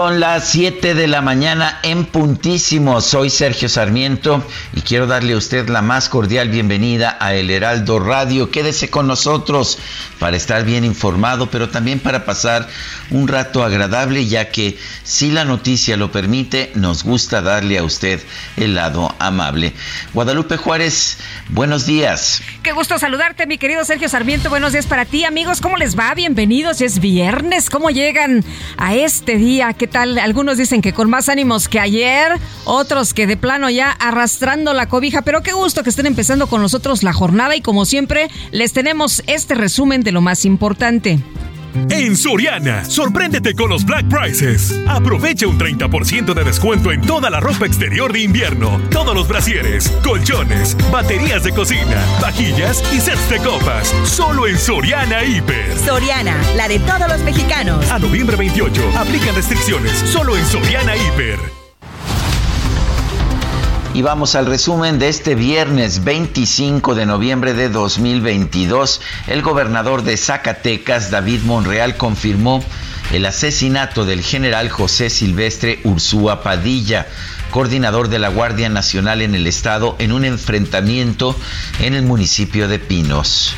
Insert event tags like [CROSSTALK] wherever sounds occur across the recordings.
Son las 7 de la mañana en puntísimo. Soy Sergio Sarmiento y quiero darle a usted la más cordial bienvenida a El Heraldo Radio. Quédese con nosotros para estar bien informado, pero también para pasar un rato agradable, ya que si la noticia lo permite, nos gusta darle a usted el lado amable. Guadalupe Juárez, buenos días. Qué gusto saludarte, mi querido Sergio Sarmiento. Buenos días para ti, amigos. ¿Cómo les va? Bienvenidos. Es viernes. ¿Cómo llegan a este día? ¿Qué tal? Algunos dicen que con más ánimos que ayer, otros que de plano ya arrastrando la cobija, pero qué gusto que estén empezando con nosotros la jornada y como siempre les tenemos este resumen de lo más importante. En Soriana, sorpréndete con los Black Prices. Aprovecha un 30% de descuento en toda la ropa exterior de invierno, todos los brasieres, colchones, baterías de cocina, vajillas y sets de copas. Solo en Soriana Hiper. Soriana, la de todos los mexicanos. A noviembre 28, aplican restricciones. Solo en Soriana Hiper. Y vamos al resumen de este viernes 25 de noviembre de 2022. El gobernador de Zacatecas, David Monreal, confirmó el asesinato del general José Silvestre Ursúa Padilla, coordinador de la Guardia Nacional en el estado, en un enfrentamiento en el municipio de Pinos.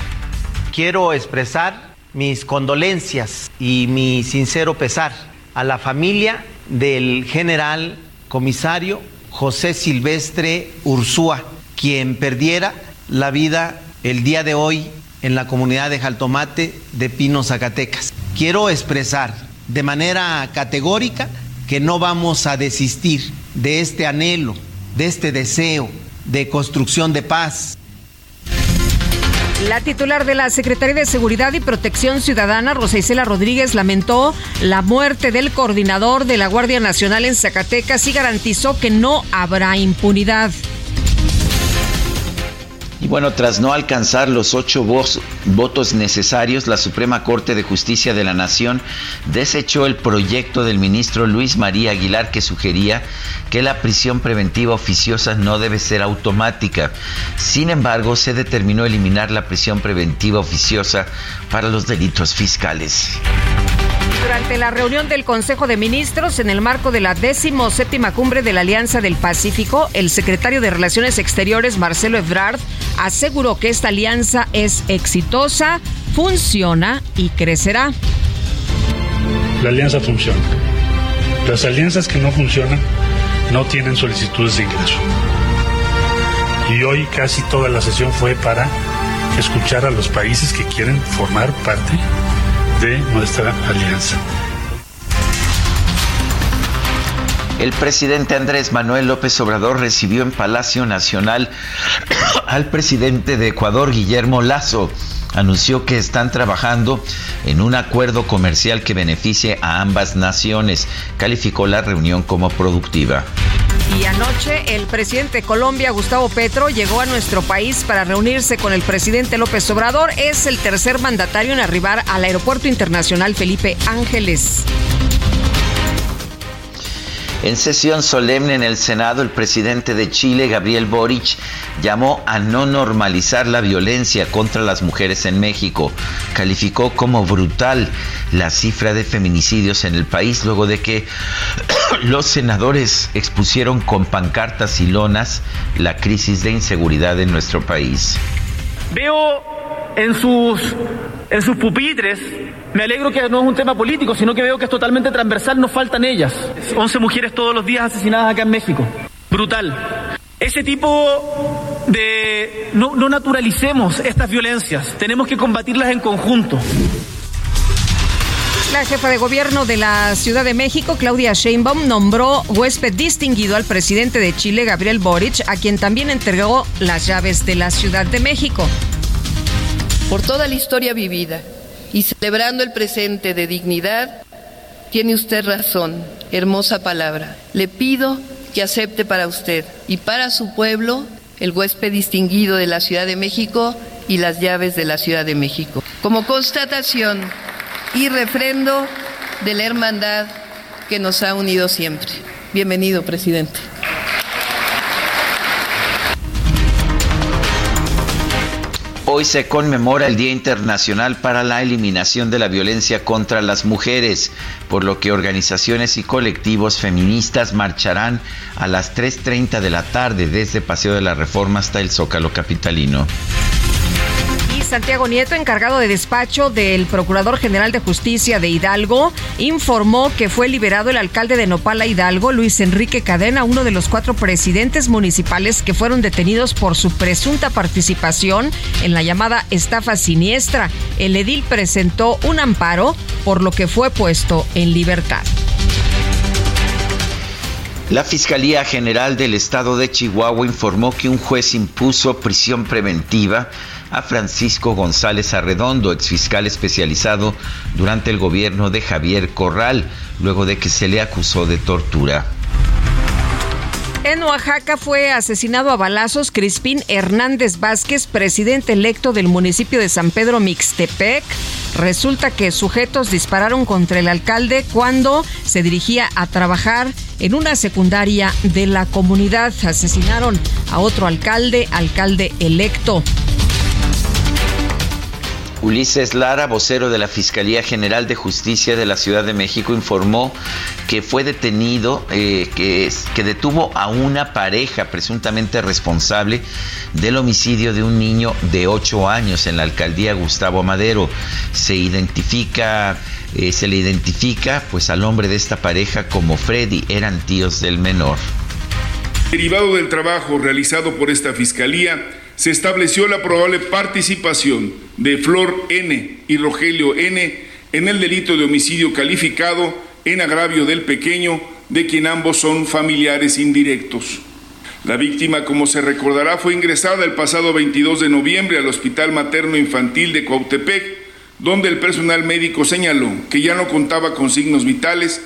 Quiero expresar mis condolencias y mi sincero pesar a la familia del general comisario José Silvestre Ursúa, quien perdiera la vida el día de hoy en la comunidad de Jaltomate de Pino, Zacatecas. Quiero expresar de manera categórica que no vamos a desistir de este anhelo, de este deseo de construcción de paz, la titular de la Secretaría de Seguridad y Protección Ciudadana, Rosa Isela Rodríguez, lamentó la muerte del coordinador de la Guardia Nacional en Zacatecas y garantizó que no habrá impunidad. Y bueno, tras no alcanzar los ocho votos necesarios, la Suprema Corte de Justicia de la Nación desechó el proyecto del ministro Luis María Aguilar que sugería que la prisión preventiva oficiosa no debe ser automática. Sin embargo, se determinó eliminar la prisión preventiva oficiosa para los delitos fiscales. Durante la reunión del Consejo de Ministros en el marco de la 17 cumbre de la Alianza del Pacífico, el secretario de Relaciones Exteriores, Marcelo Ebrard, aseguró que esta alianza es exitosa, funciona y crecerá. La alianza funciona. Las alianzas que no funcionan no tienen solicitudes de ingreso. Y hoy casi toda la sesión fue para escuchar a los países que quieren formar parte de nuestra alianza. El presidente Andrés Manuel López Obrador recibió en Palacio Nacional [COUGHS] al presidente de Ecuador, Guillermo Lazo. Anunció que están trabajando en un acuerdo comercial que beneficie a ambas naciones. Calificó la reunión como productiva. Y anoche el presidente de Colombia, Gustavo Petro, llegó a nuestro país para reunirse con el presidente López Obrador. Es el tercer mandatario en arribar al Aeropuerto Internacional Felipe Ángeles. En sesión solemne en el Senado, el presidente de Chile, Gabriel Boric, llamó a no normalizar la violencia contra las mujeres en México. Calificó como brutal la cifra de feminicidios en el país luego de que [COUGHS] los senadores expusieron con pancartas y lonas la crisis de inseguridad en nuestro país. Veo en sus, en sus pupitres me alegro que no es un tema político, sino que veo que es totalmente transversal, nos faltan ellas. 11 mujeres todos los días asesinadas acá en México. Brutal. Ese tipo de... No, no naturalicemos estas violencias, tenemos que combatirlas en conjunto. La jefa de gobierno de la Ciudad de México, Claudia Sheinbaum, nombró huésped distinguido al presidente de Chile, Gabriel Boric, a quien también entregó las llaves de la Ciudad de México. Por toda la historia vivida, y celebrando el presente de dignidad, tiene usted razón, hermosa palabra. Le pido que acepte para usted y para su pueblo el huésped distinguido de la Ciudad de México y las llaves de la Ciudad de México. Como constatación y refrendo de la hermandad que nos ha unido siempre. Bienvenido, presidente. Hoy se conmemora el Día Internacional para la Eliminación de la Violencia contra las Mujeres, por lo que organizaciones y colectivos feministas marcharán a las 3.30 de la tarde desde Paseo de la Reforma hasta el Zócalo Capitalino. Santiago Nieto, encargado de despacho del Procurador General de Justicia de Hidalgo, informó que fue liberado el alcalde de Nopala Hidalgo, Luis Enrique Cadena, uno de los cuatro presidentes municipales que fueron detenidos por su presunta participación en la llamada estafa siniestra. El edil presentó un amparo, por lo que fue puesto en libertad. La Fiscalía General del Estado de Chihuahua informó que un juez impuso prisión preventiva a Francisco González Arredondo, exfiscal especializado durante el gobierno de Javier Corral, luego de que se le acusó de tortura. En Oaxaca fue asesinado a balazos Crispín Hernández Vázquez, presidente electo del municipio de San Pedro Mixtepec. Resulta que sujetos dispararon contra el alcalde cuando se dirigía a trabajar en una secundaria de la comunidad. Asesinaron a otro alcalde, alcalde electo. Ulises Lara, vocero de la Fiscalía General de Justicia de la Ciudad de México, informó que fue detenido, eh, que, detuvo a una pareja presuntamente responsable del homicidio de un niño de 8 años en la alcaldía Gustavo Madero. Se identifica, eh, se le identifica pues al hombre de esta pareja como Freddy, eran tíos del menor. Derivado del trabajo realizado por esta fiscalía, se estableció la probable participación de Flor N y Rogelio N en el delito de homicidio calificado en agravio del pequeño, de quien ambos son familiares indirectos. La víctima, como se recordará, fue ingresada el pasado 22 de noviembre al Hospital Materno Infantil de Cuautepec, donde el personal médico señaló que ya no contaba con signos vitales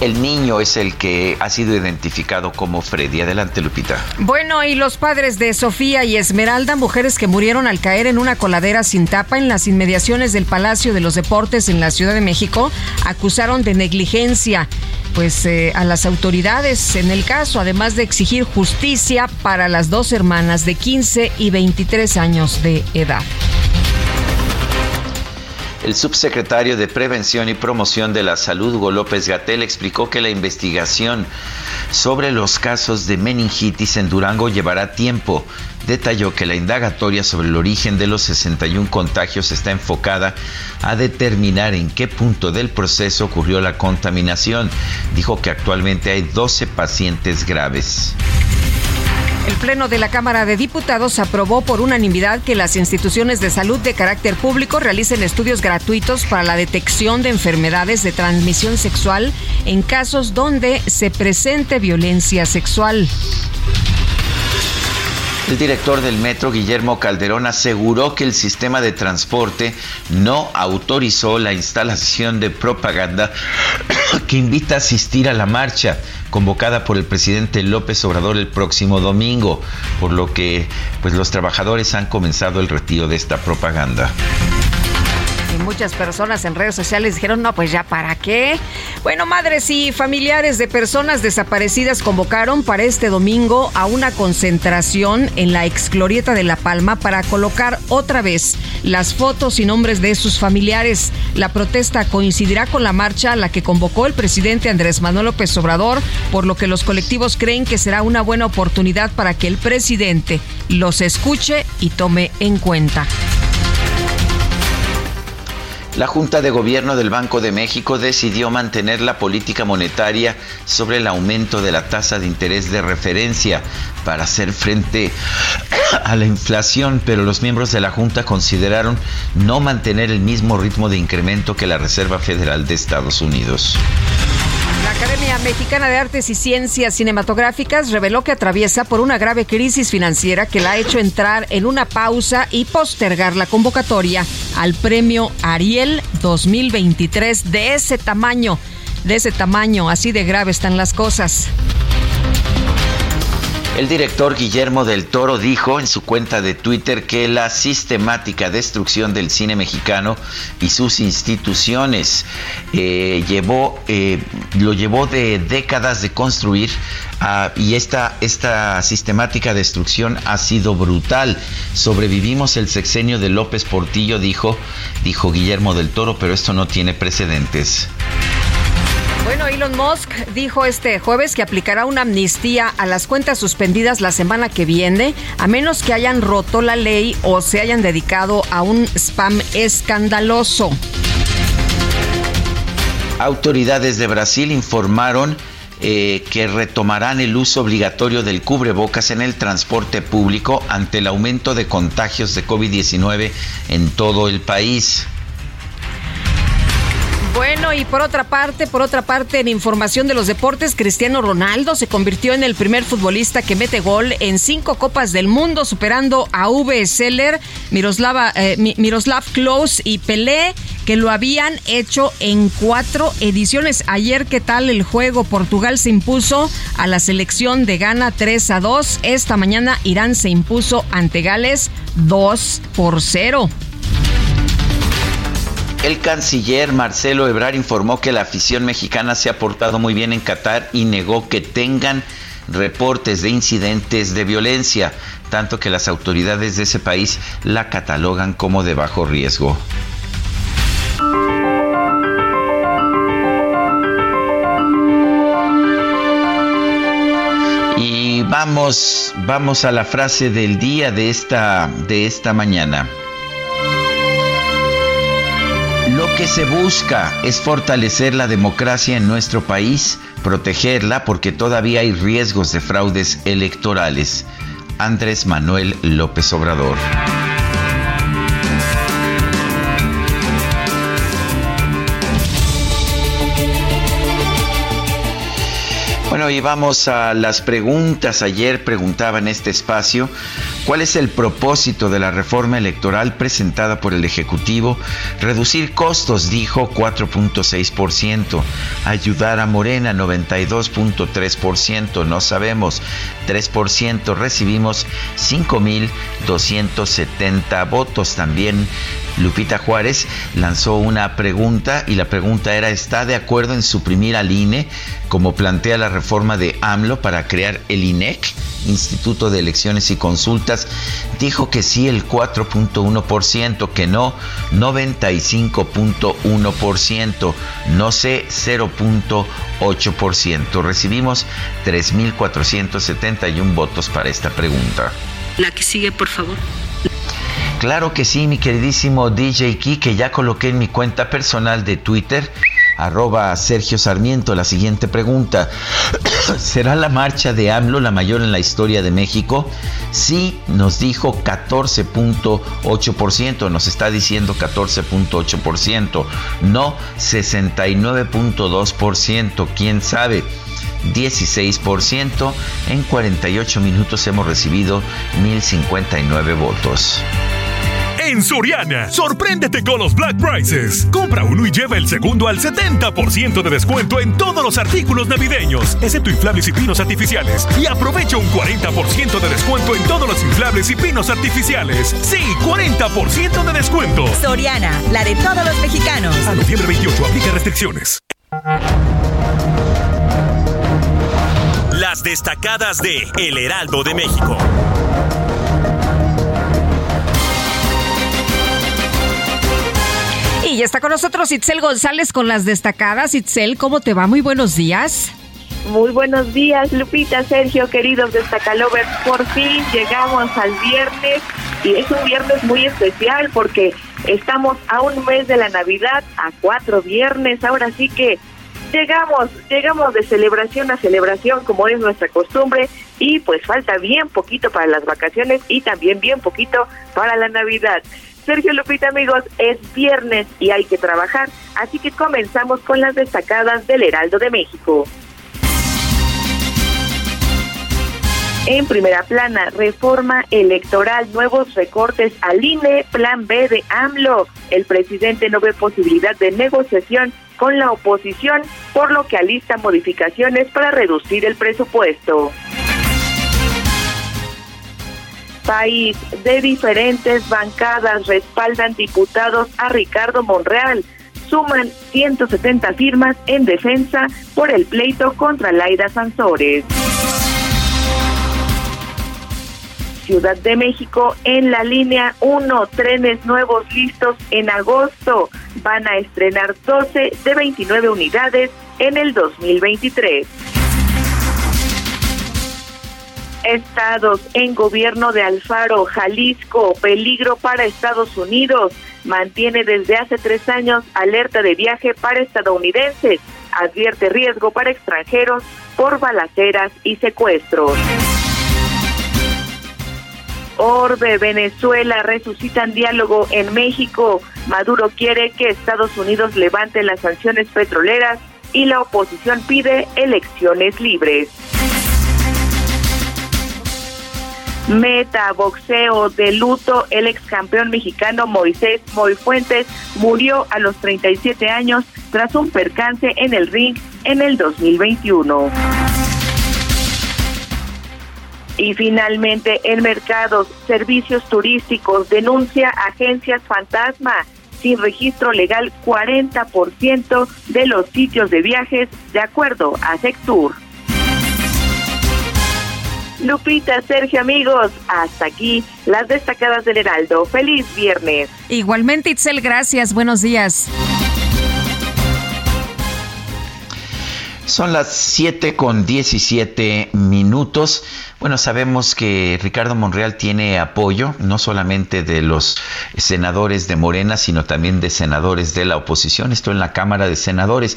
el niño es el que ha sido identificado como Freddy. Adelante, Lupita. Bueno, y los padres de Sofía y Esmeralda, mujeres que murieron al caer en una coladera sin tapa en las inmediaciones del Palacio de los Deportes en la Ciudad de México, acusaron de negligencia pues eh, a las autoridades en el caso, además de exigir justicia para las dos hermanas de 15 y 23 años de edad. El subsecretario de Prevención y Promoción de la Salud, Hugo López Gatel, explicó que la investigación sobre los casos de meningitis en Durango llevará tiempo. Detalló que la indagatoria sobre el origen de los 61 contagios está enfocada a determinar en qué punto del proceso ocurrió la contaminación. Dijo que actualmente hay 12 pacientes graves. El Pleno de la Cámara de Diputados aprobó por unanimidad que las instituciones de salud de carácter público realicen estudios gratuitos para la detección de enfermedades de transmisión sexual en casos donde se presente violencia sexual. El director del metro, Guillermo Calderón, aseguró que el sistema de transporte no autorizó la instalación de propaganda [COUGHS] que invita a asistir a la marcha convocada por el presidente López Obrador el próximo domingo, por lo que pues los trabajadores han comenzado el retiro de esta propaganda. Muchas personas en redes sociales dijeron, no, pues ya para qué. Bueno, madres y familiares de personas desaparecidas convocaron para este domingo a una concentración en la ex glorieta de La Palma para colocar otra vez las fotos y nombres de sus familiares. La protesta coincidirá con la marcha a la que convocó el presidente Andrés Manuel López Obrador, por lo que los colectivos creen que será una buena oportunidad para que el presidente los escuche y tome en cuenta. La Junta de Gobierno del Banco de México decidió mantener la política monetaria sobre el aumento de la tasa de interés de referencia para hacer frente a la inflación, pero los miembros de la Junta consideraron no mantener el mismo ritmo de incremento que la Reserva Federal de Estados Unidos. La Academia Mexicana de Artes y Ciencias Cinematográficas reveló que atraviesa por una grave crisis financiera que la ha hecho entrar en una pausa y postergar la convocatoria al premio Ariel 2023 de ese tamaño, de ese tamaño, así de grave están las cosas. El director Guillermo del Toro dijo en su cuenta de Twitter que la sistemática destrucción del cine mexicano y sus instituciones eh, llevó, eh, lo llevó de décadas de construir ah, y esta, esta sistemática destrucción ha sido brutal. Sobrevivimos el sexenio de López Portillo, dijo, dijo Guillermo del Toro, pero esto no tiene precedentes. Bueno, Elon Musk dijo este jueves que aplicará una amnistía a las cuentas suspendidas la semana que viene, a menos que hayan roto la ley o se hayan dedicado a un spam escandaloso. Autoridades de Brasil informaron eh, que retomarán el uso obligatorio del cubrebocas en el transporte público ante el aumento de contagios de COVID-19 en todo el país. Bueno, y por otra parte, por otra parte, en información de los deportes, Cristiano Ronaldo se convirtió en el primer futbolista que mete gol en cinco Copas del Mundo, superando a V. Seller, Miroslava, eh, Miroslav Klose y Pelé, que lo habían hecho en cuatro ediciones. Ayer, ¿qué tal el juego? Portugal se impuso a la selección de Ghana 3 a 2. Esta mañana Irán se impuso ante Gales 2 por 0. El canciller Marcelo Ebrar informó que la afición mexicana se ha portado muy bien en Qatar y negó que tengan reportes de incidentes de violencia, tanto que las autoridades de ese país la catalogan como de bajo riesgo. Y vamos, vamos a la frase del día de esta, de esta mañana. Que se busca es fortalecer la democracia en nuestro país, protegerla porque todavía hay riesgos de fraudes electorales. Andrés Manuel López Obrador. Bueno, y vamos a las preguntas. Ayer preguntaba en este espacio cuál es el propósito de la reforma electoral presentada por el Ejecutivo. Reducir costos, dijo 4.6%. Ayudar a Morena 92.3%. No sabemos. 3%. Recibimos 5.270 votos. También Lupita Juárez lanzó una pregunta y la pregunta era, ¿está de acuerdo en suprimir al INE como plantea la reforma de AMLO para crear el INEC, Instituto de Elecciones y Consultas? Dijo que sí el 4.1%, que no 95.1%, no sé 0.8%. Recibimos 3.471 votos para esta pregunta. La que sigue, por favor. Claro que sí, mi queridísimo DJ Key, que ya coloqué en mi cuenta personal de Twitter, arroba Sergio Sarmiento, la siguiente pregunta. [COUGHS] ¿Será la marcha de AMLO la mayor en la historia de México? Sí, nos dijo 14.8%, nos está diciendo 14.8%, no 69.2%, quién sabe. 16%. En 48 minutos hemos recibido 1059 votos. En Soriana, sorpréndete con los Black Prices. Compra uno y lleva el segundo al 70% de descuento en todos los artículos navideños, excepto inflables y pinos artificiales. Y aprovecha un 40% de descuento en todos los inflables y pinos artificiales. Sí, 40% de descuento. Soriana, la de todos los mexicanos. A noviembre 28, aplica restricciones. Las destacadas de El Heraldo de México. Ya está con nosotros Itzel González con las destacadas. Itzel, ¿cómo te va? Muy buenos días. Muy buenos días, Lupita, Sergio, queridos destacalovers. Por fin llegamos al viernes y es un viernes muy especial porque estamos a un mes de la Navidad, a cuatro viernes. Ahora sí que llegamos, llegamos de celebración a celebración como es nuestra costumbre y pues falta bien poquito para las vacaciones y también bien poquito para la Navidad. Sergio Lupita, amigos, es viernes y hay que trabajar, así que comenzamos con las destacadas del Heraldo de México. En primera plana, reforma electoral, nuevos recortes al INE, plan B de AMLO. El presidente no ve posibilidad de negociación con la oposición, por lo que alista modificaciones para reducir el presupuesto país de diferentes bancadas respaldan diputados a Ricardo Monreal. Suman 170 firmas en defensa por el pleito contra Laida Sansores. Ciudad de México en la línea 1, trenes nuevos listos en agosto. Van a estrenar 12 de 29 unidades en el 2023 estados en gobierno de Alfaro, Jalisco, peligro para Estados Unidos. Mantiene desde hace tres años alerta de viaje para estadounidenses. Advierte riesgo para extranjeros por balaceras y secuestros. Orbe, Venezuela resucitan diálogo en México. Maduro quiere que Estados Unidos levante las sanciones petroleras y la oposición pide elecciones libres. Meta boxeo de luto, el ex campeón mexicano Moisés Moifuentes murió a los 37 años tras un percance en el ring en el 2021. Y finalmente, en mercados, servicios turísticos denuncia agencias fantasma sin registro legal 40% de los sitios de viajes de acuerdo a Sectur. Lupita, Sergio, amigos, hasta aquí las destacadas del Heraldo. Feliz viernes. Igualmente, Itzel, gracias. Buenos días. Son las 7 con 17 minutos. Bueno, sabemos que Ricardo Monreal tiene apoyo no solamente de los senadores de Morena, sino también de senadores de la oposición. Esto en la Cámara de Senadores.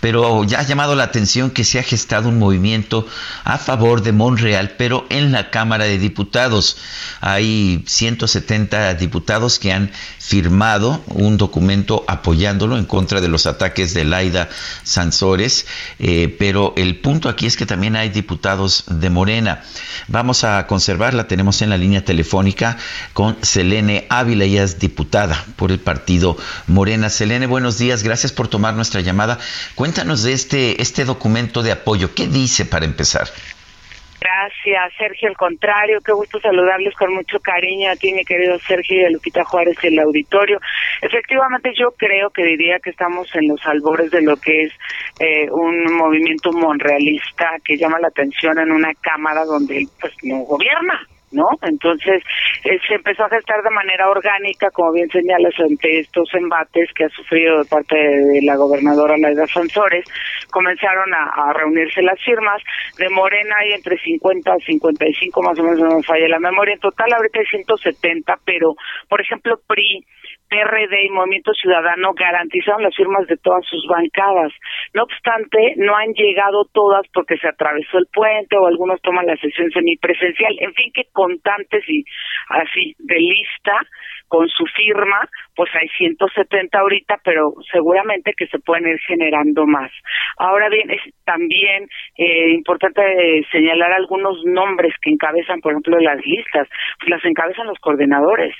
Pero ya ha llamado la atención que se ha gestado un movimiento a favor de Monreal, pero en la Cámara de Diputados. Hay 170 diputados que han firmado un documento apoyándolo en contra de los ataques de Laida Sansores. Eh, pero el punto aquí es que también hay diputados de Morena. Vamos a conservarla, tenemos en la línea telefónica con Selene Ávila, ella es diputada por el partido Morena. Selene, buenos días, gracias por tomar nuestra llamada. Cuéntanos de este, este documento de apoyo, ¿qué dice para empezar? Gracias, Sergio. Al contrario, qué gusto saludarles con mucho cariño a ti, mi querido Sergio, y a Lupita Juárez el auditorio. Efectivamente, yo creo que diría que estamos en los albores de lo que es eh, un movimiento monrealista que llama la atención en una cámara donde él pues no gobierna. ¿No? Entonces eh, se empezó a gestar de manera orgánica, como bien señalas, ante estos embates que ha sufrido de parte de la gobernadora Laida Sansores, comenzaron a, reunirse las firmas. De Morena hay entre 50 y 55, más o menos, no me falla la memoria. En total ahorita hay 170, pero, por ejemplo, PRI, PRD y Movimiento Ciudadano garantizaron las firmas de todas sus bancadas. No obstante, no han llegado todas porque se atravesó el puente o algunos toman la sesión semipresencial. En fin, que contantes y así de lista con su firma, pues hay 170 ahorita, pero seguramente que se pueden ir generando más. Ahora bien, es también eh, importante señalar algunos nombres que encabezan, por ejemplo, las listas, pues las encabezan los coordinadores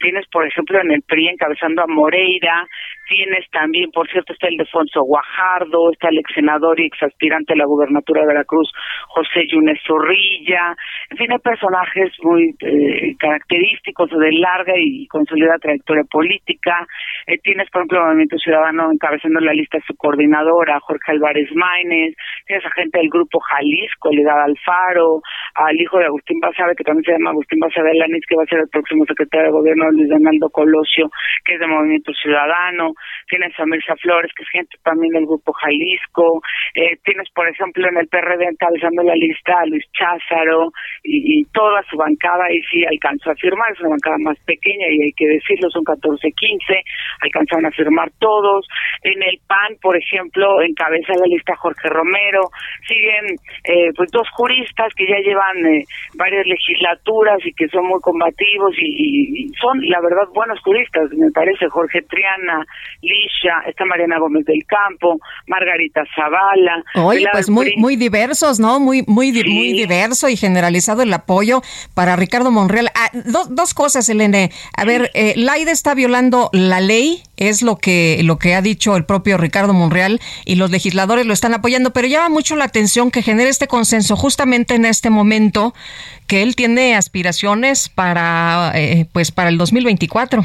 Tienes, por ejemplo, en el PRI encabezando a Moreira, tienes también, por cierto, está el Defonso Guajardo, está el ex senador y ex aspirante a la gubernatura de Veracruz, José Yunes Zorrilla, en fin, hay personajes muy eh, característicos de larga y consolidada trayectoria política. Eh, tienes, por ejemplo, el Movimiento Ciudadano encabezando la lista su coordinadora, Jorge Álvarez Maínez, tienes a gente del Grupo Jalisco, ligada al Faro, al hijo de Agustín Basabe, que también se llama Agustín Basabe Lanis, que va a ser el próximo secretario de gobierno, Luis Donaldo Colosio, que es de Movimiento Ciudadano, tienes a Mirza Flores, que es gente también del Grupo Jalisco, eh, tienes, por ejemplo, en el PRD encabezando la lista a Luis Cházaro y, toda su bancada, y sí alcanzó a firmar, es una bancada más pequeña y hay que decirlo, son 14, 15, alcanzaron a firmar todos. En el PAN, por ejemplo, encabeza la lista Jorge Romero, siguen eh, pues dos juristas que ya llevan eh, varias legislaturas y que son muy combativos y, y, son, la verdad, buenos juristas, me parece, Jorge Triana, Lisha, está Mariana Gómez del Campo, Margarita Zavala. Oye, pues muy, muy diversos, ¿no? Muy, muy, muy diverso y generalizado el apoyo para Ricardo Monreal. Ah, dos cosas, Elene. A ver, eh, Laida está violando la ley, es lo que, lo que ha dicho el propio Ricardo Monreal y los legisladores lo están apoyando, pero llama mucho la atención que genere este consenso justamente en este momento que él tiene aspiraciones para, eh, pues, para el 2024.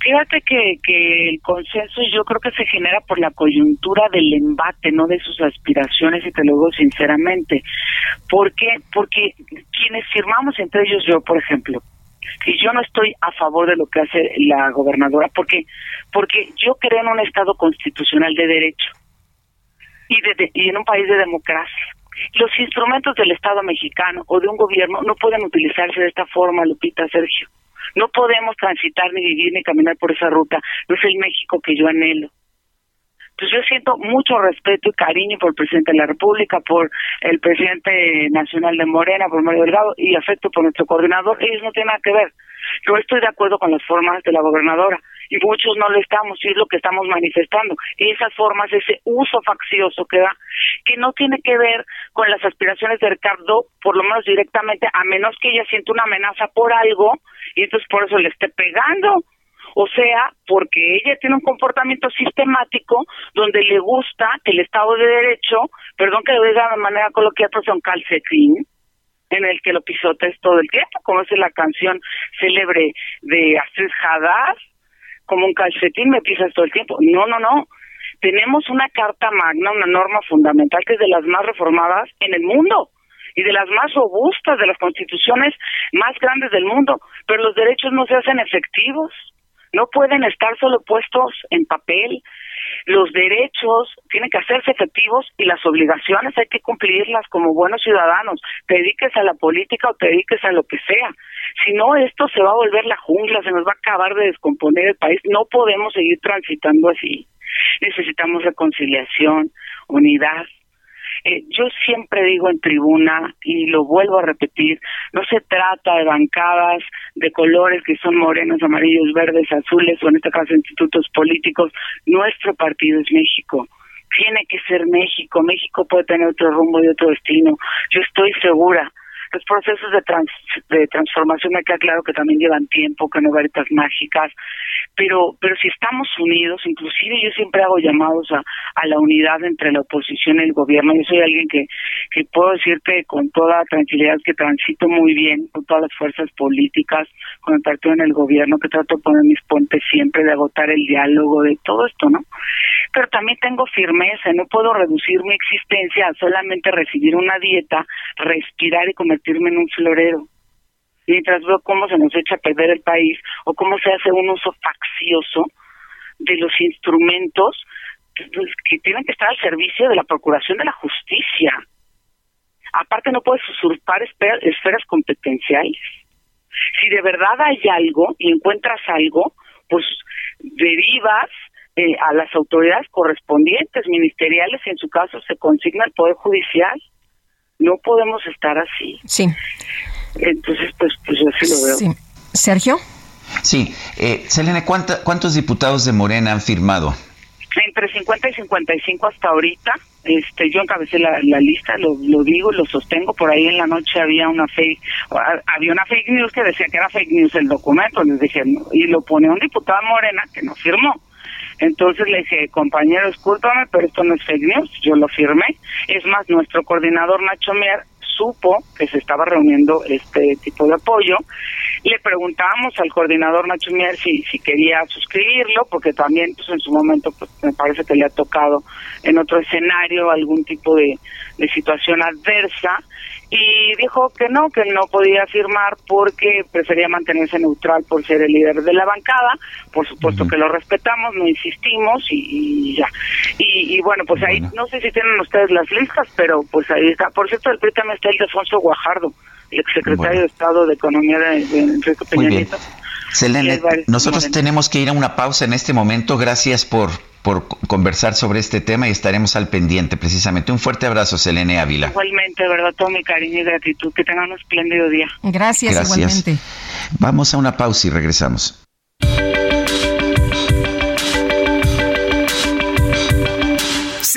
Fíjate que, que el consenso yo creo que se genera por la coyuntura del embate, no de sus aspiraciones, y te lo digo sinceramente. ¿Por qué? Porque quienes firmamos, entre ellos yo, por ejemplo, y yo no estoy a favor de lo que hace la gobernadora, porque porque yo creo en un Estado constitucional de derecho y, de, y en un país de democracia. Los instrumentos del Estado mexicano o de un gobierno no pueden utilizarse de esta forma, Lupita, Sergio. No podemos transitar, ni vivir, ni caminar por esa ruta. No es el México que yo anhelo. Pues yo siento mucho respeto y cariño por el presidente de la República, por el presidente nacional de Morena, por Mario Delgado, y afecto por nuestro coordinador. Ellos no tienen nada que ver. Yo estoy de acuerdo con las formas de la gobernadora y muchos no lo estamos y es lo que estamos manifestando. Esas formas, ese uso faccioso que da, que no tiene que ver con las aspiraciones de Ricardo, por lo menos directamente, a menos que ella sienta una amenaza por algo y entonces por eso le esté pegando. O sea, porque ella tiene un comportamiento sistemático donde le gusta que el Estado de Derecho, perdón que lo diga de manera coloquial, pero un calcetín, en el que lo pisotes todo el tiempo, como es la canción célebre de Astrid Haddad, como un calcetín me pisas todo el tiempo. No, no, no. Tenemos una carta magna, una norma fundamental que es de las más reformadas en el mundo y de las más robustas de las constituciones más grandes del mundo, pero los derechos no se hacen efectivos, no pueden estar solo puestos en papel, los derechos tienen que hacerse efectivos y las obligaciones hay que cumplirlas como buenos ciudadanos, te dediques a la política o te dediques a lo que sea. Si no, esto se va a volver la jungla, se nos va a acabar de descomponer el país. No podemos seguir transitando así. Necesitamos reconciliación, unidad, eh, yo siempre digo en tribuna y lo vuelvo a repetir, no se trata de bancadas de colores que son morenos, amarillos, verdes, azules o en este caso institutos políticos. Nuestro partido es México. Tiene que ser México. México puede tener otro rumbo y otro destino. Yo estoy segura los procesos de, de transformación me queda claro que también llevan tiempo, que no varitas mágicas, pero pero si estamos unidos, inclusive yo siempre hago llamados a, a la unidad entre la oposición y el gobierno. Yo soy alguien que, que puedo decirte con toda tranquilidad que transito muy bien con todas las fuerzas políticas, con el partido en el gobierno, que trato de poner mis puentes siempre, de agotar el diálogo, de todo esto, ¿no? Pero también tengo firmeza, no puedo reducir mi existencia a solamente recibir una dieta, respirar y convertirme en un florero mientras veo cómo se nos echa a perder el país o cómo se hace un uso faccioso de los instrumentos pues, que tienen que estar al servicio de la procuración de la justicia. Aparte no puedes usurpar esferas competenciales. Si de verdad hay algo y encuentras algo, pues derivas eh, a las autoridades correspondientes, ministeriales, y en su caso se consigna al Poder Judicial. No podemos estar así. Sí. Entonces, pues, pues así lo veo. Sí. Sergio. Sí. Eh, Selena, ¿cuántos diputados de Morena han firmado? entre 50 y 55 hasta ahorita. Este, yo encabecé la, la lista, lo, lo digo, lo sostengo. Por ahí en la noche había una fake, había una fake news que decía que era fake news el documento. Les dije, y lo pone un diputado Morena que no firmó. Entonces le dije, compañero, discúlpame, pero esto no es fake news, yo lo firmé. Es más, nuestro coordinador Nacho Mier supo que se estaba reuniendo este tipo de apoyo. Le preguntábamos al coordinador Nacho Mier si, si quería suscribirlo, porque también pues, en su momento pues, me parece que le ha tocado en otro escenario algún tipo de, de situación adversa y dijo que no, que no podía firmar porque prefería mantenerse neutral por ser el líder de la bancada. Por supuesto que lo respetamos, no insistimos y, ya. Y, bueno, pues ahí, no sé si tienen ustedes las listas, pero pues ahí está. Por cierto, el PRI también está el de Alfonso Guajardo, el exsecretario de Estado de Economía de, Enrique Peña Nieto. Selene, nosotros tenemos que ir a una pausa en este momento. Gracias por por conversar sobre este tema y estaremos al pendiente precisamente. Un fuerte abrazo, Selene Ávila. Igualmente, verdad, todo mi cariño y gratitud. Que tengan un espléndido día. Gracias, Gracias. igualmente. Vamos a una pausa y regresamos.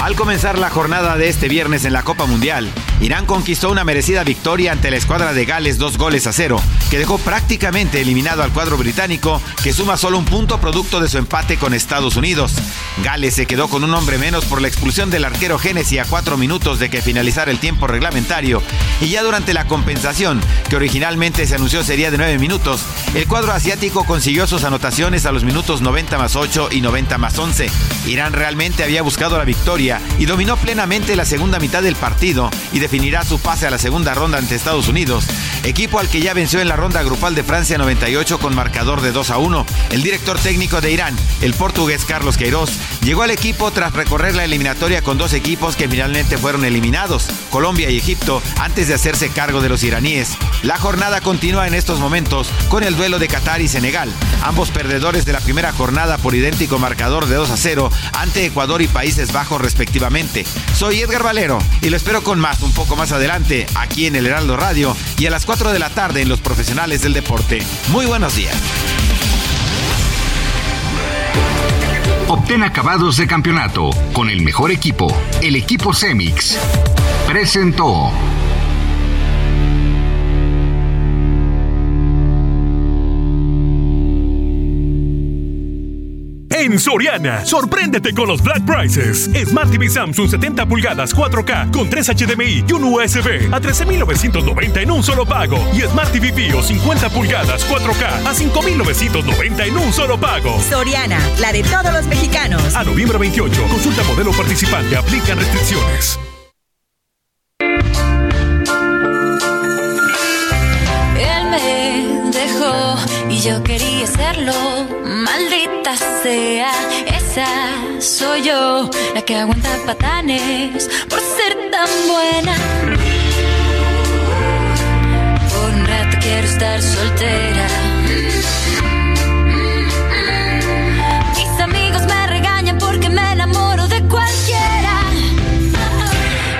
Al comenzar la jornada de este viernes en la Copa Mundial, Irán conquistó una merecida victoria ante la escuadra de Gales dos goles a cero, que dejó prácticamente eliminado al cuadro británico, que suma solo un punto producto de su empate con Estados Unidos. Gales se quedó con un hombre menos por la expulsión del arquero Genesis a cuatro minutos de que finalizara el tiempo reglamentario, y ya durante la compensación, que originalmente se anunció sería de nueve minutos, el cuadro asiático consiguió sus anotaciones a los minutos 90 más 8 y 90 más 11. Irán realmente había buscado la victoria y dominó plenamente la segunda mitad del partido y definirá su pase a la segunda ronda ante Estados Unidos, equipo al que ya venció en la ronda grupal de Francia 98 con marcador de 2 a 1. El director técnico de Irán, el portugués Carlos Queiroz, llegó al equipo tras recorrer la eliminatoria con dos equipos que finalmente fueron eliminados, Colombia y Egipto, antes de hacerse cargo de los iraníes. La jornada continúa en estos momentos con el duelo de Qatar y Senegal, ambos perdedores de la primera jornada por idéntico marcador de 2 a 0 ante Ecuador y Países Bajos respectivamente. Soy Edgar Valero y lo espero con más un poco más adelante aquí en el Heraldo Radio y a las 4 de la tarde en Los Profesionales del Deporte. Muy buenos días. Obtén acabados de campeonato con el mejor equipo, el equipo Cemix. Presentó. En Soriana, sorpréndete con los Black Prices. Smart TV Samsung 70 pulgadas 4K con 3 HDMI y un USB a 13,990 en un solo pago. Y Smart TV Bio 50 pulgadas 4K a 5,990 en un solo pago. Soriana, la de todos los mexicanos. A noviembre 28, consulta modelo participante, aplican restricciones. Yo quería serlo. Maldita sea, esa soy yo, la que aguanta patanes por ser tan buena. Por un rato quiero estar soltera. Mis amigos me regañan porque me enamoro de cualquiera.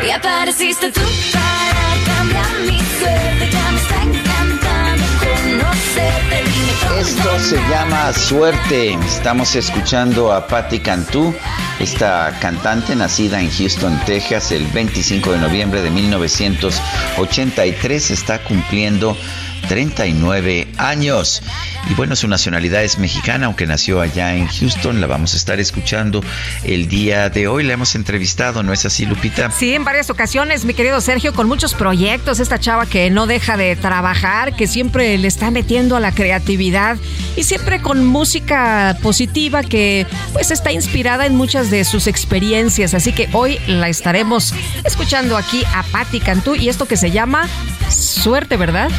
Y apareciste tú para cambiar mi suerte. Esto se llama Suerte. Estamos escuchando a Patti Cantú, esta cantante nacida en Houston, Texas, el 25 de noviembre de 1983. Está cumpliendo 39 años. Y bueno, su nacionalidad es mexicana, aunque nació allá en Houston. La vamos a estar escuchando el día de hoy. La hemos entrevistado, ¿no es así, Lupita? Sí, en varias ocasiones, mi querido Sergio, con muchos proyectos. Esta chava que no deja de trabajar, que siempre le está metiendo a la creatividad y siempre con música positiva que pues está inspirada en muchas de sus experiencias. Así que hoy la estaremos escuchando aquí a Patti Cantú y esto que se llama Suerte, ¿verdad?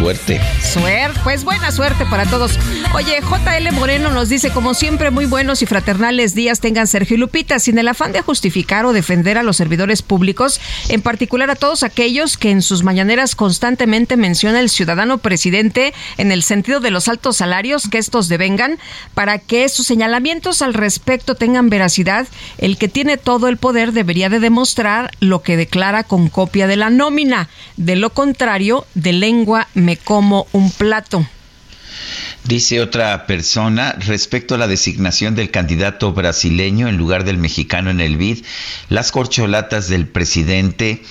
Suerte. Suerte, pues buena suerte para todos. Oye, JL Moreno nos dice, como siempre, muy buenos y fraternales días tengan Sergio y Lupita, sin el afán de justificar o defender a los servidores públicos, en particular a todos aquellos que en sus mañaneras constantemente menciona el ciudadano presidente en el sentido de los altos salarios que estos devengan, para que sus señalamientos al respecto tengan veracidad, el que tiene todo el poder debería de demostrar lo que declara con copia de la nómina. De lo contrario, de lengua como un plato. Dice otra persona, respecto a la designación del candidato brasileño en lugar del mexicano en el BID, las corcholatas del presidente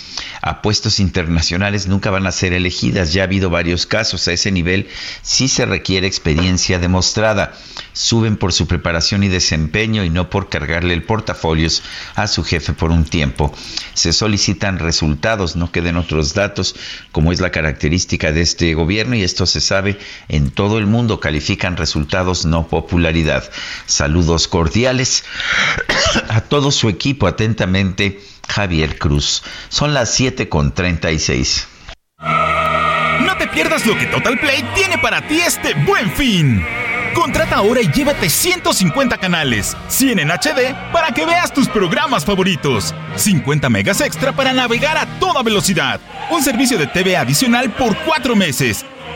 a puestos internacionales nunca van a ser elegidas. Ya ha habido varios casos. A ese nivel sí se requiere experiencia demostrada. Suben por su preparación y desempeño y no por cargarle el portafolios a su jefe por un tiempo. Se solicitan resultados, no queden otros datos, como es la característica de este gobierno y esto se sabe en todo el mundo. Califican resultados, no popularidad. Saludos cordiales [COUGHS] a todo su equipo. Atentamente, Javier Cruz. Son las 7 con 36. No te pierdas lo que Total Play tiene para ti este buen fin. Contrata ahora y llévate 150 canales, 100 en HD para que veas tus programas favoritos, 50 megas extra para navegar a toda velocidad, un servicio de TV adicional por 4 meses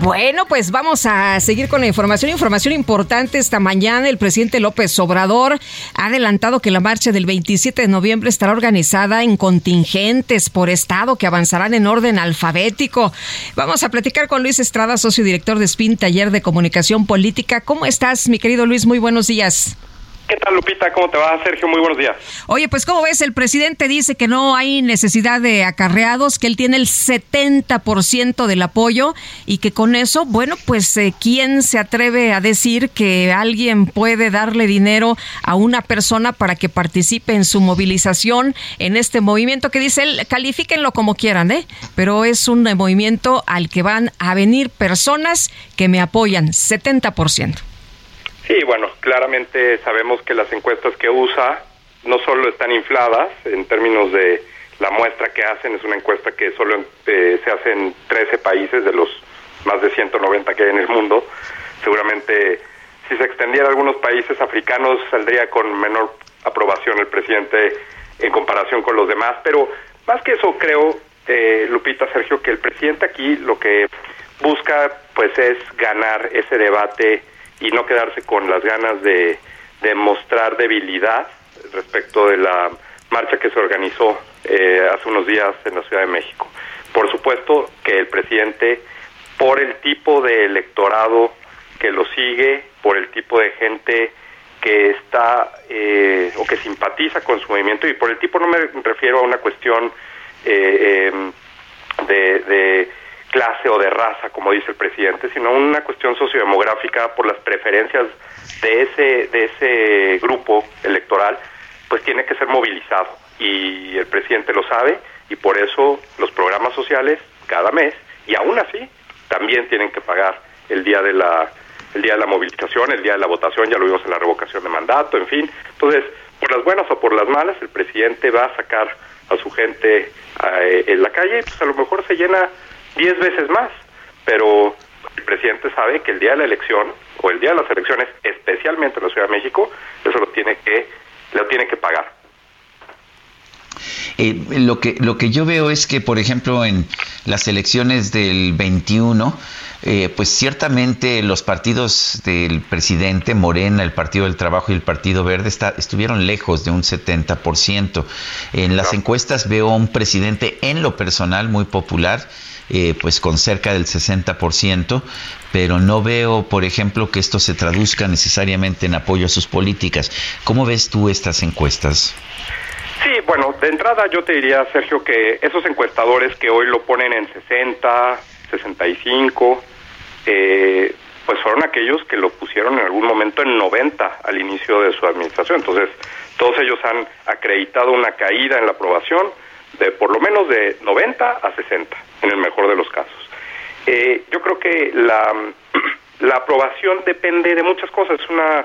Bueno, pues vamos a seguir con la información. Información importante esta mañana. El presidente López Obrador ha adelantado que la marcha del 27 de noviembre estará organizada en contingentes por estado que avanzarán en orden alfabético. Vamos a platicar con Luis Estrada, socio director de SPIN, Taller de Comunicación Política. ¿Cómo estás, mi querido Luis? Muy buenos días. ¿Qué tal, Lupita? ¿Cómo te va, Sergio? Muy buenos días. Oye, pues como ves, el presidente dice que no hay necesidad de acarreados, que él tiene el 70% del apoyo y que con eso, bueno, pues eh, ¿quién se atreve a decir que alguien puede darle dinero a una persona para que participe en su movilización en este movimiento que dice él, califíquenlo como quieran, ¿eh? Pero es un movimiento al que van a venir personas que me apoyan, 70%. Sí, bueno, claramente sabemos que las encuestas que usa no solo están infladas en términos de la muestra que hacen, es una encuesta que solo eh, se hace en 13 países de los más de 190 que hay en el mundo. Seguramente si se extendiera a algunos países africanos saldría con menor aprobación el presidente en comparación con los demás, pero más que eso creo, eh, Lupita, Sergio, que el presidente aquí lo que busca pues es ganar ese debate y no quedarse con las ganas de, de mostrar debilidad respecto de la marcha que se organizó eh, hace unos días en la Ciudad de México. Por supuesto que el presidente, por el tipo de electorado que lo sigue, por el tipo de gente que está eh, o que simpatiza con su movimiento, y por el tipo no me refiero a una cuestión eh, em, de, de clase o de raza, como dice el presidente, sino una cuestión sociodemográfica por las preferencias de ese, de ese grupo electoral, pues tiene que ser movilizado. Y el presidente lo sabe y por eso los programas sociales cada mes, y aún así también tienen que pagar el día de la el día de la movilización, el día de la votación, ya lo vimos en la revocación de mandato, en fin. Entonces, por las buenas o por las malas, el presidente va a sacar a su gente eh, en la calle, pues a lo mejor se llena 10 veces más, pero el presidente sabe que el día de la elección o el día de las elecciones, especialmente en la Ciudad de México, eso lo tiene que lo tiene que pagar. Eh, lo que lo que yo veo es que, por ejemplo, en las elecciones del 21 eh, pues ciertamente los partidos del presidente Morena, el Partido del Trabajo y el Partido Verde estuvieron lejos de un 70%. En las encuestas veo a un presidente en lo personal muy popular, eh, pues con cerca del 60%, pero no veo, por ejemplo, que esto se traduzca necesariamente en apoyo a sus políticas. ¿Cómo ves tú estas encuestas? Sí, bueno, de entrada yo te diría, Sergio, que esos encuestadores que hoy lo ponen en 60, 65, eh, pues fueron aquellos que lo pusieron en algún momento en 90 al inicio de su administración. Entonces, todos ellos han acreditado una caída en la aprobación de por lo menos de 90 a 60, en el mejor de los casos. Eh, yo creo que la, [CLEARS THROAT] la aprobación depende de muchas cosas, es una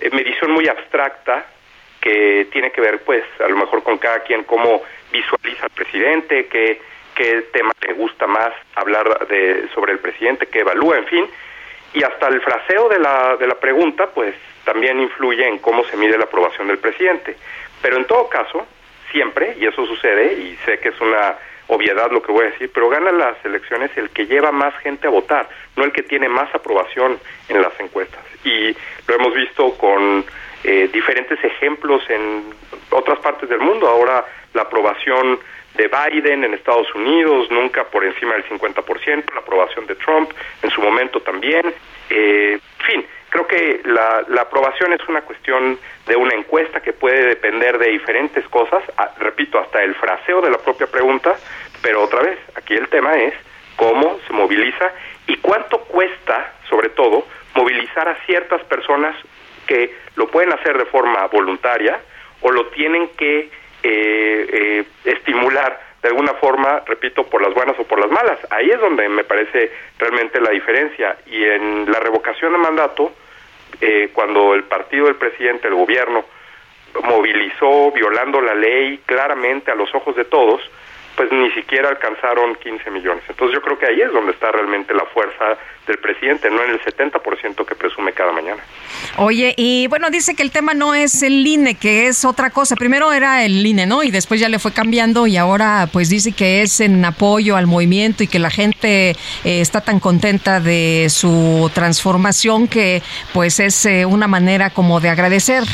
eh, medición muy abstracta que tiene que ver, pues, a lo mejor con cada quien cómo visualiza al presidente, que qué tema le gusta más hablar de, sobre el presidente, que evalúa, en fin. Y hasta el fraseo de la, de la pregunta, pues también influye en cómo se mide la aprobación del presidente. Pero en todo caso, siempre, y eso sucede, y sé que es una obviedad lo que voy a decir, pero gana las elecciones el que lleva más gente a votar, no el que tiene más aprobación en las encuestas. Y lo hemos visto con eh, diferentes ejemplos en otras partes del mundo. Ahora la aprobación de Biden en Estados Unidos, nunca por encima del 50%, la aprobación de Trump en su momento también. Eh, fin, creo que la, la, aprobación es una cuestión de una encuesta que puede depender de diferentes cosas, ah, repito, hasta el fraseo de la propia pregunta, pero otra vez, aquí el tema es cómo se moviliza y cuánto cuesta, sobre todo, movilizar a ciertas personas que lo pueden hacer de forma voluntaria o lo tienen que eh, eh, estimular de alguna forma, repito, por las buenas o por las malas. Ahí es donde me parece realmente la diferencia. Y en la revocación de mandato, eh, cuando el partido del presidente, el gobierno, movilizó violando la ley claramente a los ojos de todos, pues ni siquiera alcanzaron 15 millones. Entonces yo creo que ahí es donde está realmente la fuerza del presidente, no en el 70% que presume cada mañana. Oye, y bueno, dice que el tema no es el INE, que es otra cosa. Primero era el INE, ¿no? Y después ya le fue cambiando y ahora pues dice que es en apoyo al movimiento y que la gente eh, está tan contenta de su transformación que pues es eh, una manera como de agradecer.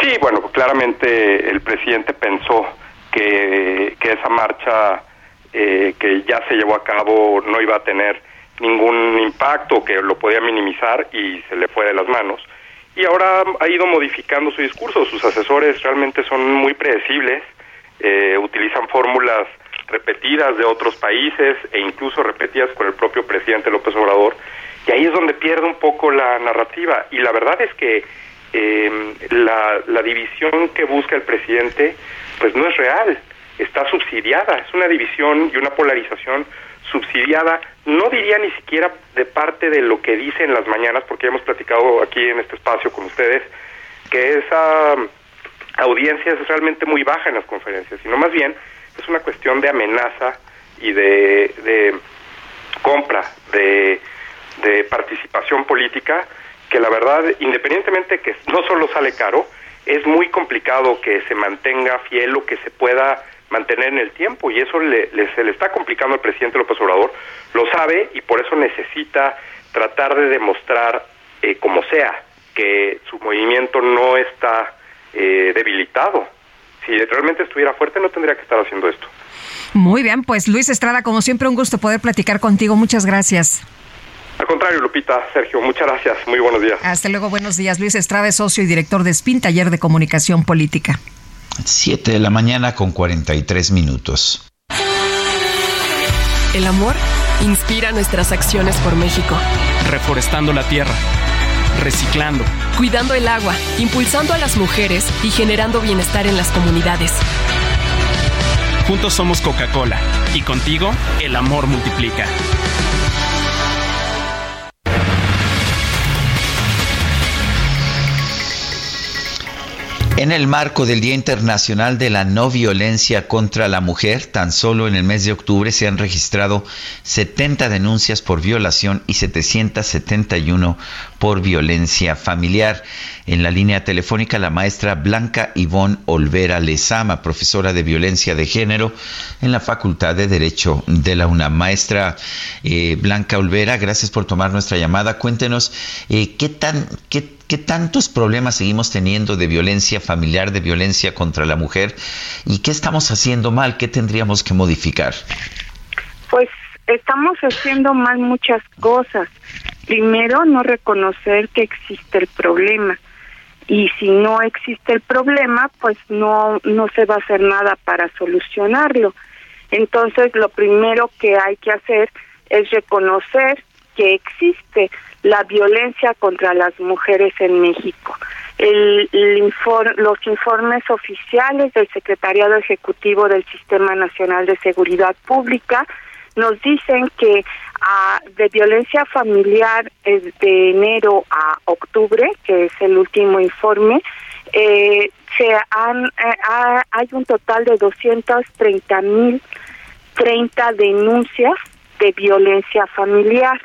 Sí, bueno, claramente el presidente pensó que, esa marcha eh, que ya se llevó a cabo no iba a tener ningún impacto, que lo podía minimizar y se le fue de las manos. Y ahora ha ido modificando su discurso, sus asesores realmente son muy predecibles, eh, utilizan fórmulas repetidas de otros países e incluso repetidas con el propio presidente López Obrador, y ahí es donde pierde un poco la narrativa. Y la verdad es que eh, la, división que busca el presidente pues no es real, está subsidiada, es una división y una polarización subsidiada, no diría ni siquiera de parte de lo que dice en las mañanas, porque ya hemos platicado aquí en este espacio con ustedes, que esa audiencia es realmente muy baja en las conferencias, sino más bien es una cuestión de amenaza y de, compra, de participación política, que la verdad, independientemente que no solo sale caro, es muy complicado que se mantenga fiel o que se pueda mantener en el tiempo y eso le, se le está complicando al presidente López Obrador, lo sabe y por eso necesita tratar de demostrar eh, como sea que su movimiento no está eh, debilitado. Si realmente estuviera fuerte no tendría que estar haciendo esto. Muy bien, pues Luis Estrada, como siempre un gusto poder platicar contigo. Muchas gracias. Al contrario, Lupita, Sergio, muchas gracias. Muy buenos días. Hasta luego, buenos días. Luis Estrada socio y director de SPIN, Taller de Comunicación Política. Siete de la mañana con 43 minutos. El amor inspira nuestras acciones por México. Reforestando la tierra, reciclando, cuidando el agua, impulsando a las mujeres y generando bienestar en las comunidades. Juntos somos Coca-Cola y contigo el amor multiplica. En el marco del Día Internacional de la No Violencia contra la Mujer, tan solo en el mes de octubre se han registrado 70 denuncias por violación y 771 por violencia familiar. En la línea telefónica, la maestra Blanca Ivonne Olvera Lezama, profesora de violencia de género en la Facultad de Derecho de la UNAM. Maestra eh, Blanca Olvera, gracias por tomar nuestra llamada. Cuéntenos eh, qué tan, qué ¿Qué tantos problemas seguimos teniendo de violencia familiar, de violencia contra la mujer? ¿Y qué estamos haciendo mal? ¿Qué tendríamos que modificar? Pues estamos haciendo mal muchas cosas. Primero, no reconocer que existe el problema. Y si no existe el problema, pues no, no se va a hacer nada para solucionarlo. Entonces, lo primero que hay que hacer es reconocer que existe la violencia contra las mujeres en México. El, los informes oficiales del Secretariado Ejecutivo del Sistema Nacional de Seguridad Pública nos dicen que ah, de violencia familiar de enero a octubre, que es el último informe, eh, se han, eh, hay un total de 230 mil 30 denuncias de violencia familiar.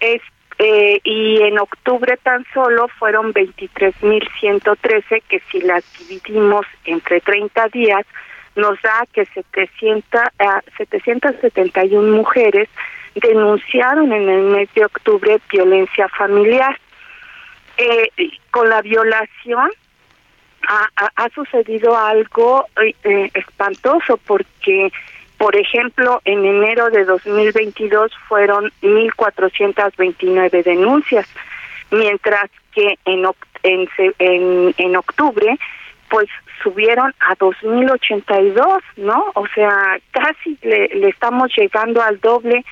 Es eh, y en octubre tan solo fueron 23.113 que si las dividimos entre 30 días nos da que 700, 771 mujeres denunciaron en el mes de octubre violencia familiar. Eh, con la violación ha, ha, sucedido algo eh, espantoso porque por ejemplo, en enero de 2022 fueron 1.429 denuncias, mientras que en, en, en, en octubre pues subieron a 2.082, ¿no? O sea, casi le, le estamos llegando al doble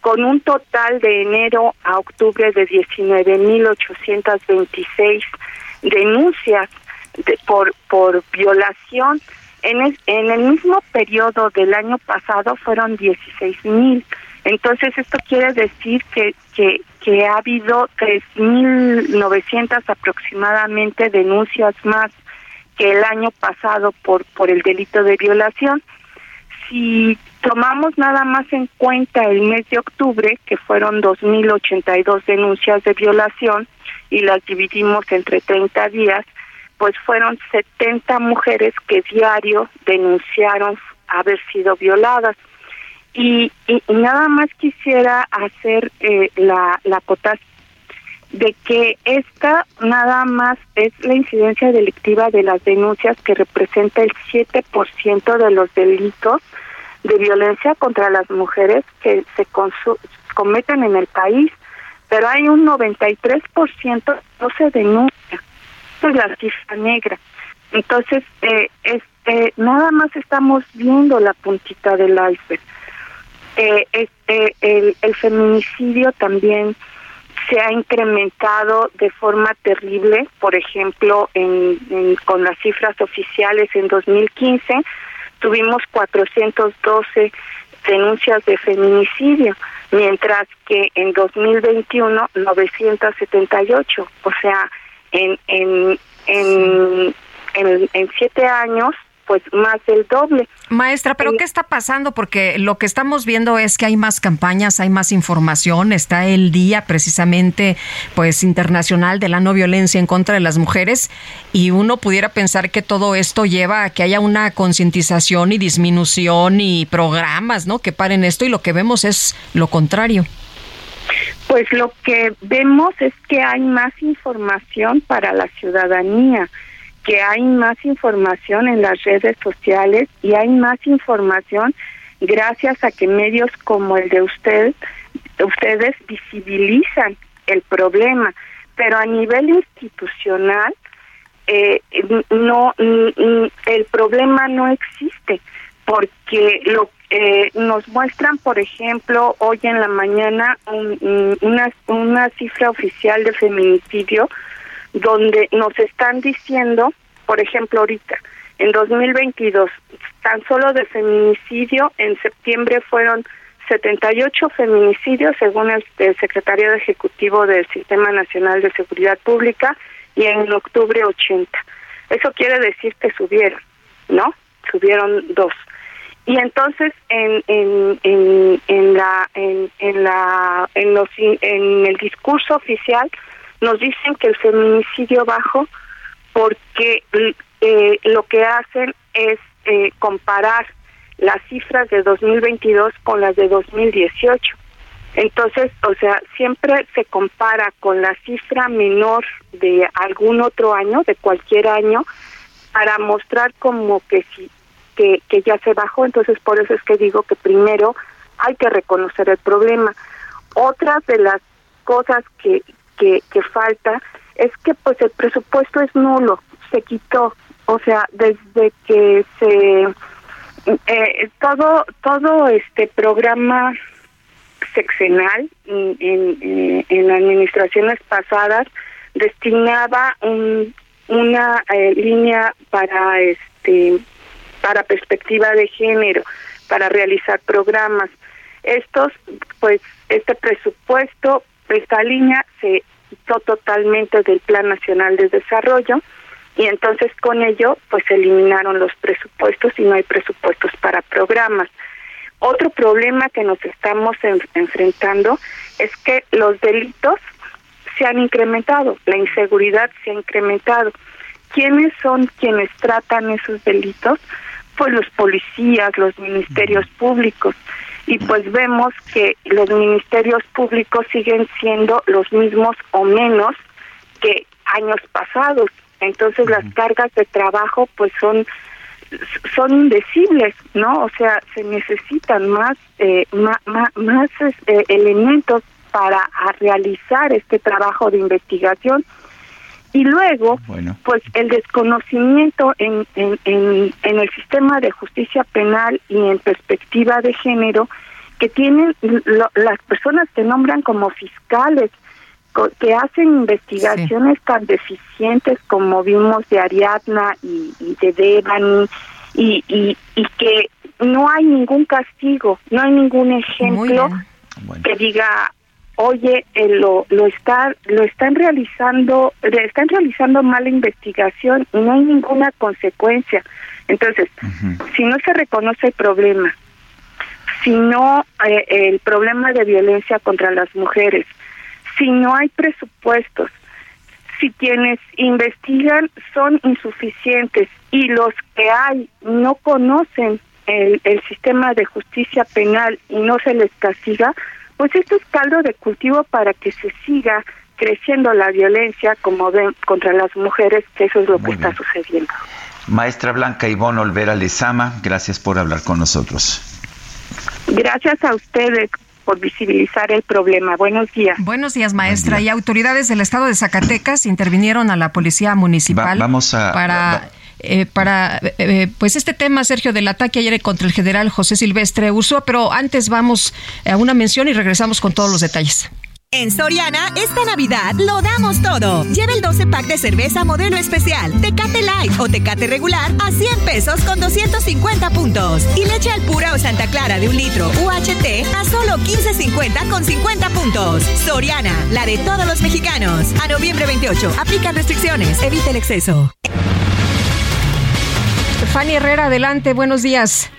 con un total de enero a octubre de 19.826 denuncias de, por, por violación en en el mismo periodo del año pasado fueron 16 mil. Entonces esto quiere decir que, que, que ha habido 3.900 aproximadamente denuncias más que el año pasado por, por el delito de violación. Si tomamos nada más en cuenta el mes de octubre, que fueron 2.082 denuncias de violación, y las dividimos entre 30 días, pues fueron 70 mujeres que diario denunciaron haber sido violadas. Y, y, nada más quisiera hacer eh, la, la de que esta nada más es la incidencia delictiva de las denuncias que representa el 7% de los delitos de violencia contra las mujeres que se cometen en el país, pero hay un 93% no se denuncia es la cifra negra. Entonces, eh, este, nada más estamos viendo la puntita del iceberg. Eh, este, el, el feminicidio también se ha incrementado de forma terrible, por ejemplo, en, con las cifras oficiales en 2015 tuvimos 412 denuncias de feminicidio, mientras que en 2021 978, o sea, en, en, en, en, siete años pues más del doble. Maestra, pero ¿qué está pasando? Porque lo que estamos viendo es que hay más campañas, hay más información, está el día precisamente pues internacional de la no violencia en contra de las mujeres y uno pudiera pensar que todo esto lleva a que haya una concientización y disminución y programas, ¿no? que paren esto y lo que vemos es lo contrario. Pues lo que vemos es que hay más información para la ciudadanía, que hay más información en las redes sociales y hay más información gracias a que medios como el de usted, ustedes visibilizan el problema, pero a nivel institucional eh, no el problema no existe porque lo eh, nos muestran, por ejemplo, hoy en la mañana una, una cifra oficial de feminicidio donde nos están diciendo, por ejemplo, ahorita, en 2022. Tan solo de feminicidio, en septiembre fueron 78 feminicidios según el, el Secretario Ejecutivo del Sistema Nacional de Seguridad Pública y en octubre 80. Eso quiere decir que subieron, ¿no? Subieron dos. Y entonces en en, en, en la en, en la en los en el discurso oficial nos dicen que el feminicidio bajó porque eh, lo que hacen es eh, comparar las cifras de 2022 con las de 2018. Entonces, o sea, siempre se compara con la cifra menor de algún otro año, de cualquier año, para mostrar como que sí, que, ya se bajó. Entonces, por eso es que digo que primero hay que reconocer el problema. Otra de las cosas que, que, que falta es que pues el presupuesto es nulo, se quitó. O sea, desde que se eh, todo todo este programa sexenal en, en, administraciones pasadas destinaba un, una eh, línea para este para perspectiva de género para realizar programas estos pues este presupuesto esta línea se quitó totalmente del plan nacional de desarrollo y entonces con ello pues eliminaron los presupuestos y no hay presupuestos para programas otro problema que nos estamos enfrentando es que los delitos se han incrementado, la inseguridad se ha incrementado. ¿Quiénes son quienes tratan esos delitos? Pues los policías, los ministerios públicos. Y pues vemos que los ministerios públicos siguen siendo los mismos o menos que años pasados. Entonces las cargas de trabajo pues son son indecibles, ¿no? O sea, se necesitan más eh, más, más, este, elementos para realizar este trabajo de investigación y luego, pues el desconocimiento en, en, en, en, el sistema de justicia penal y en perspectiva de género que tienen las personas que nombran como fiscales, que hacen investigaciones tan deficientes como vimos de Ariadna y, de Devani y, y, y, que no hay ningún castigo, no hay ningún ejemplo que diga oye eh, lo lo está lo están realizando están realizando mala investigación y no hay ninguna consecuencia. Entonces si no se reconoce el problema si no eh, el problema de violencia contra las mujeres si no hay presupuestos, si quienes investigan son insuficientes y los que hay no conocen el, el sistema de justicia penal y no se les castiga, pues esto es caldo de cultivo para que se siga creciendo la violencia como ven contra las mujeres, que eso es lo que está sucediendo. Maestra Blanca Ivonne Olvera Lezama, gracias por hablar con nosotros. Gracias a ustedes por visibilizar el problema. Buenos días. Buenos días, maestra. Y autoridades del estado de Zacatecas intervinieron a la policía municipal vamos a, para... Eh, para eh, pues este tema, Sergio, del ataque ayer contra el general José Silvestre Ursúa, pero antes vamos a una mención y regresamos con todos los detalles. En Soriana, esta Navidad lo damos todo. Lleva el 12 pack de cerveza modelo especial, Tecate Light o Tecate regular a 100 pesos con 250 puntos. Y leche al pura o Santa Clara de un litro UHT a solo 15.50 con 50 puntos. Soriana, la de todos los mexicanos. A noviembre 28, aplican restricciones, evita el exceso. Fanny Herrera, adelante, buenos días.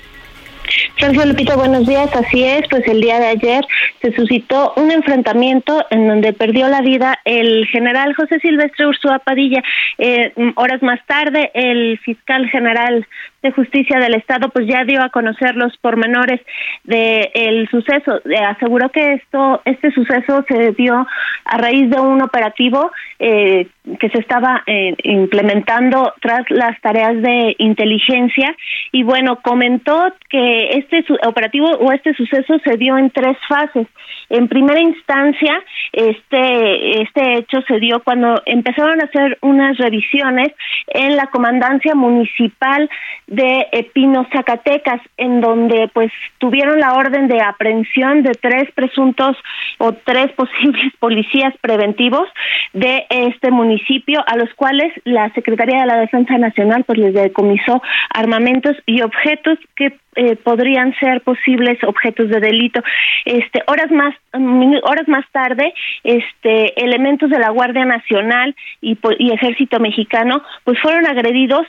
Sergio Lupita, buenos días. Así es, pues el día de ayer se suscitó un enfrentamiento en donde perdió la vida el general José Silvestre Ursúa Padilla. Eh, horas más tarde, el fiscal general de Justicia del Estado pues ya dio a conocer los pormenores del el suceso. Eh, aseguró que esto, este suceso se dio a raíz de un operativo eh, que se estaba eh, implementando tras las tareas de inteligencia y bueno comentó que este operativo o este suceso se dio en tres fases. En primera instancia, Este, este hecho se dio cuando empezaron a hacer unas revisiones en la comandancia municipal de Pino, Zacatecas, en donde pues tuvieron la orden de aprehensión de tres presuntos o tres [LAUGHS] posibles policías preventivos de este municipio, a los cuales la Secretaría de la Defensa Nacional pues les decomisó armamentos y objetos que eh, podrían ser posibles objetos de delito. Este, horas más horas más tarde, este, elementos de la Guardia Nacional y, y Ejército Mexicano, pues fueron agredidos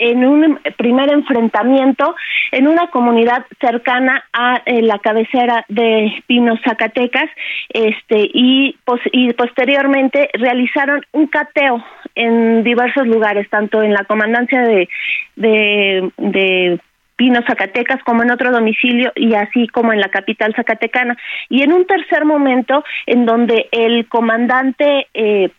en un primer enfrentamiento en una comunidad cercana a eh, la cabecera de Pino, Zacatecas, este y, y posteriormente realizaron un cateo en diversos lugares, tanto en la comandancia de, de, de Pino, Zacatecas, como en otro domicilio y así como en la capital zacatecana. Y en un tercer momento, en donde el comandante eh,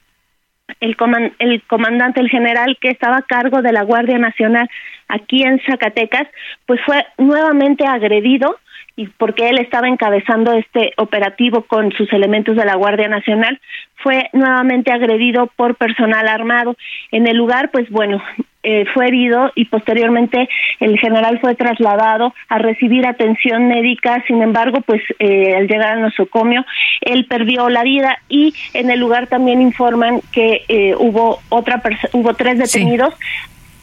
el, el comandante, el general que estaba a cargo de la Guardia Nacional aquí en Zacatecas, pues fue nuevamente agredido y porque él estaba encabezando este operativo con sus elementos de la Guardia Nacional, fue nuevamente agredido por personal armado. En el lugar, pues bueno, eh, fue herido y posteriormente el general fue trasladado a recibir atención médica. Sin embargo, pues eh, al llegar al nosocomio, él perdió la vida y en el lugar también informan que eh, hubo otra hubo tres detenidos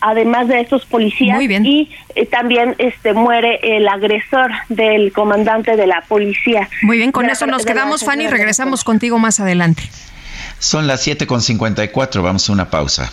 además de estos policías y eh, también este muere el agresor del comandante de la policía. Muy bien, con eso nos quedamos, Fanny, regresamos contigo más adelante. Son las 7.54, vamos a una pausa.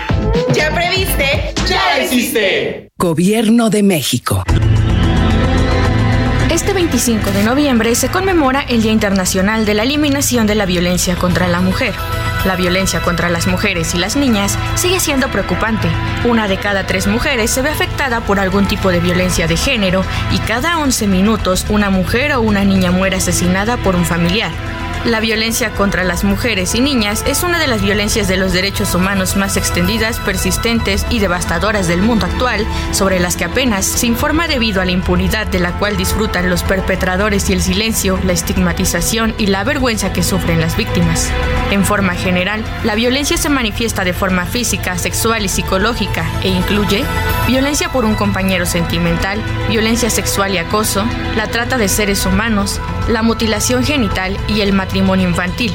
¿Ya previste? ¡Ya existe! Gobierno de México. Este 25 de noviembre se conmemora el Día Internacional de la Eliminación de la Violencia contra la Mujer. La violencia contra las mujeres y las niñas sigue siendo preocupante. Una de cada tres mujeres se ve afectada por algún tipo de violencia de género y cada 11 minutos una mujer o una niña muere asesinada por un familiar. La violencia contra las mujeres y niñas es una de las violencias de los derechos humanos más extendidas, persistentes y devastadoras del mundo actual, sobre las que apenas se informa debido a la impunidad de la cual disfrutan los perpetradores y el silencio, la estigmatización y la vergüenza que sufren las víctimas. En forma general, la violencia se manifiesta de forma física, sexual y psicológica e incluye violencia por un compañero sentimental, violencia sexual y acoso, la trata de seres humanos, la mutilación genital y el matrimonio infantil.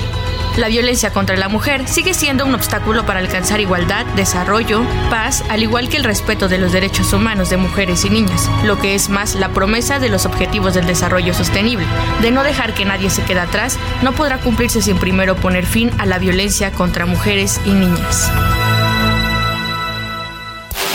La violencia contra la mujer sigue siendo un obstáculo para alcanzar igualdad, desarrollo, paz, al igual que el respeto de los derechos humanos de mujeres y niñas, lo que es más la promesa de los objetivos del desarrollo sostenible. De no dejar que nadie se quede atrás, no podrá cumplirse sin primero poner fin a la violencia contra mujeres y niñas.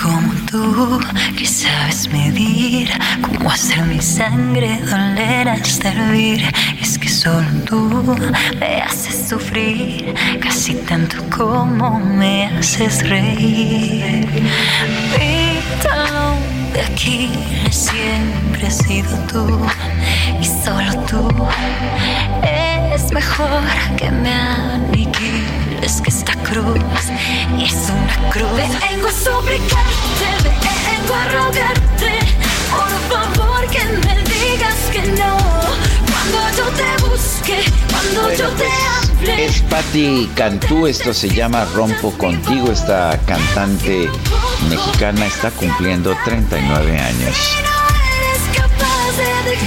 Como tú, que sabes medir cómo hacer mi sangre doler hasta hervir. Es que solo tú me haces sufrir, casi tanto como me haces reír. Vítalo de aquí siempre has sido tú y solo tú. Es mejor que me aniquiles que esta cruz es una cruz. Vengo a suplicarte, vengo a rogarte, por favor que me digas que no. Cuando yo te busque, cuando Bueno, yo te pues, hable. es Patti Cantú, esto se llama Rompo Contigo, esta cantante mexicana está cumpliendo 39 años.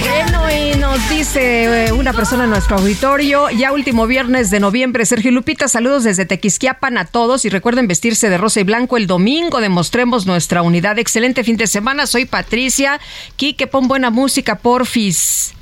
Bueno, y nos dice eh, una persona en nuestro auditorio, ya último viernes de noviembre, Sergio Lupita, saludos desde Tequisquiapan a todos y recuerden vestirse de rosa y blanco el domingo, demostremos nuestra unidad. Excelente fin de semana, soy Patricia. Quique, pon buena música, porfis.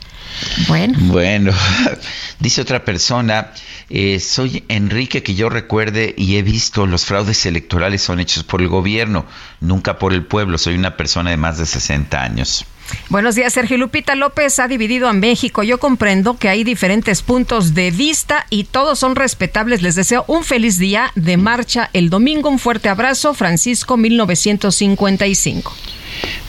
Bueno. Bueno, [LAUGHS] dice otra persona, eh, soy Enrique que yo recuerde y he visto los fraudes electorales son hechos por el gobierno, nunca por el pueblo. Soy una persona de más de 60 años. Buenos días, Sergio Lupita López ha dividido a México. Yo comprendo que hay diferentes puntos de vista y todos son respetables. Les deseo un feliz día de marcha el domingo. Un fuerte abrazo, Francisco 1955.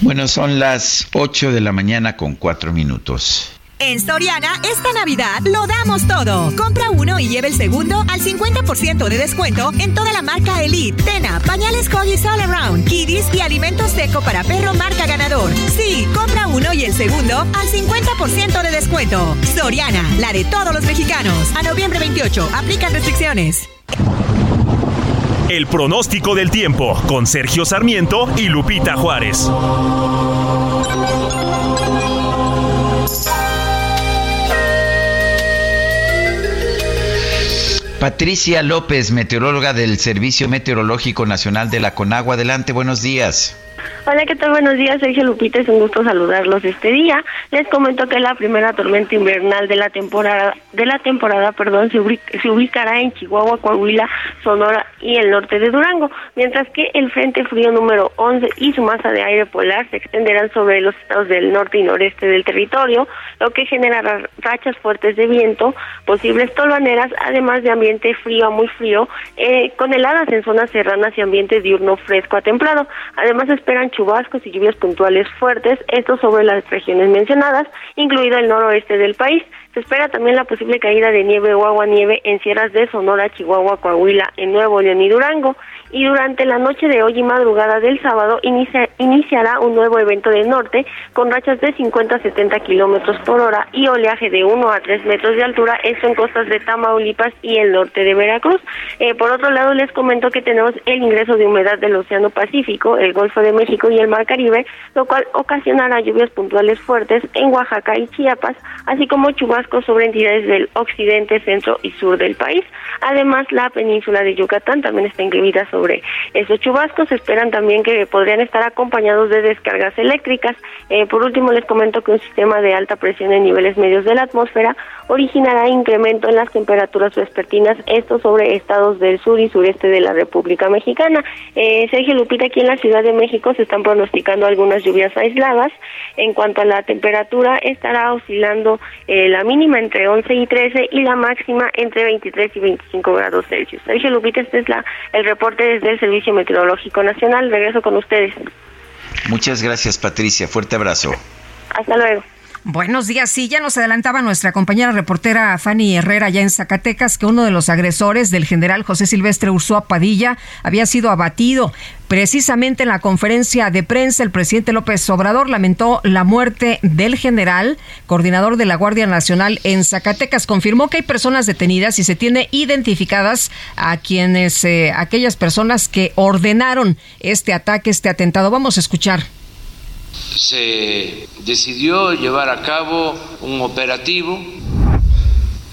Bueno, son las 8 de la mañana con 4 minutos. En Soriana, esta Navidad lo damos todo. Compra uno y lleve el segundo al 50% de descuento en toda la marca Elite, Tena, pañales Huggies All Around, Kiddies y alimentos seco para perro marca ganador. Sí, compra uno y el segundo al 50% de descuento. Soriana, la de todos los mexicanos. A noviembre 28, aplican restricciones. El pronóstico del tiempo con Sergio Sarmiento y Lupita Juárez. Patricia López, meteoróloga del Servicio Meteorológico Nacional de la Conagua. Adelante, buenos días. Hola, ¿qué tal? Buenos días, Sergio Lupita. Es un gusto saludarlos este día. Les comento que la primera tormenta invernal de la temporada, de la temporada, perdón, se, ubri- se ubicará en Chihuahua, Coahuila, Sonora y el norte de Durango, mientras que el Frente Frío número 11 y su masa de aire polar se extenderán sobre los estados del norte y noreste del territorio, lo que generará rachas fuertes de viento, posibles tolvaneras, además de ambiente frío a muy frío, eh, con heladas en zonas serranas y ambiente diurno fresco a templado. Además, se esperan chubascos y lluvias puntuales fuertes, esto sobre las regiones mencionadas, incluido el noroeste del país. Se espera también la posible caída de nieve o agua nieve en sierras de Sonora, Chihuahua, Coahuila, en Nuevo León y Durango. Y durante la noche de hoy y madrugada del sábado inicia- iniciará un nuevo evento del norte con rachas de 50 a 70 kilómetros por hora y oleaje de 1 a 3 metros de altura, esto en costas de Tamaulipas y el norte de Veracruz. Eh, por otro lado, les comento que tenemos el ingreso de humedad del Océano Pacífico, el Golfo de México y el Mar Caribe, lo cual ocasionará lluvias puntuales fuertes en Oaxaca y Chiapas, así como chubascos sobre entidades del occidente, centro y sur del país. Además, la península de Yucatán también está incluida sobre esos chubascos. Se esperan también que podrían estar acompañados de descargas eléctricas. Eh, por último, les comento que un sistema de alta presión en niveles medios de la atmósfera originará incremento en las temperaturas vespertinas, esto sobre estados del sur y sureste de la República Mexicana. Eh, Sergio Lupita, aquí en la Ciudad de México se están pronosticando algunas lluvias aisladas. En cuanto a la temperatura, estará oscilando eh, la mínima entre 11 y 13 y la máxima entre 23 y 25 grados Celsius. Sergio Lupita, este es la, el reporte desde el Servicio Meteorológico Nacional. Regreso con ustedes. Muchas gracias, Patricia. Fuerte abrazo. Hasta luego. Buenos días. Sí, ya nos adelantaba nuestra compañera reportera Fanny Herrera ya en Zacatecas que uno de los agresores del general José Silvestre Ursúa Padilla había sido abatido. Precisamente en la conferencia de prensa, el presidente López Obrador lamentó la muerte del general, coordinador de la Guardia Nacional en Zacatecas. Confirmó que hay personas detenidas y se tiene identificadas a quienes, eh, aquellas personas que ordenaron este ataque, este atentado. Vamos a escuchar. Se decidió llevar a cabo un operativo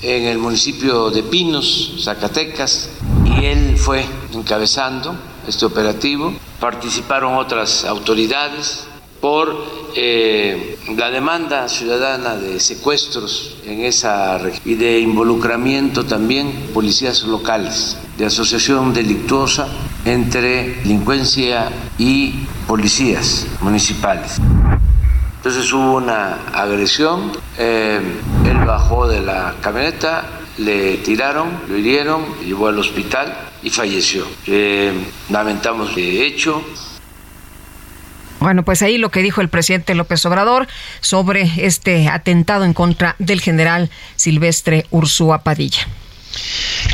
en el municipio de Pinos, Zacatecas, y él fue encabezando este operativo. Participaron otras autoridades por eh, la demanda ciudadana de secuestros en esa región y de involucramiento también policías locales, de asociación delictuosa entre delincuencia y policías municipales. Entonces hubo una agresión, eh, él bajó de la camioneta, le tiraron, lo hirieron, llevó al hospital y falleció. Eh, lamentamos el hecho. Bueno, pues ahí lo que dijo el presidente López Obrador sobre este atentado en contra del general Silvestre Ursúa Padilla.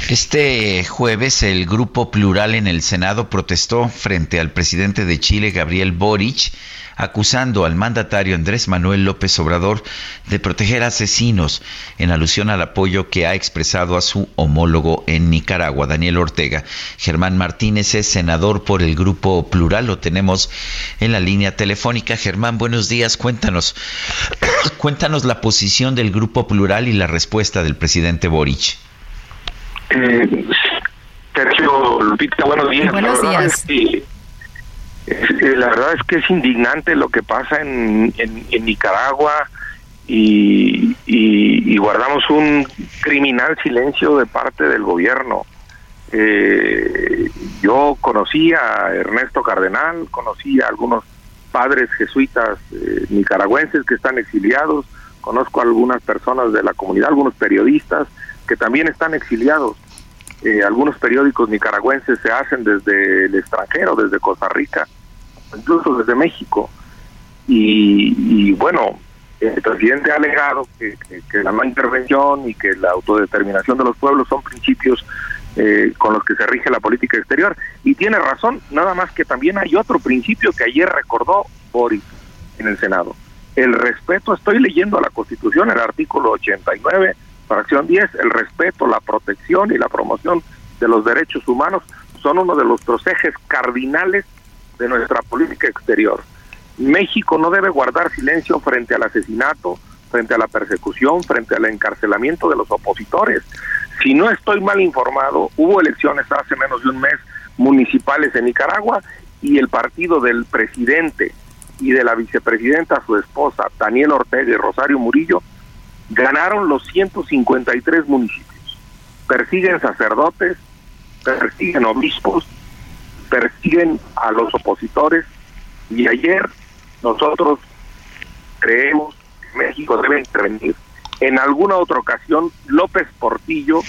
Este jueves el Grupo Plural en el Senado protestó frente al presidente de Chile, Gabriel Boric, acusando al mandatario Andrés Manuel López Obrador de proteger asesinos en alusión al apoyo que ha expresado a su homólogo en Nicaragua, Daniel Ortega. Germán Martínez es senador por el Grupo Plural, lo tenemos en la línea telefónica. Germán, buenos días, cuéntanos, [COUGHS] cuéntanos la posición del Grupo Plural y la respuesta del presidente Boric. Eh, Sergio Lupita, buenos días. Buenos días. la verdad es que es indignante lo que pasa en, en, Nicaragua y, y, guardamos un criminal silencio de parte del gobierno. Eh, yo conocí a Ernesto Cardenal, conocí a algunos padres jesuitas eh, nicaragüenses que están exiliados, conozco a algunas personas de la comunidad, algunos periodistas que también están exiliados. Eh, algunos periódicos nicaragüenses se hacen desde el extranjero, desde Costa Rica, incluso desde México. Y, bueno, el presidente ha alegado que, la no intervención y que la autodeterminación de los pueblos son principios eh, con los que se rige la política exterior. Y tiene razón, nada más que también hay otro principio que ayer recordó Boris en el Senado. El respeto, estoy leyendo a la Constitución, el artículo 89, fracción 10, el respeto, la protección y la promoción de los derechos humanos son uno de los ejes cardinales de nuestra política exterior. México no debe guardar silencio frente al asesinato, frente a la persecución, frente al encarcelamiento de los opositores. Si no estoy mal informado, hubo elecciones hace menos de un mes municipales en Nicaragua y el partido del presidente y de la vicepresidenta, su esposa, Daniel Ortega y Rosario Murillo, ganaron los 153 municipios. Persiguen sacerdotes, persiguen obispos, persiguen a los opositores y ayer nosotros creemos que México debe intervenir. En alguna otra ocasión, López Portillo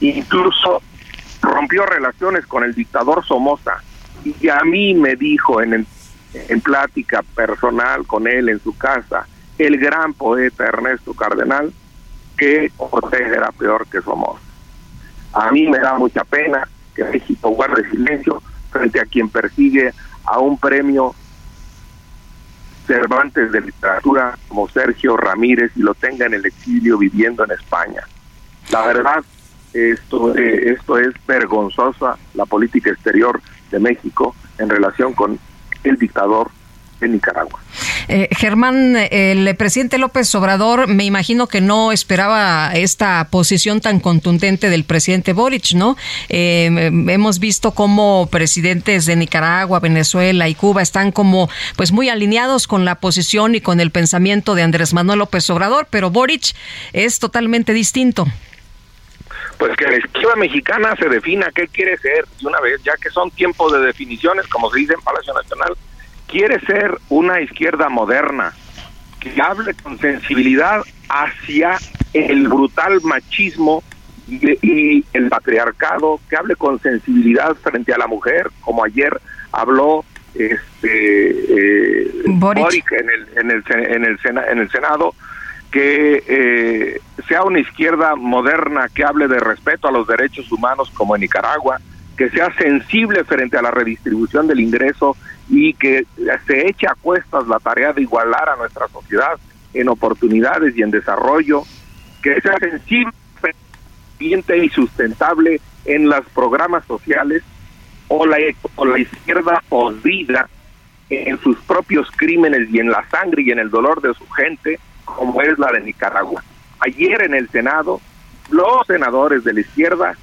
incluso rompió relaciones con el dictador Somoza y a mí me dijo en, en plática personal con él en su casa, el gran poeta Ernesto Cardenal, que Ortega era peor que Somoza. A mí me da mucha pena que México guarde silencio frente a quien persigue a un premio Cervantes de literatura como Sergio Ramírez y lo tenga en el exilio viviendo en España. La verdad, esto, eh, esto es vergonzosa la política exterior de México en relación con el dictador en Nicaragua. Eh, Germán, el presidente López Obrador, me imagino que no esperaba esta posición tan contundente del presidente Boric, ¿no? Eh, hemos visto cómo presidentes de Nicaragua, Venezuela y Cuba están como, pues, muy alineados con la posición y con el pensamiento de Andrés Manuel López Obrador, pero Boric es totalmente distinto pues que la izquierda mexicana se defina qué quiere ser de una vez, ya que son tiempos de definiciones, como se dice en Palacio Nacional, quiere ser una izquierda moderna, que hable con sensibilidad hacia el brutal machismo y, el patriarcado, que hable con sensibilidad frente a la mujer, como ayer habló este eh, Boric. en el en el en el, en el Senado que eh, sea una izquierda moderna que hable de respeto a los derechos humanos como en Nicaragua, que sea sensible frente a la redistribución del ingreso y que se eche a cuestas la tarea de igualar a nuestra sociedad en oportunidades y en desarrollo, que sea sensible y sustentable en los programas sociales o la, o la izquierda podrida en sus propios crímenes y en la sangre y en el dolor de su gente, como es la de Nicaragua. Ayer en el Senado, los senadores de la izquierda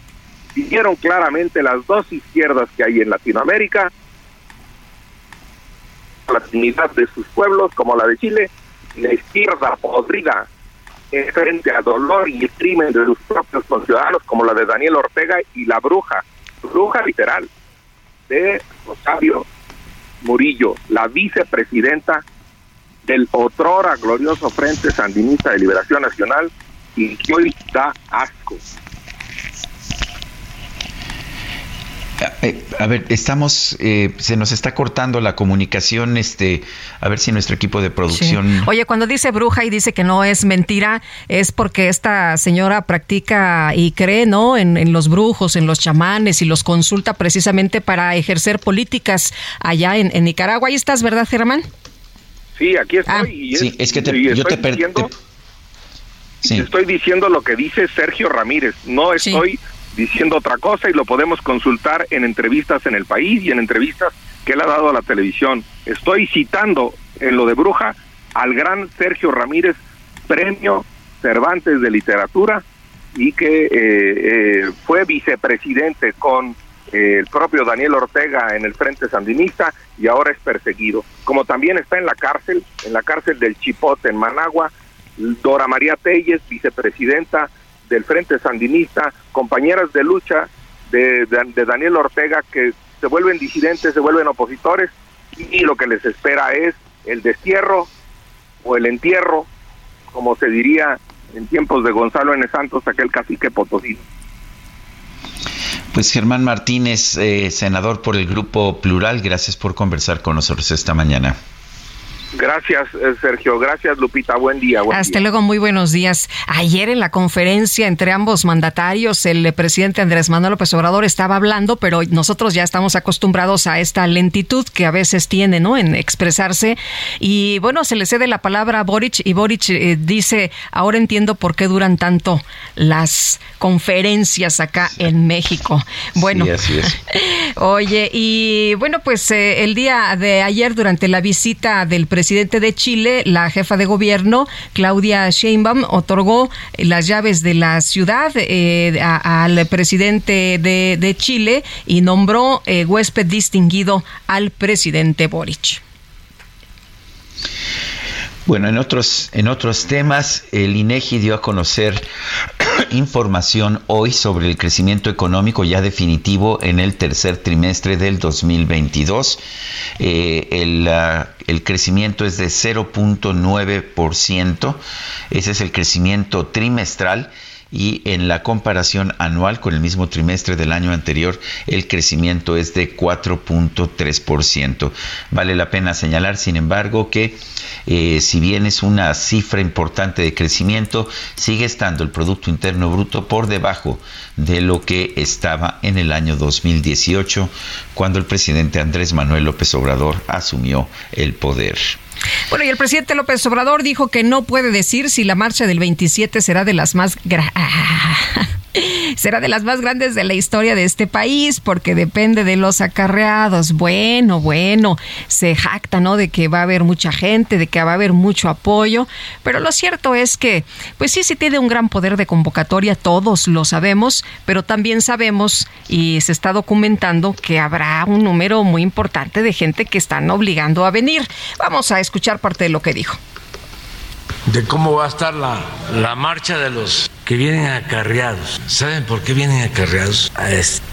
dijeron claramente las dos izquierdas que hay en Latinoamérica la dignidad de sus pueblos, como la de Chile, la izquierda podrida frente al dolor y el crimen de sus propios conciudadanos, como la de Daniel Ortega y la bruja, bruja literal, de Rosario Murillo, la vicepresidenta del otrora glorioso Frente Sandinista de Liberación Nacional y que hoy da asco. Eh, a ver, estamos, eh, se nos está cortando la comunicación, este, a ver si nuestro equipo de producción. Oye, cuando dice bruja y dice que no es mentira, es porque esta señora practica y cree, ¿no? En, los brujos, en los chamanes y los consulta precisamente para ejercer políticas allá en, Nicaragua. Ahí estás, ¿verdad, Germán? Sí, aquí estoy. Ah, y sí, es que te, yo te, diciendo, Estoy diciendo lo que dice Sergio Ramírez. No estoy diciendo otra cosa y lo podemos consultar en entrevistas en el país y en entrevistas que él ha dado a la televisión. Estoy citando en lo de Bruja al gran Sergio Ramírez, premio Cervantes de Literatura, y que eh, eh, fue vicepresidente con eh, el propio Daniel Ortega en el Frente Sandinista y ahora es perseguido. Como también está en la cárcel, en la cárcel del Chipote en Managua, Dora María Telles, vicepresidenta del Frente Sandinista, compañeras de lucha de, Daniel Ortega que se vuelven disidentes, se vuelven opositores y lo que les espera es el destierro o el entierro, como se diría en tiempos de Gonzalo N. Santos, aquel cacique potosino. Pues Germán Martínez, eh, senador por el Grupo Plural, gracias por conversar con nosotros esta mañana. Gracias, eh, Sergio. Gracias, Lupita. Buen día. Hasta luego, muy buenos días. Ayer en la conferencia entre ambos mandatarios, el presidente Andrés Manuel López Obrador estaba hablando, pero nosotros ya estamos acostumbrados a esta lentitud que a veces tiene, ¿no? En expresarse. Y bueno, se le cede la palabra a Boric y Boric eh, dice, ahora entiendo por qué duran tanto las conferencias acá en México. Bueno, así es. [LAUGHS] oye, y bueno, pues eh, el día de ayer durante la visita del presidente presidente de Chile, la jefa de gobierno, Claudia Sheinbaum, otorgó las llaves de la ciudad eh, al presidente de, Chile y nombró eh, huésped distinguido al presidente Boric. Bueno, en otros, en otros temas, el INEGI dio a conocer [CLEARS THROAT] información hoy sobre el crecimiento económico ya definitivo en el tercer trimestre del 2022. Eh, el, el crecimiento es de 0.9%. Ese es el crecimiento trimestral y en la comparación anual con el mismo trimestre del año anterior el crecimiento es de 4.3%. Vale la pena señalar, sin embargo, que eh, si bien es una cifra importante de crecimiento, sigue estando el Producto Interno Bruto por debajo de lo que estaba en el año 2018, cuando el presidente Andrés Manuel López Obrador asumió el poder. Bueno, y el presidente López Obrador dijo que no puede decir si la marcha del 27 será de las más [LAUGHS] será de las más grandes de la historia de este país porque depende de los acarreados. Bueno, bueno, se jacta, ¿no? De que va a haber mucha gente, de que va a haber mucho apoyo, pero lo cierto es que, pues sí, sí tiene un gran poder de convocatoria, todos lo sabemos, pero también sabemos y se está documentando que habrá un número muy importante de gente que están obligando a venir. Vamos a escuchar parte de lo que dijo de cómo va a estar la, la marcha de los que vienen acarreados. ¿Saben por qué vienen acarreados?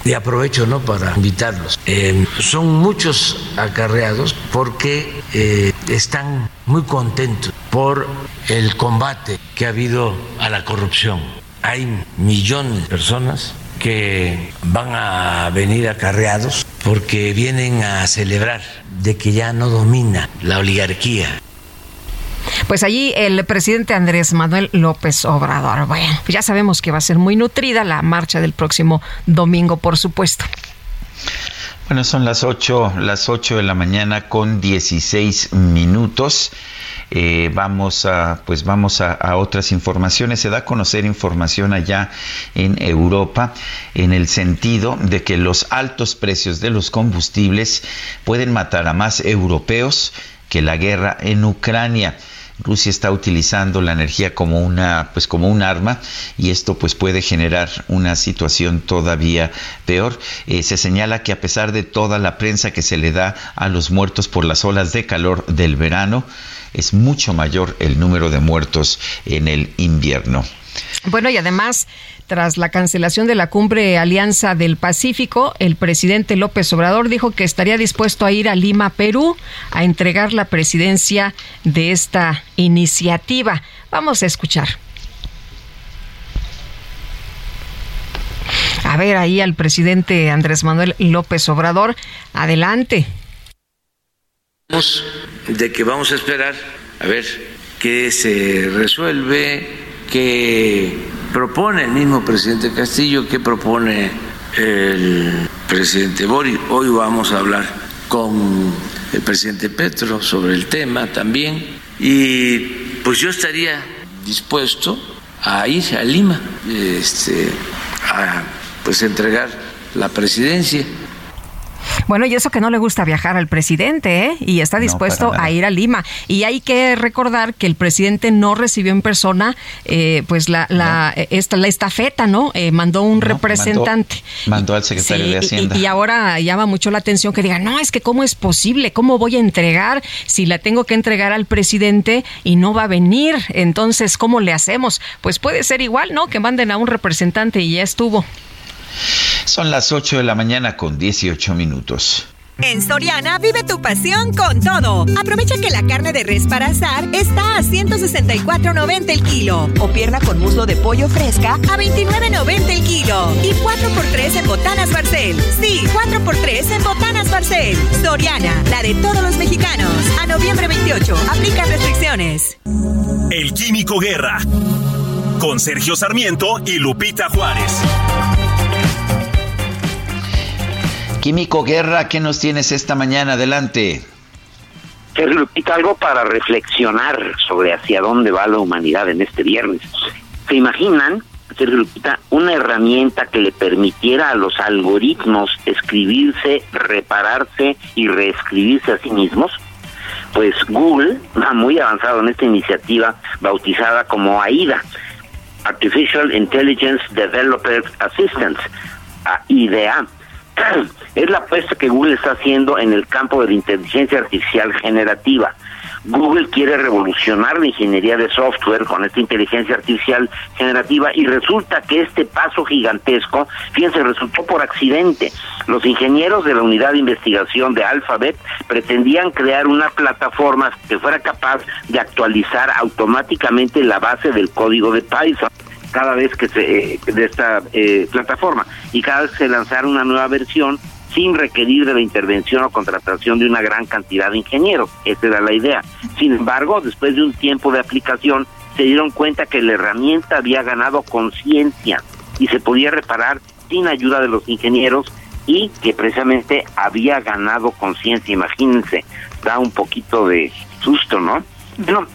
Y aprovecho ¿no? para invitarlos. Eh, son muchos acarreados porque eh, están muy contentos por el combate que ha habido a la corrupción. Hay millones de personas que van a venir acarreados porque vienen a celebrar de que ya no domina la oligarquía, pues allí el presidente Andrés Manuel López Obrador. Bueno, ya sabemos que va a ser muy nutrida la marcha del próximo domingo, por supuesto. Bueno, son las 8, las 8 de la mañana con 16 minutos. Eh, vamos a pues vamos a, otras informaciones se da a conocer información allá en Europa en el sentido de que los altos precios de los combustibles pueden matar a más europeos que la guerra en Ucrania Rusia está utilizando la energía como una pues como un arma y esto pues puede generar una situación todavía peor. Eh, se señala que a pesar de toda la prensa que se le da a los muertos por las olas de calor del verano, es mucho mayor el número de muertos en el invierno. Bueno, y además, tras la cancelación de la cumbre Alianza del Pacífico, el presidente López Obrador dijo que estaría dispuesto a ir a Lima, Perú, a entregar la presidencia de esta iniciativa. Vamos a escuchar. A ver ahí al presidente Andrés Manuel López Obrador. Adelante. De que vamos a esperar a ver qué se resuelve, qué propone el mismo presidente Castillo, qué propone el presidente Bori. Hoy vamos a hablar con el presidente Petro sobre el tema también. Y pues yo estaría dispuesto a ir a Lima, este, a pues entregar la presidencia. Bueno, y eso que no le gusta viajar al presidente, ¿eh? Y está dispuesto a ir a Lima. Y hay que recordar que el presidente no recibió en persona, eh, pues, la, la, esta, la estafeta, ¿no? Eh, mandó un representante. Mandó, al secretario de Hacienda. Y, ahora llama mucho la atención que diga, no, es que cómo es posible, cómo voy a entregar si la tengo que entregar al presidente y no va a venir. Entonces, ¿cómo le hacemos? Pues puede ser igual, ¿no? Que manden a un representante y ya estuvo. Son las 8 de la mañana con 18 minutos. En Soriana vive tu pasión con todo. Aprovecha que la carne de res para asar está a 164.90 el kilo o pierna con muslo de pollo fresca a 29.90 el kilo y 4x3 en botanas Barcel. Sí, 4x3 en botanas Barcel. Soriana, la de todos los mexicanos. A noviembre 28, aplica restricciones. El Químico Guerra con Sergio Sarmiento y Lupita Juárez. Químico Guerra, ¿qué nos tienes esta mañana? Adelante. Sergio Lupita, algo para reflexionar sobre hacia dónde va la humanidad en este viernes. ¿Se imaginan, Sergio Lupita, una herramienta que le permitiera a los algoritmos escribirse, repararse y reescribirse a sí mismos? Pues Google ha muy avanzado en esta iniciativa bautizada como AIDA, Artificial Intelligence Developer Assistance, IDEA [COUGHS] es la apuesta que Google está haciendo en el campo de la inteligencia artificial generativa. Google quiere revolucionar la ingeniería de software con esta inteligencia artificial generativa y resulta que este paso gigantesco, fíjense, resultó por accidente. Los ingenieros de la unidad de investigación de Alphabet pretendían crear una plataforma que fuera capaz de actualizar automáticamente la base del código de Python cada vez que se eh, de esta eh, plataforma y cada vez se lanzara una nueva versión sin requerir de la intervención o contratación de una gran cantidad de ingenieros. Esa era la idea. Sin embargo, después de un tiempo de aplicación, se dieron cuenta que la herramienta había ganado conciencia y se podía reparar sin ayuda de los ingenieros y que precisamente había ganado conciencia. Imagínense, da un poquito de susto, ¿no? Bueno,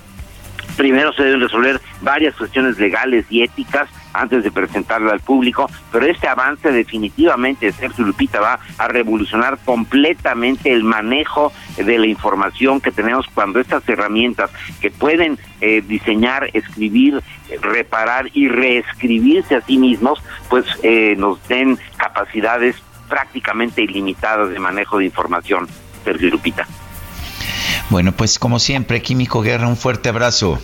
primero se deben resolver varias cuestiones legales y éticas antes de presentarlo al público, pero este avance definitivamente, Sergio Lupita, va a revolucionar completamente el manejo de la información que tenemos cuando estas herramientas que pueden eh, diseñar, escribir, reparar y reescribirse a sí mismos, pues eh, nos den capacidades prácticamente ilimitadas de manejo de información, Sergio Lupita. Bueno, pues como siempre, Químico Guerra, un fuerte abrazo.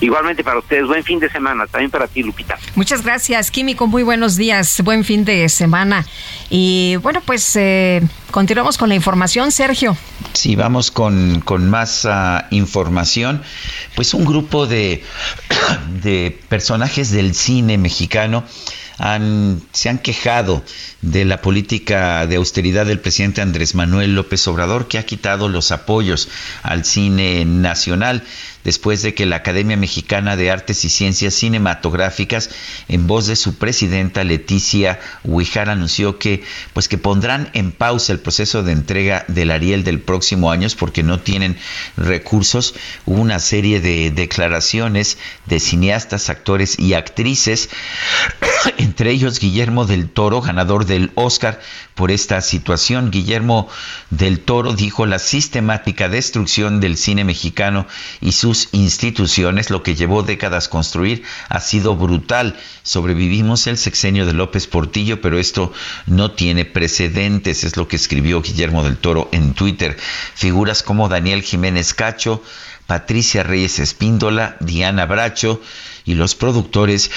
Igualmente para ustedes, buen fin de semana, también para ti, Lupita. Muchas gracias, Químico, muy buenos días, buen fin de semana. Y bueno, pues eh, continuamos con la información, Sergio. Sí, vamos con, con más uh, información. Pues un grupo de, [COUGHS] de personajes del cine mexicano han, se han quejado de la política de austeridad del presidente Andrés Manuel López Obrador, que ha quitado los apoyos al cine nacional después de que la Academia Mexicana de Artes y Ciencias Cinematográficas, en voz de su presidenta Leticia Huijar, anunció que, pues que pondrán en pausa el proceso de entrega del Ariel del próximo año porque no tienen recursos. Hubo una serie de declaraciones de cineastas, actores y actrices, [COUGHS] entre ellos Guillermo del Toro, ganador del Oscar por esta situación. Guillermo del Toro dijo la sistemática destrucción del cine mexicano y sus instituciones. Lo que llevó décadas construir ha sido brutal. Sobrevivimos el sexenio de López Portillo, pero esto no tiene precedentes, es lo que escribió Guillermo del Toro en Twitter. Figuras como Daniel Jiménez Cacho, Patricia Reyes Espíndola, Diana Bracho y los productores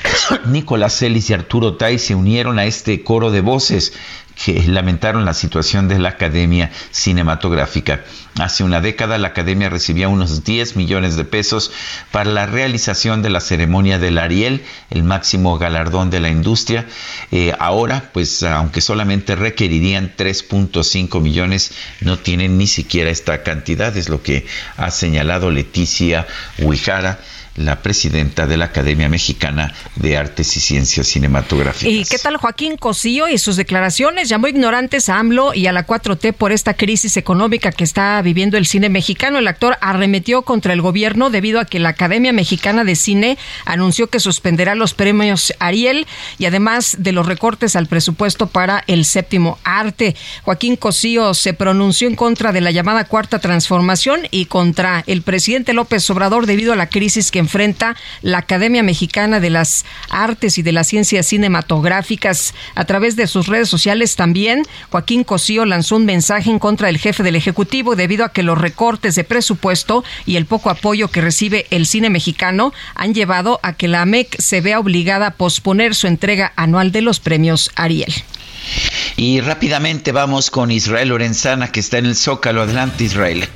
[COUGHS] Nicolás Celis y Arturo Tai se unieron a este coro de voces que lamentaron la situación de la Academia Cinematográfica. Hace una década la Academia recibía unos 10 millones de pesos para la realización de la ceremonia del Ariel, el máximo galardón de la industria. Eh, ahora, pues aunque solamente requerirían 3.5 millones, no tienen ni siquiera esta cantidad, es lo que ha señalado Leticia Huijara la presidenta de la Academia Mexicana de Artes y Ciencias Cinematográficas. ¿Y qué tal Joaquín Cosío y sus declaraciones? Llamó ignorantes a AMLO y a la 4T por esta crisis económica que está viviendo el cine mexicano. El actor arremetió contra el gobierno debido a que la Academia Mexicana de Cine anunció que suspenderá los premios Ariel y además de los recortes al presupuesto para el séptimo arte. Joaquín Cosío se pronunció en contra de la llamada cuarta transformación y contra el presidente López Obrador debido a la crisis que enfrenta la Academia Mexicana de las Artes y de las Ciencias Cinematográficas. A través de sus redes sociales también, Joaquín Cosío lanzó un mensaje en contra del jefe del Ejecutivo debido a que los recortes de presupuesto y el poco apoyo que recibe el cine mexicano han llevado a que la AMEC se vea obligada a posponer su entrega anual de los premios Ariel. Y rápidamente vamos con Israel Lorenzana, que está en el Zócalo. Adelante, Israel.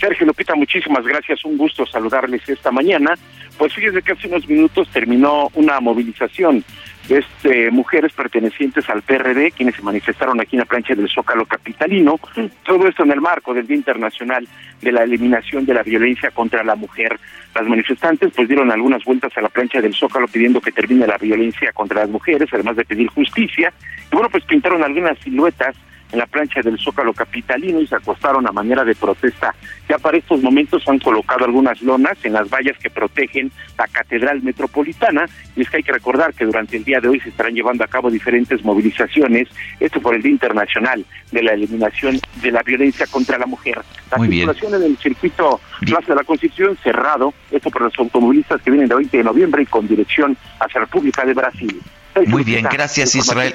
Sergio Lupita, muchísimas gracias. Un gusto saludarles esta mañana. Pues fíjense que hace unos minutos terminó una movilización de este, mujeres pertenecientes al PRD, quienes se manifestaron aquí en la plancha del Zócalo Capitalino. Todo esto en el marco del Día Internacional de la Eliminación de la Violencia contra la Mujer. Las manifestantes pues dieron algunas vueltas a la plancha del Zócalo pidiendo que termine la violencia contra las mujeres, además de pedir justicia. Y bueno, pues pintaron algunas siluetas en la plancha del Zócalo Capitalino y se acostaron a manera de protesta. Ya para estos momentos han colocado algunas lonas en las vallas que protegen la Catedral Metropolitana y es que hay que recordar que durante el día de hoy se estarán llevando a cabo diferentes movilizaciones, esto por el Día Internacional de la Eliminación de la Violencia contra la Mujer. La Muy bien. circulación en el circuito Plaza de la Constitución cerrado, esto por los automovilistas que vienen de 20 de noviembre y con dirección hacia la República de Brasil. Muy bien, gracias Israel.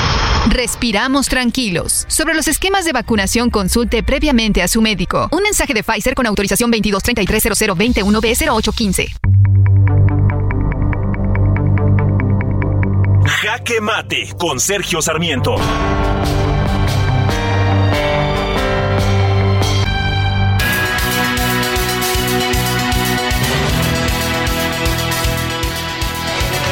respiramos tranquilos. Sobre los esquemas de vacunación, consulte previamente a su médico. Un mensaje de Pfizer con autorización 22330021B0815. Jaque Mate con Sergio Sarmiento.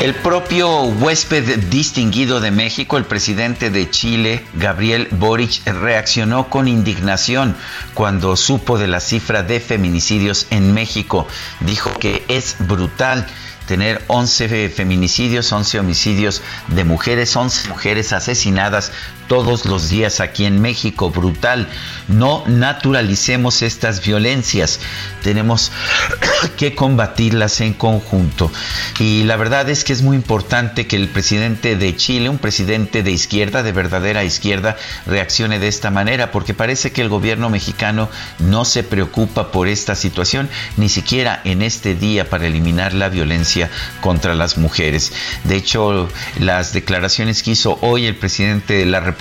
El propio huésped distinguido de México, el presidente de Chile, Gabriel Boric, reaccionó con indignación cuando supo de la cifra de feminicidios en México. Dijo que es brutal. tener 11 feminicidios, 11 homicidios de mujeres, 11 mujeres asesinadas todos los días aquí en México. Brutal. No naturalicemos estas violencias. Tenemos [CLEARS THROAT] que combatirlas en conjunto. Y la verdad es que es muy importante que el presidente de Chile, un presidente de izquierda, de verdadera izquierda, reaccione de esta manera, porque parece que el gobierno mexicano no se preocupa por esta situación, ni siquiera en este día para eliminar la violencia contra las mujeres. De hecho, las declaraciones que hizo hoy el presidente de la República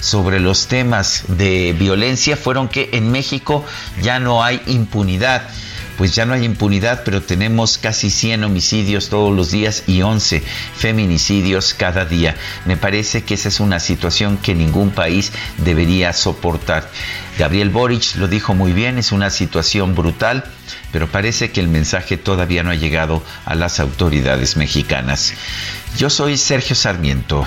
sobre los temas de violencia fueron que en México ya no hay impunidad pues ya no hay impunidad, pero tenemos casi 100 homicidios todos los días y 11 feminicidios cada día. Me parece que esa es una situación que ningún país debería soportar. Gabriel Boric lo dijo muy bien, es una situación brutal, pero parece que el mensaje todavía no ha llegado a las autoridades mexicanas. Yo soy Sergio Sarmiento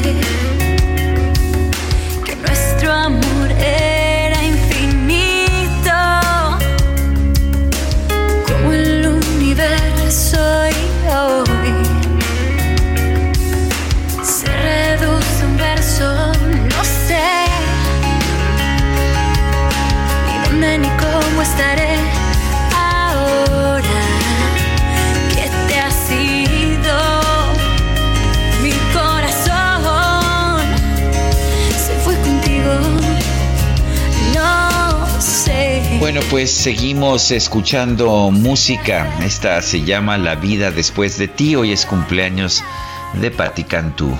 Pensé Bueno, pues seguimos escuchando música. Esta se llama La vida después de ti. Hoy es cumpleaños de Patti Cantú.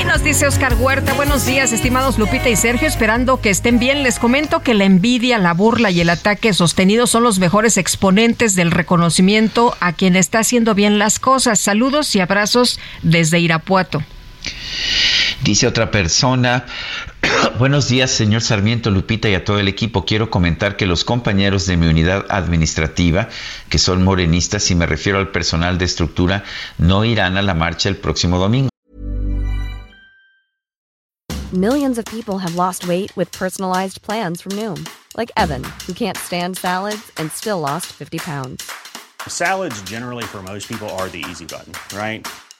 Y nos dice Oscar Huerta, buenos días, estimados Lupita y Sergio, esperando que estén bien. Les comento que la envidia, la burla y el ataque sostenido son los mejores exponentes del reconocimiento a quien está haciendo bien las cosas. Saludos y abrazos desde Irapuato. Dice otra persona, [COUGHS] buenos días señor Sarmiento, Lupita y a todo el equipo. Quiero comentar que los compañeros de mi unidad administrativa, que son morenistas y me refiero al personal de estructura, no irán a la marcha el próximo domingo. Millions of people have lost weight with personalized plans from Noom, like Evan, who can't stand salads and still lost 50 pounds. Salads, generally, for most people, are the easy button, right?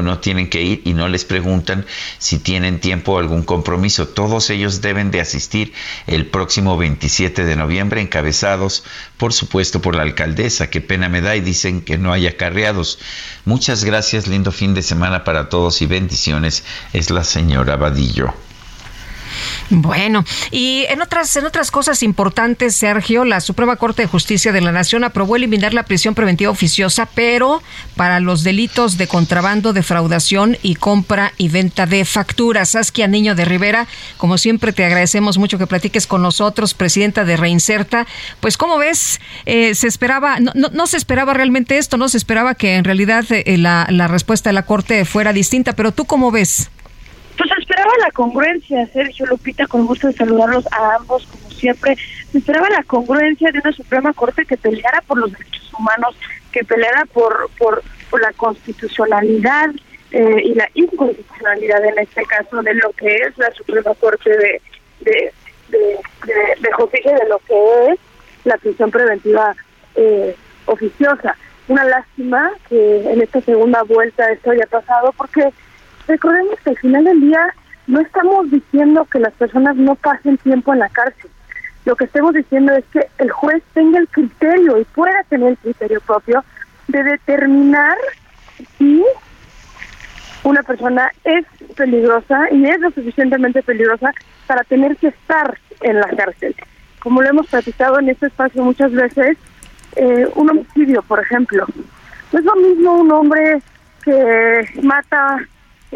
No tienen que ir y no les preguntan si tienen tiempo o algún compromiso. Todos ellos deben de asistir el próximo 27 de noviembre, encabezados, por supuesto, por la alcaldesa. Qué pena me da y dicen que no hay acarreados. Muchas gracias, lindo fin de semana para todos y bendiciones. Es la señora Vadillo. Bueno, y en otras, en otras cosas importantes, Sergio, la Suprema Corte de Justicia de la Nación aprobó eliminar la prisión preventiva oficiosa, pero para los delitos de contrabando, defraudación y compra y venta de facturas. Saskia Niño de Rivera, como siempre te agradecemos mucho que platiques con nosotros, presidenta de Reinserta. Pues, ¿cómo ves? Eh, se esperaba, no, no, no, se esperaba realmente esto, no se esperaba que en realidad eh, la, la respuesta de la Corte fuera distinta, pero tú cómo ves? Pues esperaba la congruencia, Sergio Lupita, con gusto de saludarlos a ambos, como siempre. Se esperaba la congruencia de una Suprema Corte que peleara por los derechos humanos, que peleara por, por, la constitucionalidad eh, y la inconstitucionalidad en este caso de lo que es la Suprema Corte de, de, de, justicia de lo que es la prisión preventiva eh, oficiosa. Una lástima que en esta segunda vuelta esto haya pasado porque recordemos que al final del día no estamos diciendo que las personas no pasen tiempo en la cárcel. Lo que estamos diciendo es que el juez tenga el criterio y pueda tener el criterio propio de determinar si una persona es peligrosa y es lo suficientemente peligrosa para tener que estar en la cárcel. Como lo hemos platicado en este espacio muchas veces, eh, un homicidio, por ejemplo. No es lo mismo un hombre que mata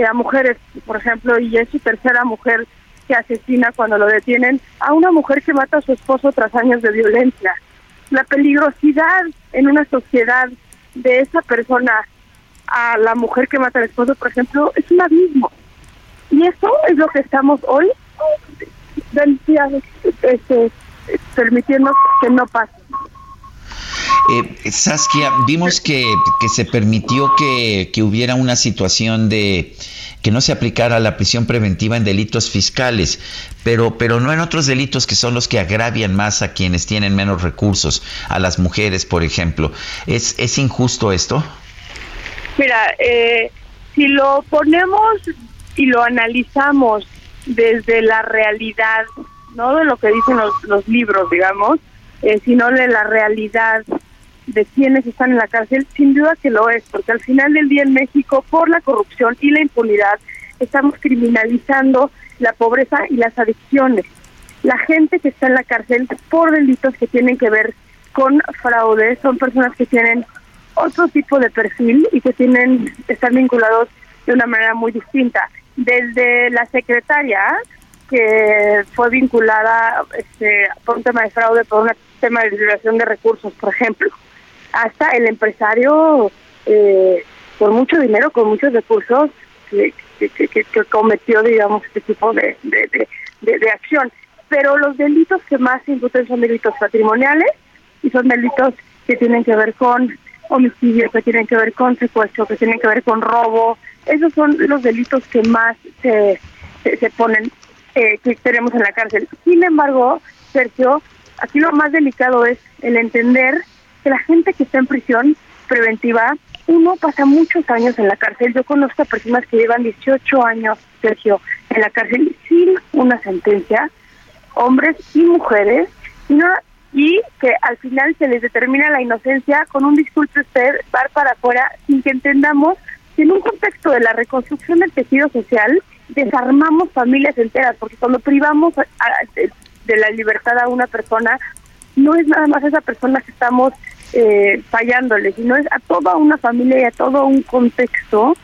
a mujeres, por ejemplo, y es su tercera mujer que asesina cuando lo detienen, a una mujer que mata a su esposo tras años de violencia. La peligrosidad en una sociedad de esa persona a la mujer que mata al esposo, por ejemplo, es un abismo. Y eso es lo que estamos hoy este, permitiendo que no pase. Eh, Saskia, vimos que, que se permitió que, que, hubiera una situación de que no se aplicara la prisión preventiva en delitos fiscales, pero, pero no en otros delitos que son los que agravian más a quienes tienen menos recursos, a las mujeres, por ejemplo. ¿Es, es injusto esto? Mira, eh, si lo ponemos y lo analizamos desde la realidad, no de lo que dicen los, los libros, digamos, eh, sino de la realidad de quienes están en la cárcel, sin duda que lo es, porque al final del día en México, por la corrupción y la impunidad, estamos criminalizando la pobreza y las adicciones. La gente que está en la cárcel por delitos que tienen que ver con fraude son personas que tienen otro tipo de perfil y que tienen están vinculados de una manera muy distinta. Desde la secretaria, que fue vinculada este, por un tema de fraude, por un tema de liberación de recursos, por ejemplo, hasta el empresario eh, con mucho dinero, con muchos recursos, que, cometió, digamos, este tipo de, de, de, acción. Pero los delitos que más se imputen son delitos patrimoniales y son delitos que tienen que ver con homicidios, que tienen que ver con secuestro, que tienen que ver con robo. Esos son los delitos que más se, se, ponen, eh, que tenemos en la cárcel. Sin embargo, Sergio, aquí lo más delicado es el entender que la gente que está en prisión preventiva, uno pasa muchos años en la cárcel. Yo conozco a personas que llevan 18 años, Sergio, en la cárcel sin una sentencia, hombres y mujeres, y no y que al final se les determina la inocencia con un disculpe usted, bar para afuera, sin que entendamos que en un contexto de la reconstrucción del tejido social desarmamos familias enteras, porque cuando privamos de, la libertad a una persona, no es nada más a esa persona que estamos eh, fallándole, sino es a toda una familia y a todo un contexto,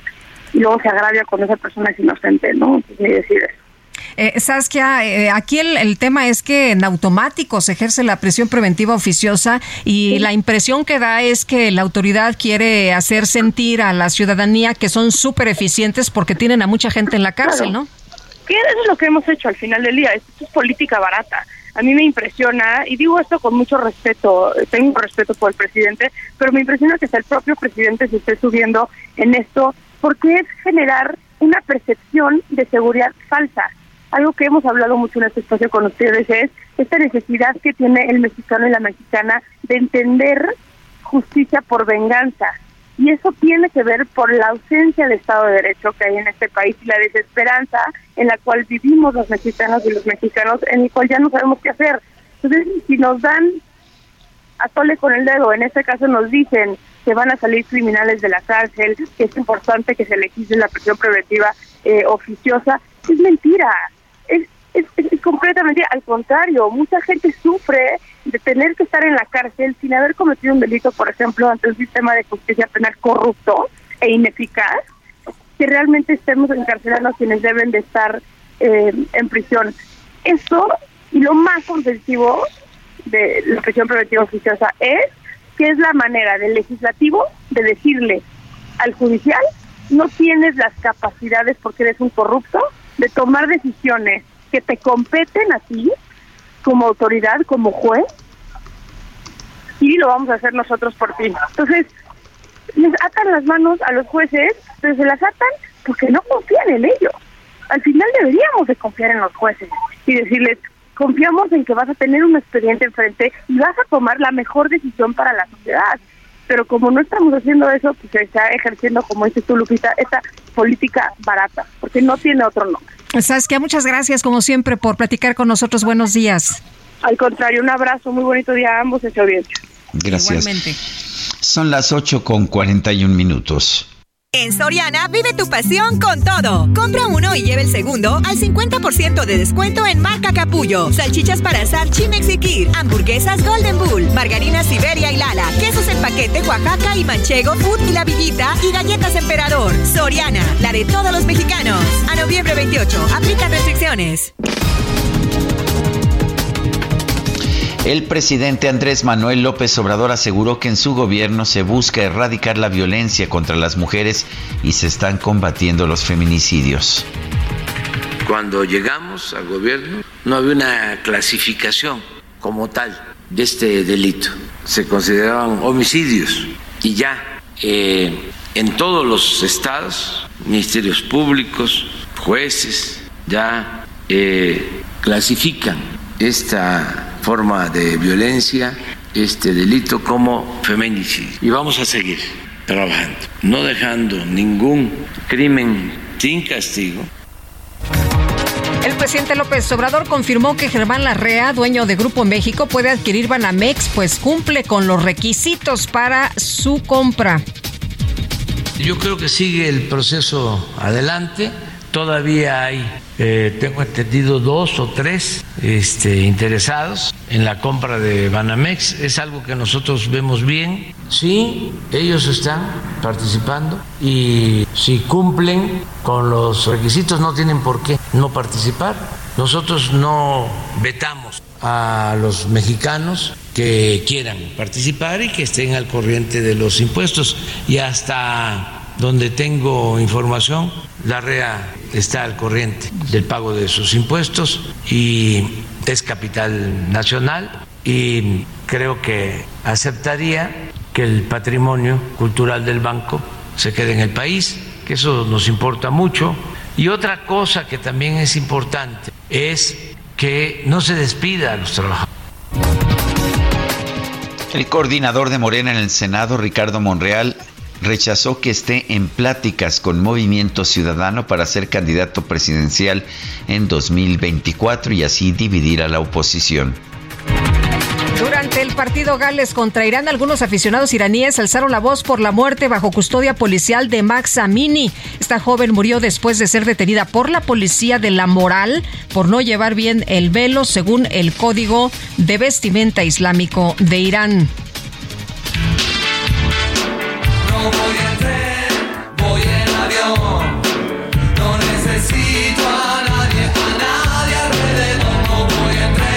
y luego se agravia con esa persona es inocente, ¿no? Ni decir eso. Eh, Saskia, eh, aquí el, tema es que en automático se ejerce la presión preventiva oficiosa y la impresión que da es que la autoridad quiere hacer sentir a la ciudadanía que son súper eficientes porque tienen a mucha gente en la cárcel, ¿no? ¿Qué es lo que hemos hecho al final del día? Esto es política barata. A mí me impresiona, y digo esto con mucho respeto, tengo respeto por el presidente, pero me impresiona que hasta el propio presidente se esté subiendo en esto, porque es generar una percepción de seguridad falsa algo que hemos hablado mucho en este espacio con ustedes es esta necesidad que tiene el mexicano y la mexicana de entender justicia por venganza. Y eso tiene que ver por la ausencia de Estado de Derecho que hay en este país y la desesperanza en la cual vivimos los mexicanos y los mexicanos, en el cual ya no sabemos qué hacer. Entonces, si nos dan a tole con el dedo, en este caso nos dicen que van a salir criminales de la cárcel, que es importante que se legisle la prisión preventiva eh, oficiosa, es mentira es, completamente al contrario. Mucha gente sufre de tener que estar en la cárcel sin haber cometido un delito, por ejemplo, ante un sistema de justicia penal corrupto e ineficaz, que realmente estemos encarcelando a quienes deben de estar eh, en prisión. Eso, y lo más ofensivo de la prisión preventiva oficiosa es que es la manera del legislativo de decirle al judicial no tienes las capacidades porque eres un corrupto de tomar decisiones que te competen a ti como autoridad, como juez, y lo vamos a hacer nosotros por ti. Entonces, les atan las manos a los jueces, pero se las atan porque no confían en ellos. Al final deberíamos de confiar en los jueces y decirles, confiamos en que vas a tener un expediente enfrente y vas a tomar la mejor decisión para la sociedad. Pero como no estamos haciendo eso, pues se está ejerciendo, como dices tú, Lupita, esta política barata, porque no tiene otro nombre. Sabes que muchas gracias, como siempre, por platicar con nosotros. Buenos días. Al contrario, un abrazo, muy bonito día a ambos, hecho bien. Gracias. Son las 8 con 41 minutos. En Soriana vive tu pasión con todo. Compra uno y lleve el segundo al 50% de descuento en marca Capullo. Salchichas para asar Chimex y Kir. Hamburguesas Golden Bull. Margarinas Siberia y Lala. Quesos en paquete Oaxaca y Manchego Food y La Villita. Y galletas Emperador. Soriana, la de todos los mexicanos. A noviembre 28. Aplica restricciones. El presidente Andrés Manuel López Obrador aseguró que en su gobierno se busca erradicar la violencia contra las mujeres y se están combatiendo los feminicidios. Cuando llegamos al gobierno no había una clasificación como tal de este delito. Se consideraban homicidios y ya eh, en todos los estados, ministerios públicos, jueces, ya eh, clasifican esta forma de violencia, este delito como feminicidio. Y vamos a seguir trabajando, no dejando ningún crimen sin castigo. El presidente López Obrador confirmó que Germán Larrea, dueño de Grupo México, puede adquirir Banamex, pues cumple con los requisitos para su compra. Yo creo que sigue el proceso adelante. Todavía hay eh, tengo entendido, dos o tres este, interesados en la compra de Banamex. Es algo que nosotros vemos bien. Sí, ellos están participando y si cumplen con los requisitos no tienen por qué no participar. Nosotros no vetamos a los mexicanos que quieran participar y que estén al corriente de los impuestos. Y hasta donde tengo información, la REA está al corriente del pago de sus impuestos y es capital nacional y creo que aceptaría que el patrimonio cultural del banco se quede en el país, que eso nos importa mucho. Y otra cosa que también es importante es que no se despida a los trabajadores. El coordinador de Morena en el Senado, Ricardo Monreal, rechazó que esté en pláticas con Movimiento Ciudadano para ser candidato presidencial en 2024 y así dividir a la oposición. Durante el partido Gales contra Irán, algunos aficionados iraníes alzaron la voz por la muerte bajo custodia policial de Max Amini. Esta joven murió después de ser detenida por la policía de la moral por no llevar bien el velo según el código de vestimenta islámico de Irán.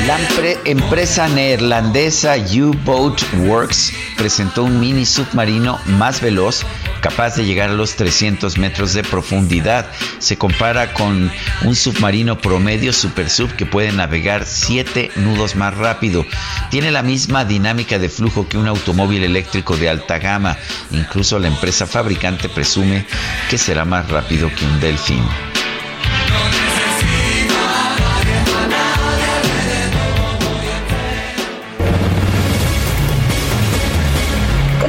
La empre- empresa neerlandesa U-Boat Works presentó un mini submarino más veloz capaz de llegar a los 300 metros de profundidad. Se compara con un submarino promedio Super Sub que puede navegar 7 nudos más rápido. Tiene la misma dinámica de flujo que un automóvil eléctrico de alta gama. Incluso la empresa fabricante presume que será más rápido que un delfín.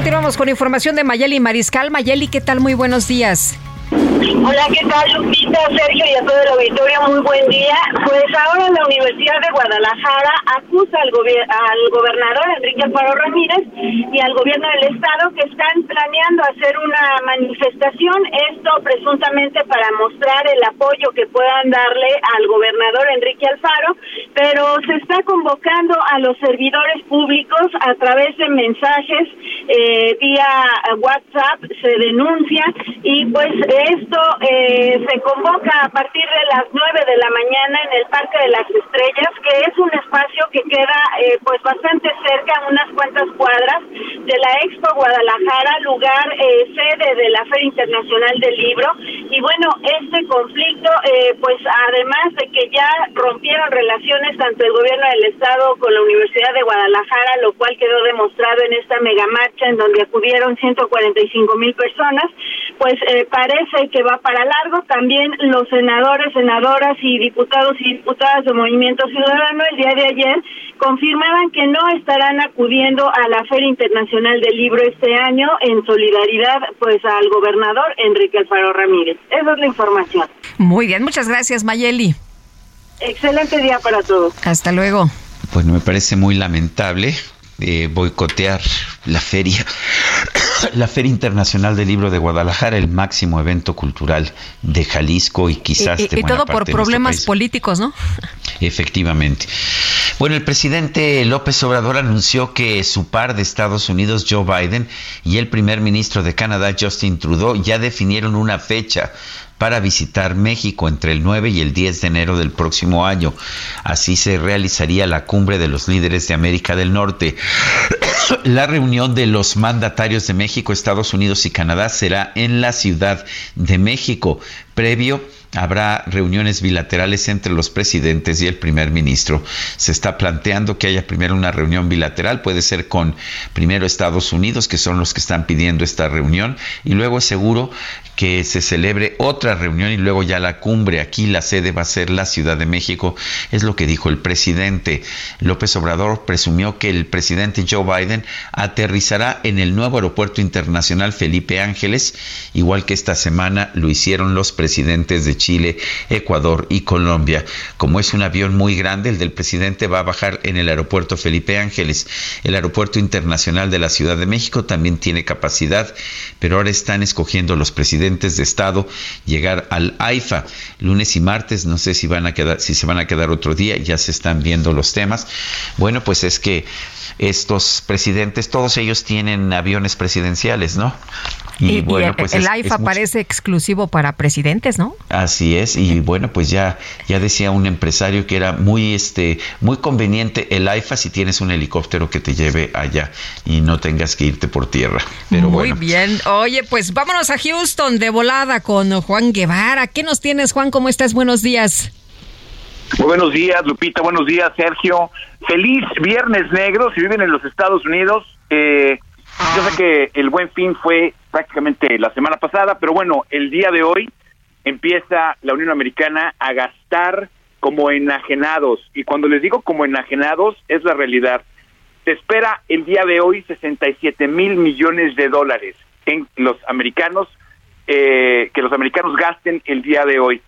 Continuamos con información de Mayeli Mariscal. Mayeli, ¿qué tal? Muy buenos días. Hola, ¿qué tal, Lupita, Sergio y a todo el auditorio? Muy buen día. Pues ahora la Universidad de Guadalajara acusa al, al gobernador Enrique Alfaro Ramírez y al gobierno del estado que están planeando hacer una manifestación, esto presuntamente para mostrar el apoyo que puedan darle al gobernador Enrique Alfaro, pero se está convocando a los servidores públicos a través de mensajes eh, vía WhatsApp, se denuncia y pues es esto eh, se convoca a partir de las 9 de la mañana en el Parque de las Estrellas, que es un espacio que queda eh, pues bastante cerca, unas cuantas cuadras de la Expo Guadalajara, lugar eh, sede de la Feria Internacional del Libro. Y bueno, este conflicto, eh, pues además de que ya rompieron relaciones tanto el gobierno del Estado con la Universidad de Guadalajara, lo cual quedó demostrado en esta megamarcha en donde acudieron 145 mil personas, pues eh, parece que va para largo. También los senadores, senadoras y diputados y diputadas de Movimiento Ciudadano el día de ayer confirmaban que no estarán acudiendo a la Feria Internacional del Libro este año en solidaridad pues al gobernador Enrique Alfaro Ramírez. Esa es la información. Muy bien, muchas gracias Mayeli. Excelente día para todos. Hasta luego. Pues me parece muy lamentable eh, boicotear la feria, [COUGHS] la Feria Internacional del Libro de Guadalajara, el máximo evento cultural de Jalisco y quizás y, y, de y todo por de nuestro problemas políticos, ¿no? Efectivamente. Bueno, el presidente López Obrador anunció que su par de Estados Unidos, Joe Biden, y el primer ministro de Canadá, Justin Trudeau, ya definieron una fecha para visitar México entre el 9 y el 10 de enero del próximo año. Así se realizaría la cumbre de los líderes de América del Norte. [COUGHS] La reunión de los mandatarios de México, Estados Unidos y Canadá será en la Ciudad de México, previo Habrá reuniones bilaterales entre los presidentes y el primer ministro. Se está planteando que haya primero una reunión bilateral, puede ser con primero Estados Unidos, que son los que están pidiendo esta reunión, y luego es seguro que se celebre otra reunión y luego ya la cumbre. Aquí la sede va a ser la Ciudad de México, es lo que dijo el presidente. López Obrador presumió que el presidente Joe Biden aterrizará en el nuevo aeropuerto internacional Felipe Ángeles, igual que esta semana lo hicieron los presidentes de Chile, Ecuador y Colombia. Como es un avión muy grande, el del presidente va a bajar en el aeropuerto Felipe Ángeles. El aeropuerto internacional de la Ciudad de México también tiene capacidad, pero ahora están escogiendo los presidentes de estado llegar al AIFA lunes y martes. No sé si van a quedar, si se van a quedar otro día, ya se están viendo los temas. Bueno, pues es que estos presidentes, todos ellos tienen aviones presidenciales, ¿no? Y, bueno, pues el, es, AIFA es parece exclusivo para presidentes, ¿no? Así es, y bueno, pues ya, ya decía un empresario que era muy, este, muy conveniente el AIFA si tienes un helicóptero que te lleve allá y no tengas que irte por tierra. Pero muy bueno. bien. Oye, pues vámonos a Houston de volada con Juan Guevara. ¿Qué nos tienes, Juan? ¿Cómo estás? Buenos días. Muy buenos días, Lupita. Buenos días, Sergio. Feliz Viernes Negro. Si viven en los Estados Unidos, eh, yo sé que el buen fin fue prácticamente la semana pasada, pero bueno, el día de hoy empieza la Unión Americana a gastar como enajenados. Y cuando les digo como enajenados, es la realidad. Se espera el día de hoy 67 mil millones de dólares en los americanos, eh, que los americanos gasten el día de hoy.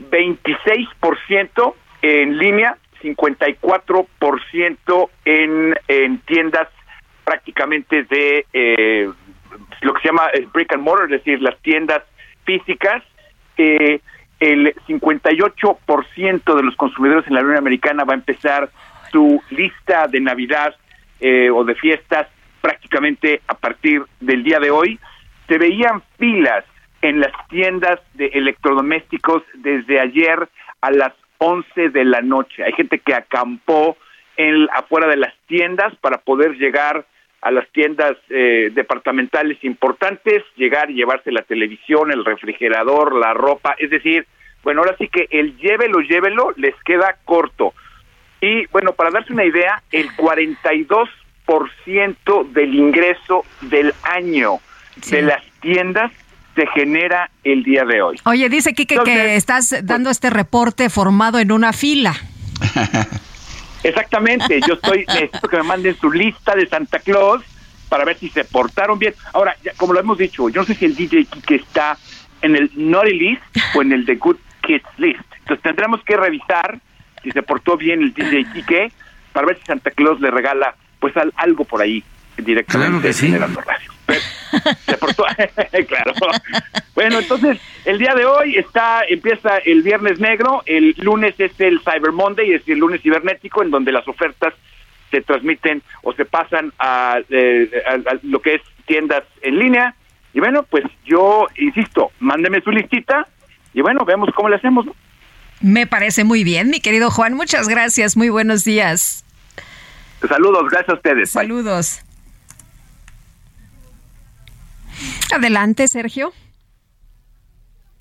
26% en línea, 54% en, en tiendas prácticamente de eh, lo que se llama el brick and mortar, es decir, las tiendas físicas. Eh, el 58% de los consumidores en la Unión Americana va a empezar su lista de Navidad eh, o de fiestas prácticamente a partir del día de hoy. Se veían filas en las tiendas de electrodomésticos desde ayer a las 11 de la noche. Hay gente que acampó en, afuera de las tiendas para poder llegar a las tiendas eh, departamentales importantes, llegar y llevarse la televisión, el refrigerador, la ropa, es decir, bueno, ahora sí que el llévelo, llévelo les queda corto. Y bueno, para darse una idea, el 42% del ingreso del año sí. de las tiendas se genera el día de hoy. Oye, dice Kike Entonces, que estás dando este reporte formado en una fila. [LAUGHS] Exactamente, yo estoy, [LAUGHS] necesito que me manden su lista de Santa Claus para ver si se portaron bien. Ahora, ya, como lo hemos dicho, yo no sé si el DJ Kike está en el Naughty List o en el The Good Kids List. Entonces tendremos que revisar si se portó bien el DJ Kike para ver si Santa Claus le regala pues al, algo por ahí directamente claro que sí. en el radio. Pero, [LAUGHS] se portó, [LAUGHS] claro. Bueno, entonces el día de hoy está empieza el Viernes Negro, el lunes es el Cyber Monday, es el lunes cibernético en donde las ofertas se transmiten o se pasan a, eh, a, a lo que es tiendas en línea Y bueno, pues yo insisto, mándeme su listita y bueno, vemos cómo le hacemos. Me parece muy bien, mi querido Juan. Muchas gracias. Muy buenos días. Saludos, gracias a ustedes. Saludos. Adelante, Sergio.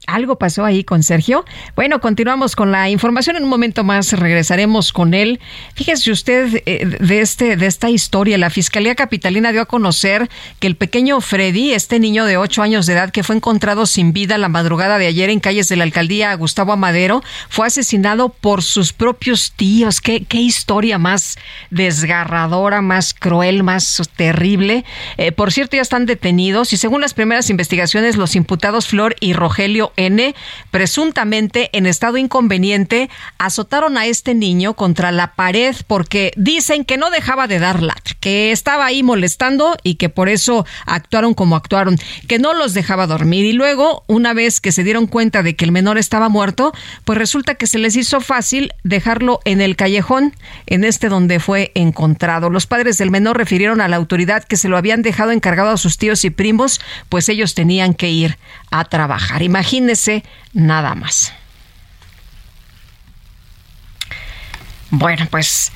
¿Algo pasó ahí con Sergio? Bueno, continuamos con la información. En un momento más regresaremos con él. Fíjese usted eh, de, este, de esta historia. La Fiscalía Capitalina dio a conocer que el pequeño Freddy, este niño de 8 años de edad que fue encontrado sin vida la madrugada de ayer en calles de la alcaldía Gustavo Amadero, fue asesinado por sus propios tíos. Qué, historia más desgarradora, más cruel, más terrible. Eh, por cierto, ya están detenidos y según las primeras investigaciones, los imputados Flor y Rogelio N, presuntamente en estado inconveniente, azotaron a este niño contra la pared porque dicen que no dejaba de dar que estaba ahí molestando y que por eso actuaron como actuaron, que no los dejaba dormir. Y luego, una vez que se dieron cuenta de que el menor estaba muerto, pues resulta que se les hizo fácil dejarlo en el callejón, en este donde fue encontrado. Los padres del menor refirieron a la autoridad que se lo habían dejado encargado a sus tíos y primos, pues ellos tenían que ir a trabajar. Imagínese nada más. Bueno, pues...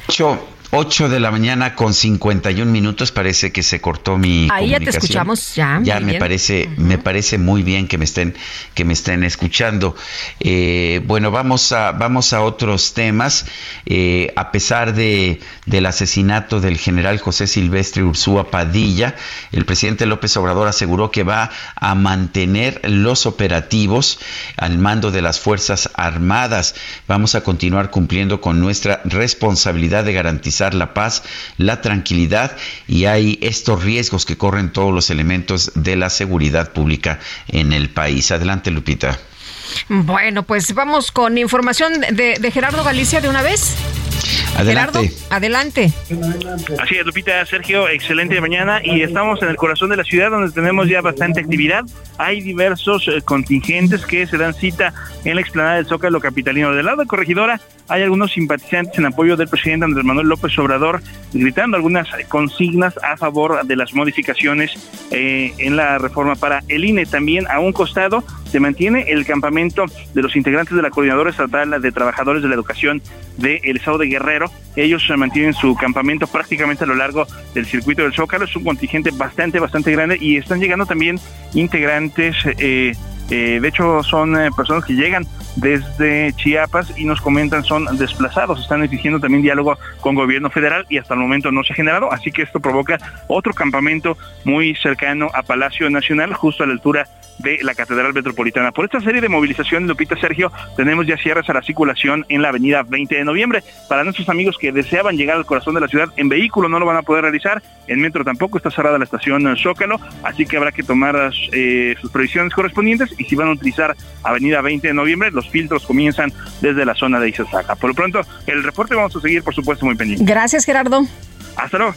8 de la mañana con 51 minutos parece que se cortó mi Ahí ya te escuchamos ya. Ya me parece me parece muy bien que me estén que me estén escuchando. Eh, bueno vamos a vamos a otros temas. Eh, a pesar de del asesinato del general José Silvestre Ursúa Padilla, el presidente López Obrador aseguró que va a mantener los operativos al mando de las fuerzas armadas. Vamos a continuar cumpliendo con nuestra responsabilidad de garantizar la paz, la tranquilidad y hay estos riesgos que corren todos los elementos de la seguridad pública en el país. Adelante, Lupita. Bueno, pues vamos con información de, de Gerardo Galicia de una vez. Adelante. adelante. Así es, Lupita, Sergio, excelente mañana y estamos en el corazón de la ciudad donde tenemos ya bastante actividad. Hay diversos eh, contingentes que se dan cita en la explanada del Zócalo Capitalino. Del lado de Corregidora hay algunos simpatizantes en apoyo del presidente Andrés Manuel López Obrador gritando algunas consignas a favor de las modificaciones eh, en la reforma para el INE. También a un costado se mantiene el campamento de los integrantes de la Coordinadora Estatal de Trabajadores de la Educación del Estado de Guerrero. Ellos se mantienen su campamento prácticamente a lo largo del circuito del Zócalo. Es un contingente bastante, bastante grande y están llegando también integrantes. Eh, eh, de hecho, son eh, personas que llegan desde Chiapas y nos comentan son desplazados, están exigiendo también diálogo con gobierno federal y hasta el momento no se ha generado, así que esto provoca otro campamento muy cercano a Palacio Nacional, justo a la altura de la Catedral Metropolitana. Por esta serie de movilizaciones, Lupita Sergio, tenemos ya cierres a la circulación en la avenida 20 de noviembre. Para nuestros amigos que deseaban llegar al corazón de la ciudad en vehículo no lo van a poder realizar, en metro tampoco está cerrada la estación Zócalo, así que habrá que tomar eh, sus previsiones correspondientes y si van a utilizar avenida 20 de noviembre, los filtros comienzan desde la zona de Izazaga. Por lo pronto, el reporte vamos a seguir, por supuesto, muy pendiente. Gracias, Gerardo. Hasta luego.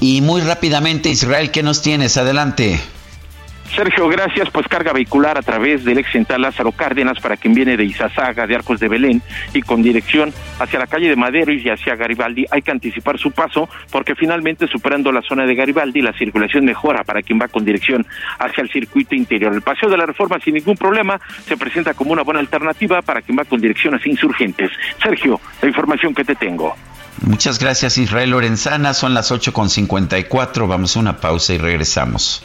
Y muy rápidamente, Israel, ¿qué nos tienes? Adelante. Sergio, gracias. Pues carga vehicular a través del ex central Lázaro Cárdenas para quien viene de Izazaga, de Arcos de Belén y con dirección hacia la calle de Madero y hacia Garibaldi. Hay que anticipar su paso porque finalmente superando la zona de Garibaldi la circulación mejora para quien va con dirección hacia el circuito interior. El paseo de la reforma sin ningún problema se presenta como una buena alternativa para quien va con dirección hacia insurgentes. Sergio, la información que te tengo. Muchas gracias Israel Lorenzana, son las 8.54, vamos a una pausa y regresamos.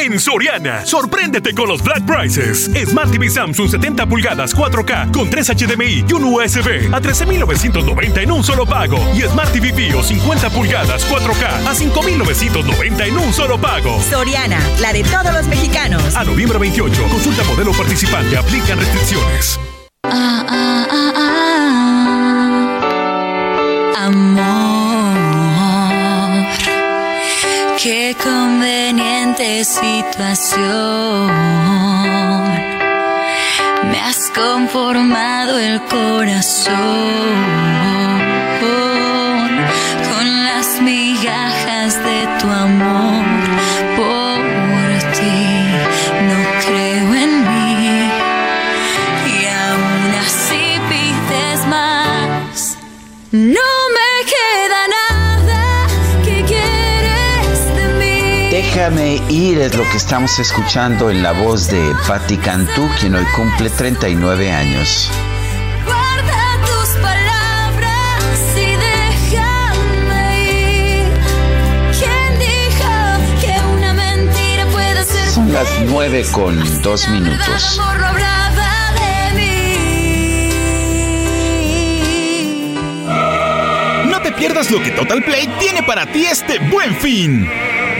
En Soriana, sorpréndete con los Black Prices. Smart TV Samsung 70 pulgadas 4K con 3 HDMI y un USB a 13,990 en un solo pago. Y Smart TV Bio 50 pulgadas 4K a 5,990 en un solo pago. Soriana, la de todos los mexicanos. A noviembre 28, consulta modelo participante, aplican restricciones. Ah, ah, ah, ah. Amor, qué conveniente situación. Me has conformado el corazón Déjame ir es lo que estamos escuchando en la voz de Patti Cantú, quien hoy cumple 39 años. Guarda tus palabras y déjame ir. ¿Quién dijo que una mentira puede ser Son las 9 con 2 minutos. No te pierdas lo que Total Play tiene para ti este buen fin.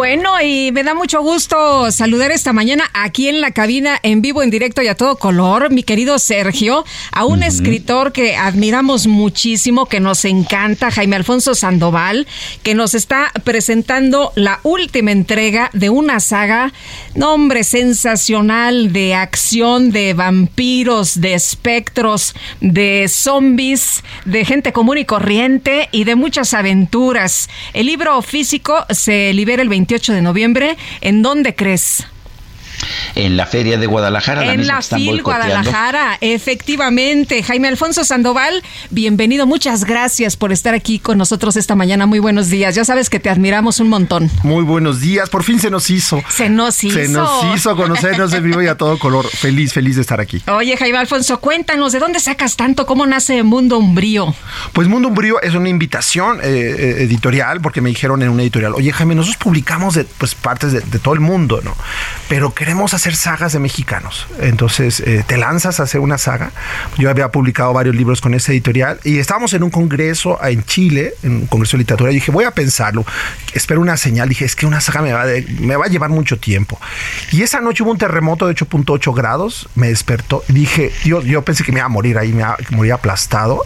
Bueno, y me da mucho gusto saludar esta mañana aquí en la cabina, en vivo, en directo y a todo color, mi querido Sergio, a un escritor que admiramos muchísimo, que nos encanta, Jaime Alfonso Sandoval, que nos está presentando la última entrega de una saga, nombre sensacional de acción, de vampiros, de espectros, de zombies, de gente común y corriente y de muchas aventuras. El libro físico se libera el 28 de noviembre. ¿En dónde crees? En la Feria de Guadalajara. en la están FIL. Guadalajara, efectivamente. Jaime Alfonso Sandoval, bienvenido. Muchas gracias por estar aquí con nosotros esta mañana. Muy buenos días. Ya sabes que te admiramos un montón. Muy buenos días, por fin se nos hizo. Se nos hizo. Se nos hizo conocernos en vivo y a todo color. Feliz, feliz de estar aquí. Oye, Jaime Alfonso, cuéntanos, ¿de dónde sacas tanto? ¿Cómo nace Mundo Umbrío? Pues Mundo Umbrío es una invitación eh, eh, editorial, porque me dijeron en una editorial, oye Jaime, nosotros publicamos de pues, partes de, de todo el mundo, ¿no? Pero queremos hacer sagas de mexicanos. Entonces, eh, te lanzas a hacer una saga. Yo había publicado varios libros con esa editorial y estábamos en un congreso en Chile, en un congreso de literatura, y dije, voy a pensarlo. Espero una señal. Dije, es que una saga me va, de- me va a llevar mucho tiempo. Y esa noche hubo un terremoto de 8.8 grados, me despertó. Dije, yo, yo pensé que me iba a morir ahí, me iba a morir aplastado.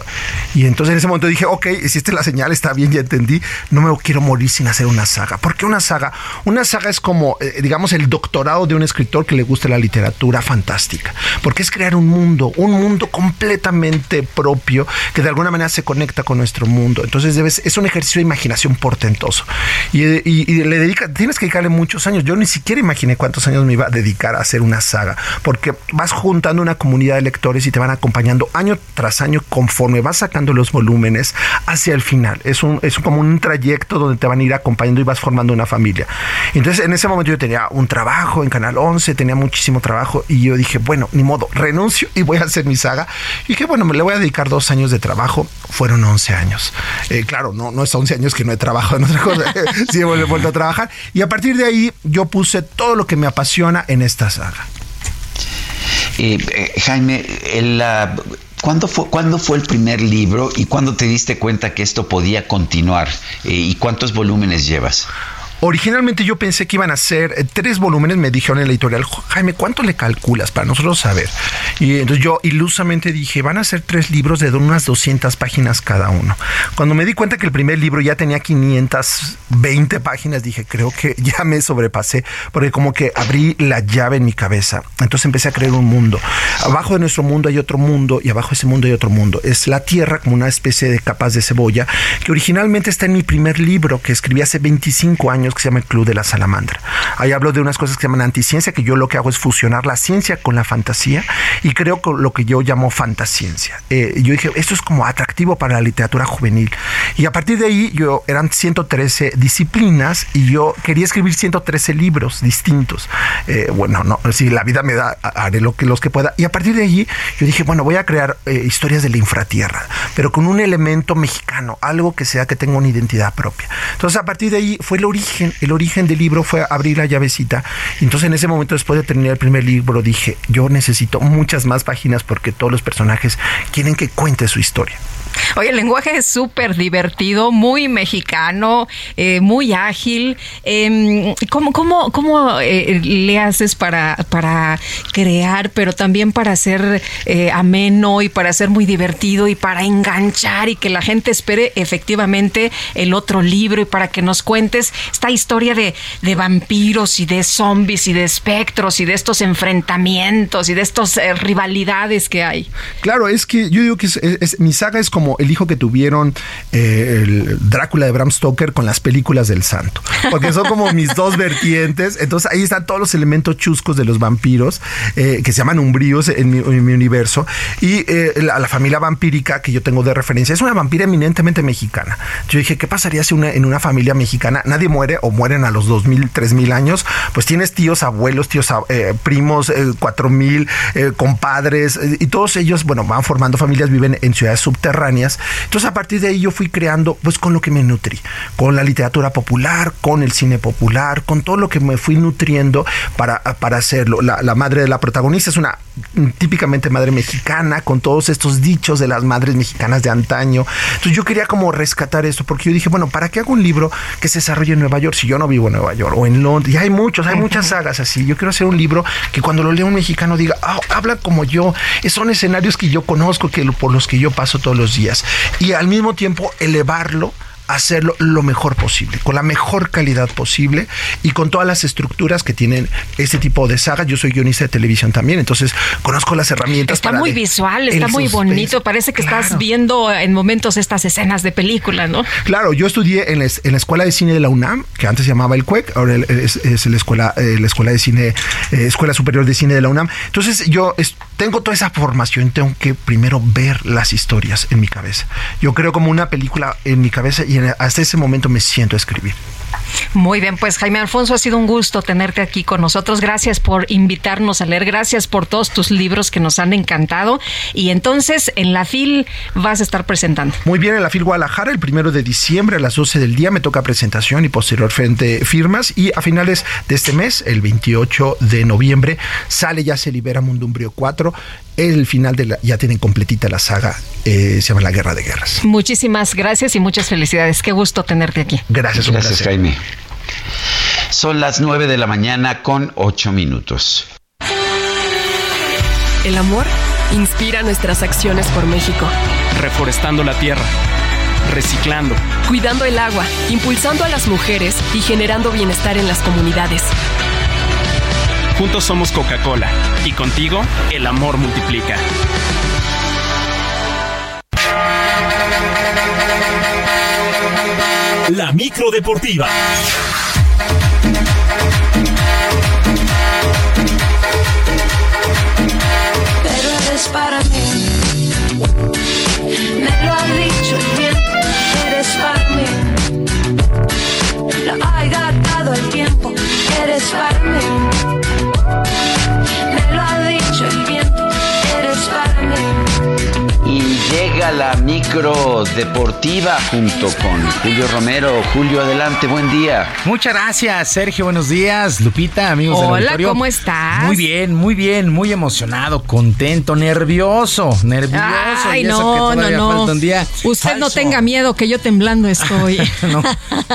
Y entonces en ese momento dije, ok, es la señal, está bien, ya entendí. No me quiero morir sin hacer una saga. ¿Por qué una saga? Una saga es como, eh, digamos, el doctorado de un escritor que le guste la literatura fantástica. Porque es crear un mundo, un mundo completamente propio que de alguna manera se conecta con nuestro mundo. Entonces debes, es un ejercicio de imaginación portentoso. Y, y- y le dedica, tienes que dedicarle muchos años. Yo ni siquiera imaginé cuántos años me iba a dedicar a hacer una saga. Porque vas juntando una comunidad de lectores y te van acompañando año tras año conforme vas sacando los volúmenes hacia el final. Es, un, es como un trayecto donde te van a ir acompañando y vas formando una familia. Entonces en ese momento yo tenía un trabajo en Canal 11, tenía muchísimo trabajo y yo dije, bueno, ni modo, renuncio y voy a hacer mi saga. Y dije, bueno, me le voy a dedicar dos años de trabajo. Fueron 11 años. Eh, claro, no, no es 11 años que no he trabajado en otra cosa. [LAUGHS] [LAUGHS] sí, he vuelto a trabajar. Y a partir de ahí yo puse todo lo que me apasiona en esta saga. Eh, eh, Jaime, el, la- ¿cuándo, fue, ¿cuándo fue el primer libro y cuándo te diste cuenta que esto podía continuar? Eh, ¿Y cuántos volúmenes llevas? Originalmente yo pensé que iban a ser eh, tres volúmenes, me dijeron en la editorial, Jaime, ¿cuánto le calculas para nosotros saber? Y entonces yo ilusamente dije, van a ser tres libros de unas 200 páginas cada uno. Cuando me di cuenta que el primer libro ya tenía 520 páginas, dije, creo que [LAUGHS] ya me sobrepasé, porque como que abrí la llave en mi cabeza. Entonces empecé a crear un mundo. Abajo de nuestro mundo hay otro mundo y abajo de ese mundo hay otro mundo. Es la Tierra como una especie de capas de cebolla que originalmente está en mi primer libro que escribí hace 25 años que se llama El Club de la Salamandra. Ahí hablo de unas cosas que se llaman anticiencia, que yo lo que hago es fusionar la ciencia con la fantasía y creo que lo que yo llamo fantasciencia. Eh, yo dije, esto es como atractivo para la literatura juvenil. Y a partir de ahí, yo eran 113 disciplinas y yo quería escribir 113 libros distintos. Eh, bueno, no, si la vida me da, haré lo que, los que pueda. Y a partir de allí, yo dije, bueno, voy a crear eh, historias de la infratierra, pero con un elemento mexicano, algo que sea que tenga una identidad propia. Entonces, a partir de ahí fue el origen. El origen del libro fue abrir la llavecita. Entonces, en ese momento, después de terminar el primer libro, dije, yo necesito muchas más páginas porque todos los personajes quieren que cuente su historia. Oye, el lenguaje es súper divertido, muy mexicano, eh, muy ágil. Eh, ¿Cómo, cómo, cómo eh, le haces para, para crear, pero también para ser eh, ameno y para ser muy divertido y para enganchar y que la gente espere efectivamente el otro libro y para que nos cuentes esta historia de, de vampiros y de zombies y de espectros y de estos enfrentamientos y de estas eh, rivalidades que hay? Claro, es que yo digo que es- mi saga es como el hijo que tuvieron eh, el Drácula de Bram Stoker con las películas del santo. Porque son como mis dos [LAUGHS] vertientes. Entonces ahí están todos los elementos chuscos de los vampiros, eh, que se llaman umbríos en mi, en mi universo. Y eh, la, la familia vampírica que yo tengo de referencia es una vampira eminentemente mexicana. Yo dije, ¿qué pasaría si una, en una familia mexicana nadie muere o mueren a los 2.000, 3.000 años? Pues tienes tíos, abuelos, tíos, primos, eh, 4.000, eh, compadres, y todos ellos, bueno, van formando familias, viven en ciudades subterráneas. Entonces, a partir de ahí yo fui creando, pues, con lo que me nutrí, con la literatura popular, con el cine popular, con todo lo que me fui nutriendo para, para hacerlo. La, la madre de la protagonista es una típicamente madre mexicana, con todos estos dichos de las madres mexicanas de antaño. Entonces, yo quería como rescatar esto, porque yo dije, bueno, ¿para qué hago un libro que se desarrolle en Nueva York si yo no vivo en Nueva York o en Londres? Y hay muchos, hay muchas sagas así. Yo quiero hacer un libro que cuando lo lea un mexicano diga, ah, habla como yo, son escenarios que yo conozco, que por los que yo paso todos los días. Y al mismo tiempo elevarlo hacerlo lo mejor posible, con la mejor calidad posible y con todas las estructuras que tienen este tipo de sagas. Yo soy guionista de televisión también, entonces conozco las herramientas. Está para muy visual, está muy suspense. bonito. Parece que estás viendo en momentos estas escenas de película, ¿no? Claro, yo estudié en la, es- en la Escuela de Cine de la UNAM, que antes se llamaba el CUEC, ahora es, es la escuela, eh, la escuela de cine, eh, Escuela Superior de Cine de la UNAM. Entonces yo es- tengo toda esa formación, tengo que primero ver las historias en mi cabeza. Yo creo como una película en mi cabeza y hasta ese momento me siento a escribir. Muy bien, pues Jaime Alfonso, ha sido un gusto tenerte aquí con nosotros. Gracias por invitarnos a leer, gracias por todos tus libros que nos han encantado. Y entonces en la FIL vas a estar presentando. Muy bien, en la FIL Guadalajara, el primero de diciembre a las 12 del día me toca presentación y posteriormente firmas. Y a finales de este mes, el 28 de noviembre, sale Ya se libera Mundo Umbrío 4. El final de la, ya tienen completita la saga, eh, se llama La Guerra de Guerras. Muchísimas gracias y muchas felicidades. Qué gusto tenerte aquí. Gracias, un Gracias, placer. Jaime. Son las 9 de la mañana con 8 minutos. El amor inspira nuestras acciones por México, reforestando la tierra, reciclando, cuidando el agua, impulsando a las mujeres y generando bienestar en las comunidades. Juntos somos Coca-Cola y contigo el amor multiplica. La micro deportiva. pero eres para mí. Me lo ha dicho el viento, eres para mí. Lo ha dado el tiempo, eres para mí. Me llega la micro deportiva junto con Julio Romero. Julio, adelante, buen día. Muchas gracias, Sergio. Buenos días, Lupita, amigos del Hola, auditorio. ¿cómo estás? Muy bien, muy bien, muy emocionado, contento, nervioso, nervioso. Ay, y eso que no, no, no. falta un día. Usted no tenga miedo que yo temblando estoy. [LAUGHS] No,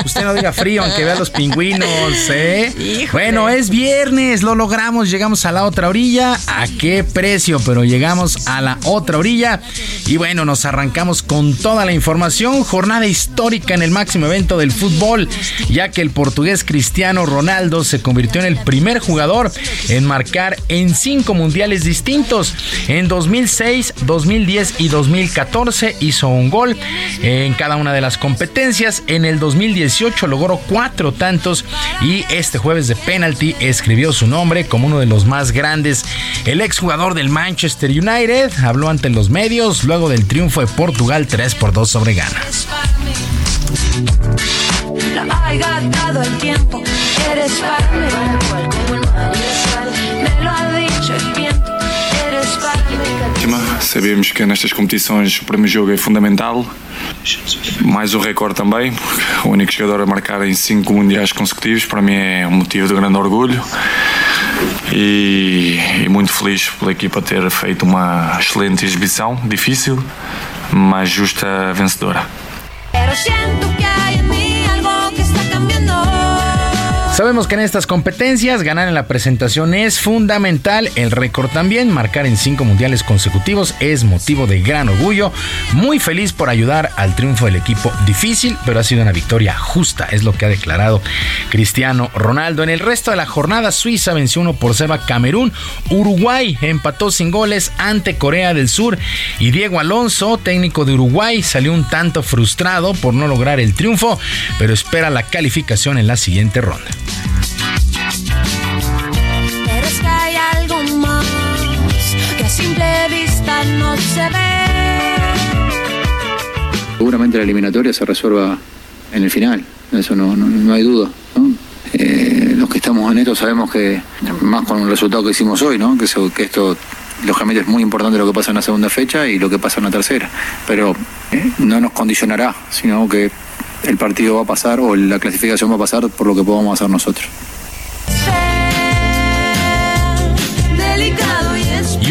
usted no diga frío, aunque vea los pingüinos, ¿eh? Híjole. Bueno, es viernes, lo logramos, llegamos a la otra orilla. ¿A qué precio? Pero llegamos a la otra orilla. Y bueno, nos arrancamos con toda la información. Jornada histórica en el máximo evento del fútbol, ya que el portugués Cristiano Ronaldo se convirtió en el primer jugador en marcar en cinco mundiales distintos. En 2006, 2010 y 2014 hizo un gol en cada una de las competencias. En el 2018 logró cuatro tantos y este jueves de penalty escribió su nombre como uno de los más grandes. El exjugador del Manchester United habló ante los medios luego del triunfo de Portugal 3 por 2 sobre Ghana. El el el el. Sabemos que nestas competições o primeiro jogo é fundamental, mais o recorde também, porque o único jogador a marcar em cinco mundiais consecutivos para mim é um motivo de grande orgulho e, e muito feliz pela equipa ter feito uma excelente exibição, difícil, mas justa vencedora. Pero Sabemos que en estas competencias ganar en la presentación es fundamental, el récord también, marcar en cinco mundiales consecutivos es motivo de gran orgullo, muy feliz por ayudar al triunfo del equipo. Difícil, pero ha sido una victoria justa, es lo que ha declarado Cristiano Ronaldo. En el resto de la jornada, Suiza venció 1 por 0 a Camerún, Uruguay empató sin goles ante Corea del Sur. Y Diego Alonso, técnico de Uruguay, salió un tanto frustrado por no lograr el triunfo, pero espera la calificación en la siguiente ronda. Pero. Seguramente la eliminatoria se resuelva en el final, eso no, no, no hay duda. Eh, los que estamos en esto sabemos que, más con el resultado que hicimos hoy, ¿no? que, que esto lógicamente es muy importante lo que pasa en la segunda fecha y lo que pasa en la tercera, pero eh, no nos condicionará, sino que el partido va a pasar o la clasificación va a pasar por lo que podamos hacer nosotros.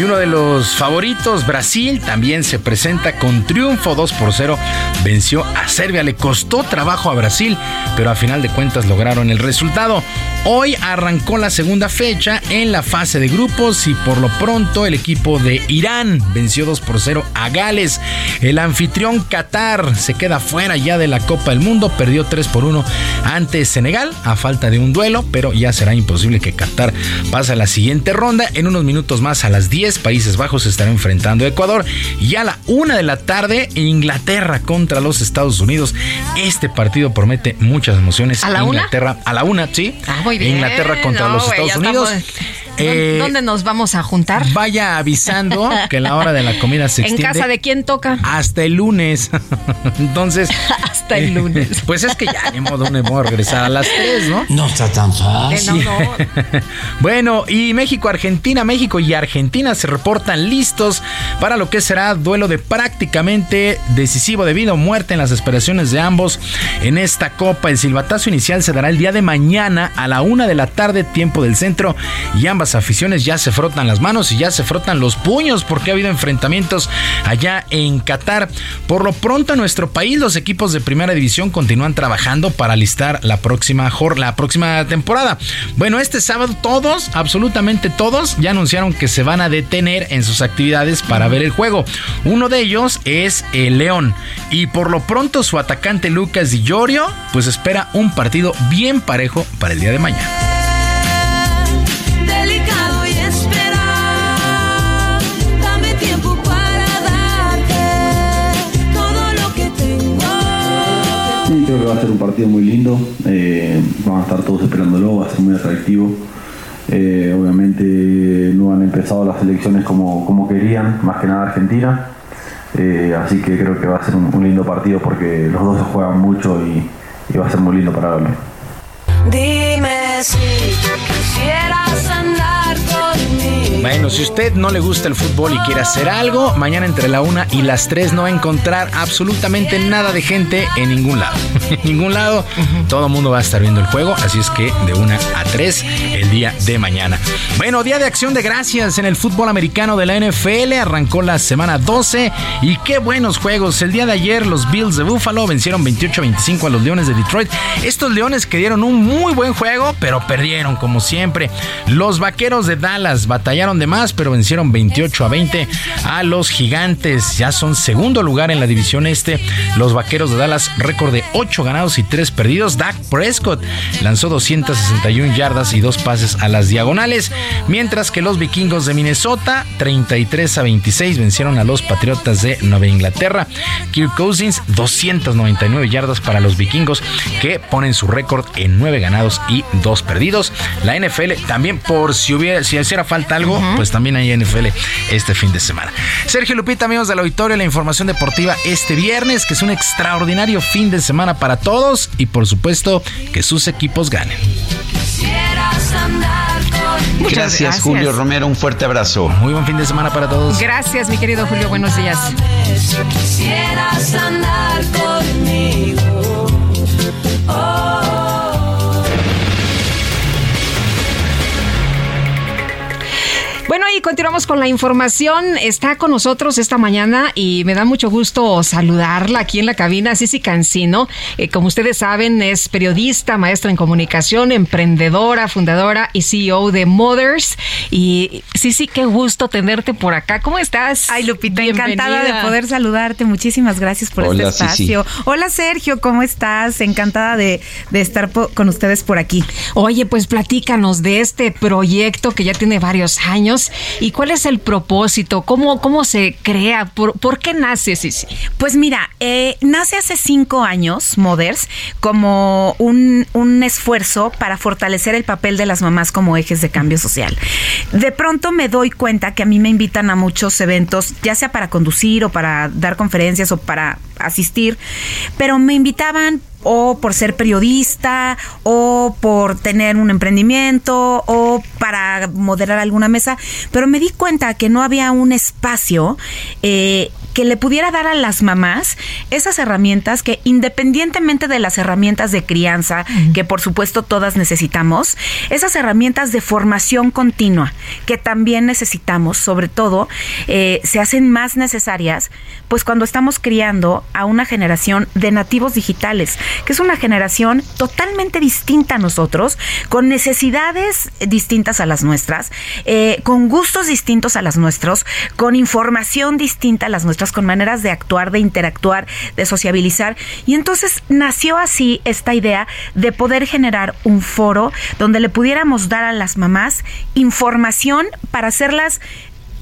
Y uno de los favoritos, Brasil, también se presenta con triunfo 2 por 0. Venció a Serbia, le costó trabajo a Brasil, pero a final de cuentas lograron el resultado. Hoy arrancó la segunda fecha en la fase de grupos y por lo pronto el equipo de Irán venció 2 por 0 a Gales. El anfitrión Qatar se queda fuera ya de la Copa del Mundo, perdió 3 por 1 ante Senegal a falta de un duelo, pero ya será imposible que Qatar pase a la siguiente ronda. En unos minutos más a las 10 Países Bajos se estará enfrentando a Ecuador y a la 1 de la tarde Inglaterra contra los Estados Unidos. Este partido promete muchas emociones. ¿A la una? Inglaterra a la una, sí. Ah, muy bien. Inglaterra contra No, los Estados Unidos. estamos- Eh, ¿Dónde nos vamos a juntar? Vaya avisando que la hora de la comida se [LAUGHS] ¿En extiende casa de quién toca? hasta el lunes. [LAUGHS] Entonces. [LAUGHS] Hasta el lunes. Pues es que ya ni modo, no puedo regresar a las 3, ¿no? No está tan fácil. Eh, no, no. Bueno, y México, Argentina, México y Argentina se reportan listos para lo que será duelo de prácticamente decisivo de vida o muerte en las aspiraciones de ambos en esta copa. El silbatazo inicial se dará el día de mañana a la una de la tarde, tiempo del centro, y ambas aficiones ya se frotan las manos y ya se frotan los puños porque ha habido enfrentamientos allá en Qatar. Por lo pronto, en nuestro país, los equipos de primera división continúan trabajando para listar la próxima, la próxima temporada. Bueno, este sábado todos, absolutamente todos, ya anunciaron que se van a detener en sus actividades para ver el juego. Uno de ellos es el León. Y por lo pronto su atacante Lucas Di Llorio, pues espera un partido bien parejo para el día de mañana. Creo que va a ser un partido muy lindo. eh, van a estar todos esperándolo, va a ser muy atractivo. Eh, obviamente no han empezado las elecciones como, como querían, más que nada Argentina. Eh, así que creo que va a ser un, lindo partido porque los dos se juegan mucho y, va a ser muy lindo para verlo. Dime. Bueno, si usted no le gusta el fútbol y quiere hacer algo, mañana entre la una y las 3 no va a encontrar absolutamente nada de gente en ningún lado. [LAUGHS] en ningún lado, todo el mundo va a estar viendo el juego, así es que de una a 3 el día de mañana. Bueno, día de acción de gracias en el fútbol americano de la NFL, arrancó la semana 12 y qué buenos juegos. El día de ayer los Bills de Buffalo vencieron 28-25 a los Leones de Detroit. Estos Leones que dieron un muy buen juego, pero perdieron como siempre. Los Vaqueros de Dallas batallaron de más, pero vencieron 28 a 20 a los Gigantes. Ya son segundo lugar en la división este. Los Vaqueros de Dallas, récord de 8 ganados y 3 perdidos. Dak Prescott lanzó 261 yardas y dos pases a las diagonales, mientras que los Vikingos de Minnesota 33 a 26 vencieron a los Patriotas de Nueva Inglaterra. Kirk Cousins 299 yardas para los Vikingos que ponen su récord en 9 ganados y 2 perdidos. La NFL también por si hubiera si hiciera falta algo, pues también hay NFL este fin de semana. Sergio Lupita, amigos del auditorio, la información deportiva este viernes, que es un extraordinario fin de semana para todos y por supuesto que sus equipos ganen. Muchas gracias, Julio Romero. Un fuerte abrazo. Muy buen fin de semana para todos. Gracias, mi querido Julio. Buenos días. Y continuamos con la información. Está con nosotros esta mañana y me da mucho gusto saludarla aquí en la cabina, Cici Cancino. Eh, como ustedes saben, es periodista, maestra en comunicación, emprendedora, fundadora y CEO de Mothers. Y Cici, qué gusto tenerte por acá. ¿Cómo estás? Ay, Lupita, encantada de poder saludarte. Muchísimas gracias por Hola, este espacio. Hola, Sergio, ¿cómo estás? Encantada de, de estar con ustedes por aquí. Oye, pues platícanos de este proyecto que ya tiene varios años y cuál es el propósito, cómo, cómo se crea, por, por qué nace, Cici. Pues mira, eh, nace hace cinco años, Mothers, como un, un esfuerzo para fortalecer el papel de las mamás como ejes de cambio social. De pronto me doy cuenta que a mí me invitan a muchos eventos, ya sea para conducir o para dar conferencias o para asistir, pero me invitaban o por ser periodista o por tener un emprendimiento o para moderar alguna mesa, pero me di cuenta que no había un espacio eh, que le pudiera dar a las mamás esas herramientas que independientemente de las herramientas de crianza, que por supuesto todas necesitamos, esas herramientas de formación continua que también necesitamos, sobre todo, eh, se hacen más necesarias, pues cuando estamos criando a una generación de nativos digitales, que es una generación totalmente distinta a nosotros, con necesidades distintas a las nuestras, eh, con gustos distintos a las nuestros, con información distinta a las nuestras, con maneras de actuar, de interactuar, de sociabilizar. Y entonces nació así esta idea de poder generar un foro donde le pudiéramos dar a las mamás información para hacerlas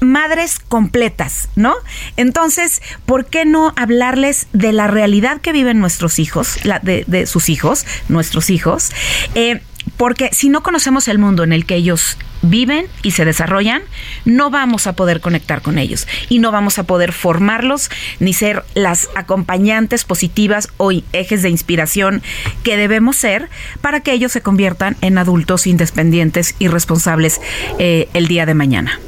madres completas, ¿no? Entonces, ¿por qué no hablarles de la realidad que viven nuestros hijos, de sus hijos, nuestros hijos? Eh, porque si no conocemos el mundo en el que ellos viven y se desarrollan, no vamos a poder conectar con ellos y no vamos a poder formarlos ni ser las acompañantes positivas o ejes de inspiración que debemos ser para que ellos se conviertan en adultos independientes y responsables eh, el día de mañana.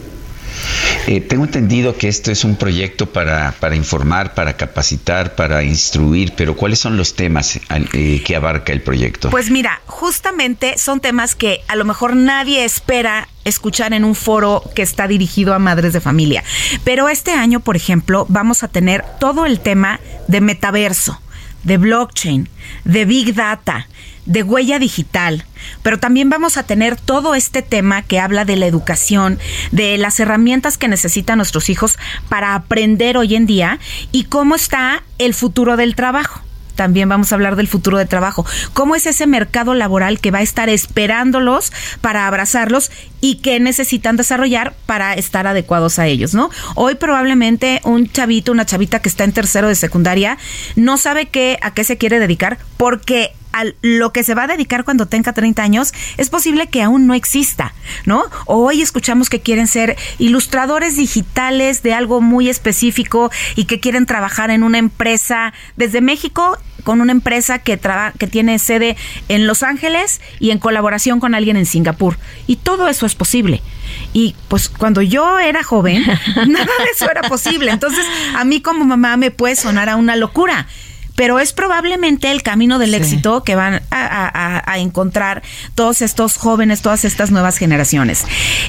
Eh, tengo entendido que esto es un proyecto para, para informar, para capacitar, para instruir, pero ¿cuáles son los temas eh, que abarca el proyecto? Pues mira, justamente son temas que a lo mejor nadie espera escuchar en un foro que está dirigido a madres de familia. Pero este año, por ejemplo, vamos a tener todo el tema de metaverso, de blockchain, de big data, de huella digital, pero también vamos a tener todo este tema que habla de la educación, de las herramientas que necesitan nuestros hijos para aprender hoy en día y cómo está el futuro del trabajo. También vamos a hablar del futuro del trabajo. ¿Cómo es ese mercado laboral que va a estar esperándolos para abrazarlos y que necesitan desarrollar para estar adecuados a ellos, ¿no? Hoy probablemente un chavito, una chavita que está en tercero de secundaria no sabe qué a qué se quiere dedicar porque a lo que se va a dedicar cuando tenga 30 años es posible que aún no exista, ¿no? Hoy escuchamos que quieren ser ilustradores digitales de algo muy específico y que quieren trabajar en una empresa desde México con una empresa que traba, que tiene sede en Los Ángeles y en colaboración con alguien en Singapur. Y todo eso es posible. Y pues cuando yo era joven, [LAUGHS] nada de eso era posible. Entonces, a mí como mamá me puede sonar a una locura pero es probablemente el camino del éxito que van a, encontrar todos estos jóvenes, todas estas nuevas generaciones.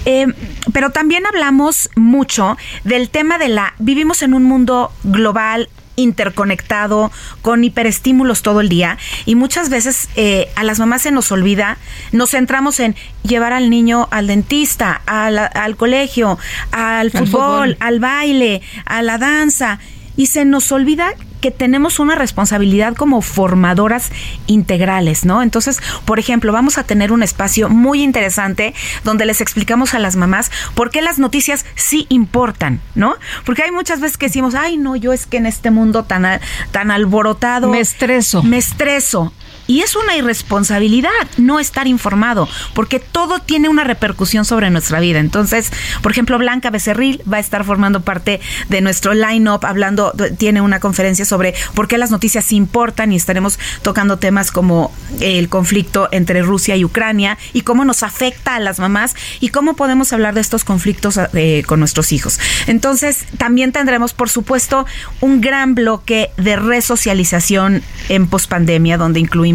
Eh, pero también hablamos mucho del tema de la, vivimos en un mundo global interconectado, con hiperestímulos todo el día y muchas veces eh, a las mamás se nos olvida, nos centramos en llevar al niño al dentista, al, colegio, al fútbol, al baile, a la danza y se nos olvida que tenemos una responsabilidad como formadoras integrales, ¿no? Entonces, por ejemplo, vamos a tener un espacio muy interesante donde les explicamos a las mamás por qué las noticias sí importan, ¿no? Porque hay muchas veces que decimos, ay, no, yo es que en este mundo tan, tan alborotado. Me estreso. Me estreso. Y es una irresponsabilidad no estar informado, porque todo tiene una repercusión sobre nuestra vida. Entonces, por ejemplo, Blanca Becerril va a estar formando parte de nuestro line-up, hablando, tiene una conferencia sobre por qué las noticias importan y estaremos tocando temas como el conflicto entre Rusia y Ucrania y cómo nos afecta a las mamás y cómo podemos hablar de estos conflictos eh, con nuestros hijos. Entonces, también tendremos, por supuesto, un gran bloque de resocialización en pospandemia, donde incluimos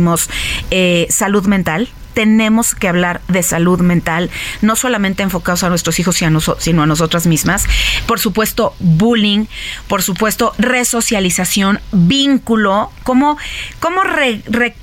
eh, salud mental, tenemos que hablar de salud mental, no solamente enfocados a nuestros hijos, sino a nosotras mismas. Por supuesto, bullying, por supuesto, resocialización, vínculo, cómo, cómo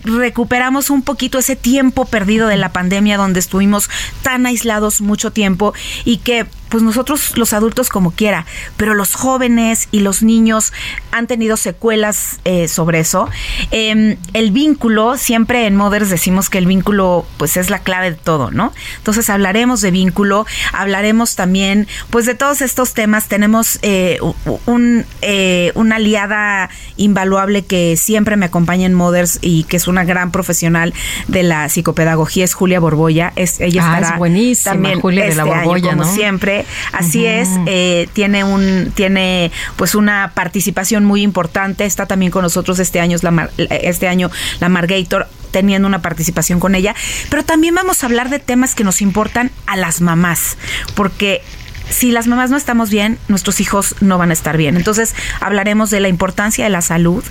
recuperamos un poquito ese tiempo perdido de la pandemia donde estuvimos tan aislados mucho tiempo y que pues nosotros los adultos como quiera, pero los jóvenes y los niños han tenido secuelas eh, sobre eso. Em, el vínculo, siempre en Mothers decimos que el vínculo pues es la clave de todo, ¿no? Entonces hablaremos de vínculo, hablaremos también pues de todos estos temas. Tenemos eh, un, eh, una aliada invaluable que siempre me acompaña en Mothers y que es una gran profesional de la psicopedagogía, es Julia Borboya. Es, ella ah, estará buenísima, también Julia de la este Borboya, como siempre Así es, eh, tiene un, tiene pues una participación muy importante. Está también con nosotros este año, la, este año la Margator teniendo una participación con ella, pero también vamos a hablar de temas que nos importan a las mamás, porque si las mamás no estamos bien, nuestros hijos no van a estar bien. Entonces hablaremos de la importancia de la salud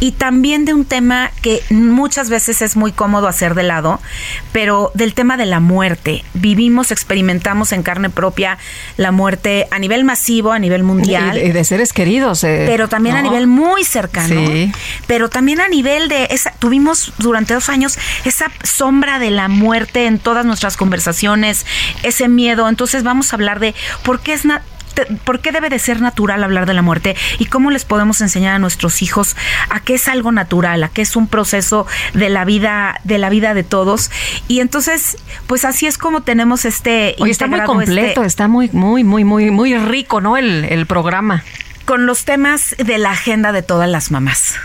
y también de un tema que muchas veces es muy cómodo hacer de lado, pero del tema de la muerte. Vivimos, experimentamos en carne propia la muerte a nivel masivo, a nivel mundial. Y de seres queridos. Eh, pero también a nivel muy cercano. Pero también a nivel de esa, tuvimos durante dos años esa sombra de la muerte en todas nuestras conversaciones, ese miedo. Entonces vamos a hablar de ¿Por qué es ¿Por qué debe de ser natural hablar de la muerte? ¿Y cómo les podemos enseñar a nuestros hijos a que es algo natural, a que es un proceso de la vida, de la vida de todos? Y entonces, pues así es como tenemos este. está muy completo, este está muy, muy, muy, muy, muy rico, ¿no? El, el programa. Con los temas de la agenda de todas las mamás.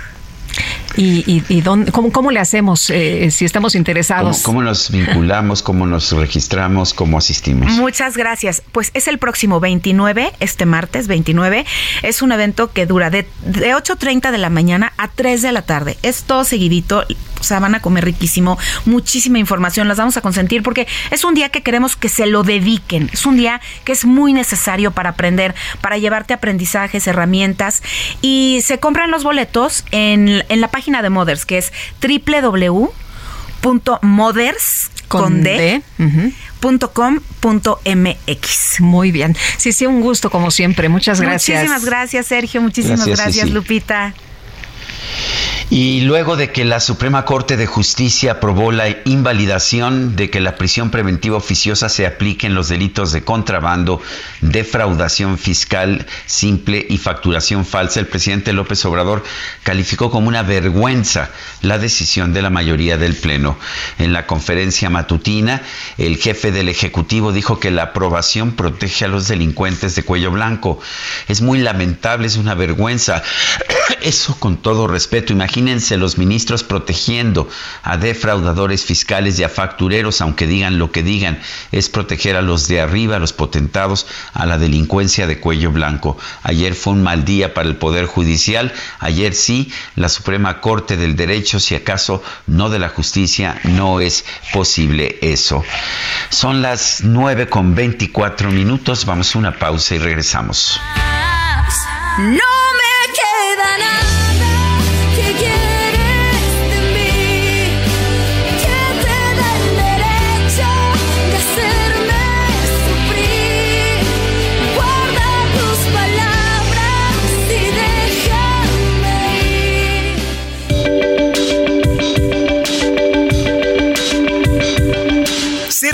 ¿Y, y, dónde, cómo, le hacemos eh, si estamos interesados? ¿Cómo, nos vinculamos? ¿Cómo nos registramos? ¿Cómo asistimos? Muchas gracias. Pues es el próximo 29, este martes 29. Es un evento que dura de, de 8.30 de la mañana a 3 de la tarde. Es todo seguidito. O sea, van a comer riquísimo. Muchísima información. Las vamos a consentir porque es un día que queremos que se lo dediquen. Es un día que es muy necesario para aprender, para llevarte aprendizajes, herramientas. Y se compran los boletos en, en la página página de Mothers, que es www.mothers.com.mx. Muy bien. Sí, sí, un gusto como siempre. Muchas gracias. Muchísimas gracias, Sergio. Muchísimas gracias, Lupita. Y luego de que la Suprema Corte de Justicia aprobó la invalidación de que la prisión preventiva oficiosa se aplique en los delitos de contrabando, defraudación fiscal simple y facturación falsa, el presidente López Obrador calificó como una vergüenza la decisión de la mayoría del Pleno. En la conferencia matutina, el jefe del Ejecutivo dijo que la aprobación protege a los delincuentes de cuello blanco. Es muy lamentable, es una vergüenza. [COUGHS] Eso con todo respeto. Imagínense los ministros protegiendo a defraudadores fiscales y a factureros, aunque digan lo que digan, es proteger a los de arriba, a los potentados, a la delincuencia de cuello blanco. Ayer fue un mal día para el Poder Judicial, ayer sí, la Suprema Corte del Derecho, si acaso no de la justicia, no es posible eso. Son las 9 con 24 minutos, vamos a una pausa y regresamos. No me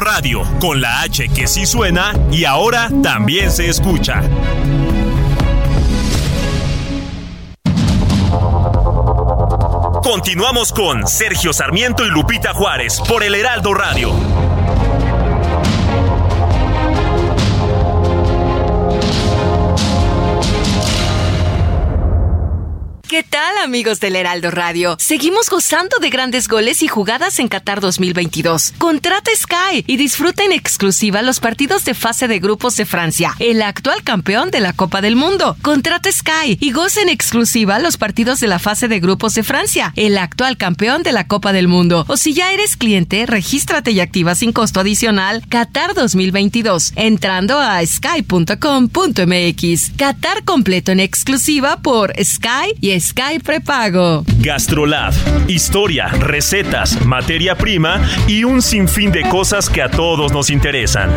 Radio, con la H que sí suena y ahora también se escucha. Continuamos con Sergio Sarmiento y Lupita Juárez por el Heraldo Radio. ¿Qué tal amigos del Heraldo Radio? Seguimos gozando de grandes goles y jugadas en Qatar 2022. Contrata Sky y disfruta en exclusiva los partidos de fase de grupos de Francia, el actual campeón de la Copa del Mundo. Contrata Sky y goza en exclusiva los partidos de la fase de grupos de Francia, el actual campeón de la Copa del Mundo. O si ya eres cliente, regístrate y activa sin costo adicional Qatar 2022 entrando a sky.com.mx. Qatar completo en exclusiva por Sky y Sky Prepago. Gastrolab. Historia, recetas, materia prima y un sinfín de cosas que a todos nos interesan.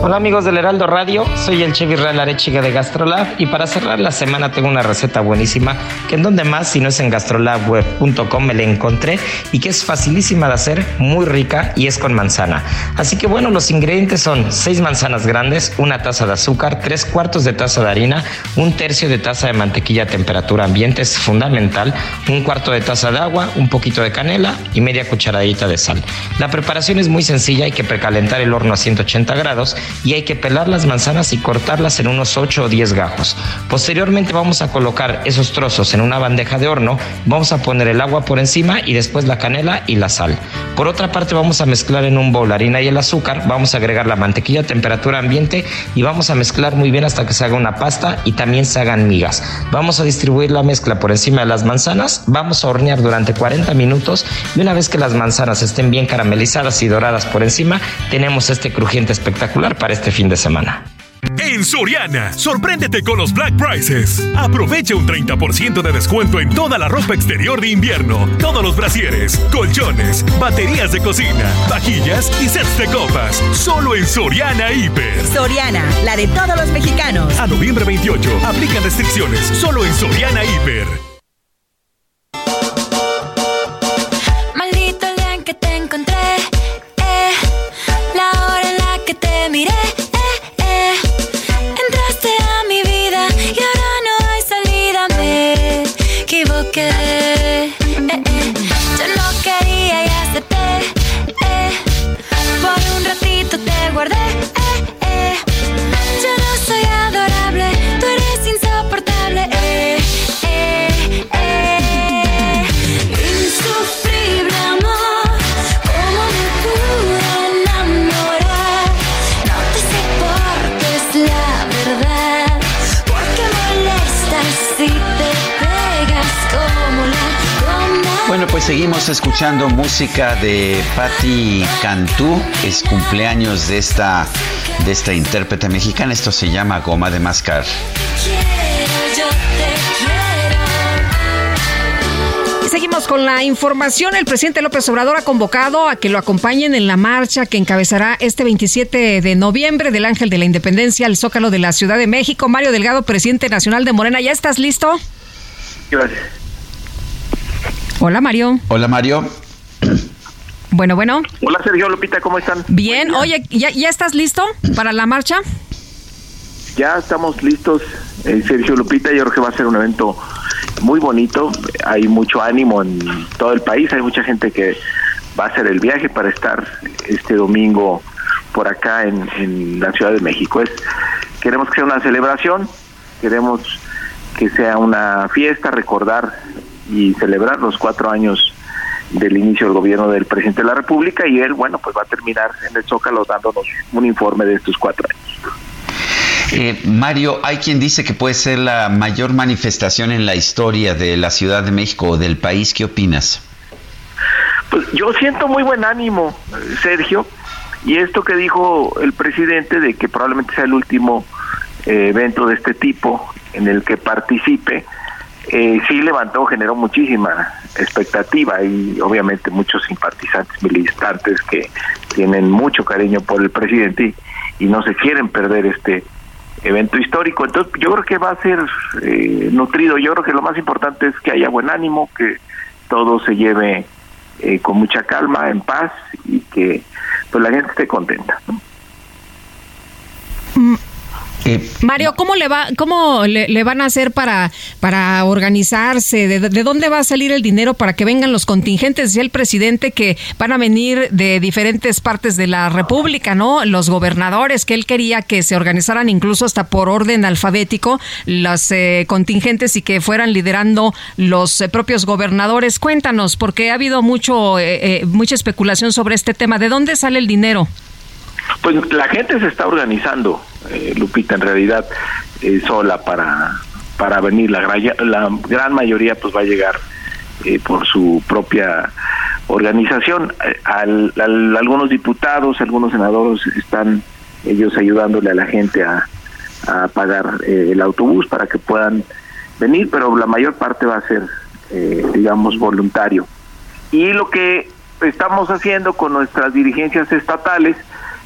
Hola amigos del Heraldo Radio, soy el chef Israel Arechiga de Gastrolab y para cerrar la semana tengo una receta buenísima que en donde más si no es en gastrolabweb.com me la encontré y que es facilísima de hacer, muy rica y es con manzana. Así que bueno, los ingredientes son 6 manzanas grandes, una taza de azúcar, 3 cuartos de taza de harina, un tercio de taza de mantequilla a temperatura ambiente, es fundamental, un cuarto de taza de agua, un poquito de canela y media cucharadita de sal. La preparación es muy sencilla, hay que precalentar el horno a 180 grados y hay que pelar las manzanas y cortarlas en unos 8 o 10 gajos. Posteriormente vamos a colocar esos trozos en una bandeja de horno, vamos a poner el agua por encima y después la canela y la sal. Por otra parte vamos a mezclar en un bol la harina y el azúcar, vamos a agregar la mantequilla a temperatura ambiente y vamos a mezclar muy bien hasta que se haga una pasta y también se hagan migas. Vamos a distribuir la mezcla por encima de las manzanas, vamos a hornear durante 40 minutos y una vez que las manzanas estén bien caramelizadas y doradas por encima, tenemos este crujiente espectacular para este fin de semana. En Soriana, sorpréndete con los Black Prices. Aprovecha un 30% de descuento en toda la ropa exterior de invierno, todos los brasieres, colchones, baterías de cocina, vajillas y sets de copas. Solo en Soriana Hiper. Soriana, la de todos los mexicanos. A noviembre 28, aplican restricciones. Solo en Soriana Hiper. Maldito el día en que te encontré, seguimos escuchando música de Patti Cantú. Es cumpleaños de esta, de esta intérprete mexicana. Esto se llama Goma de Mascar. Quiero, yo te quiero. Y seguimos con la información. El presidente López Obrador ha convocado a que lo acompañen en la marcha que encabezará este 27 de noviembre del Ángel de la Independencia al Zócalo de la Ciudad de México. Mario Delgado, presidente nacional de Morena, ¿ya estás listo? Gracias. Hola, Mario. Hola, Mario. Bueno, bueno. Hola, Sergio Lupita, ¿cómo están? Bien, oye, ¿ya, ¿ya estás listo para la marcha? Ya estamos listos, eh, Sergio Lupita. Yo creo que va a ser un evento muy bonito. Hay mucho ánimo en todo el país. Hay mucha gente que va a hacer el viaje para estar este domingo por acá en, en la Ciudad de México. Es, queremos que sea una celebración, queremos que sea una fiesta, recordar y celebrar los cuatro años del inicio del gobierno del presidente de la República y él, bueno, pues va a terminar en el Zócalo dándonos un informe de estos cuatro años. Eh, Mario, hay quien dice que puede ser la mayor manifestación en la historia de la Ciudad de México o del país. ¿Qué opinas? Pues yo siento muy buen ánimo, Sergio, y esto que dijo el presidente de que probablemente sea el último eh, evento de este tipo en el que participe, eh, sí levantó, generó muchísima expectativa y obviamente muchos simpatizantes militantes que tienen mucho cariño por el presidente y, no se quieren perder este evento histórico. Entonces yo creo que va a ser eh, nutrido. Yo creo que lo más importante es que haya buen ánimo, que todo se lleve eh, con mucha calma, en paz y que pues la gente esté contenta. ¿no? Mario, ¿cómo le va, cómo le, van a hacer para, para organizarse? ¿De, de dónde va a salir el dinero para que vengan los contingentes? Decía el presidente que van a venir de diferentes partes de la República, ¿no? Los gobernadores, que él quería que se organizaran incluso hasta por orden alfabético los eh, contingentes y que fueran liderando los eh, propios gobernadores. Cuéntanos, porque ha habido mucho, eh, eh, mucha especulación sobre este tema. ¿De dónde sale el dinero? Pues la gente se está organizando, eh, Lupita, en realidad eh, sola para para venir. La, la gran mayoría pues va a llegar eh, por su propia organización. Eh, al- al- algunos diputados, algunos senadores están ellos ayudándole a la gente a, a pagar el autobús para que puedan venir, pero la mayor parte va a ser, digamos, voluntario. Y lo que estamos haciendo con nuestras dirigencias estatales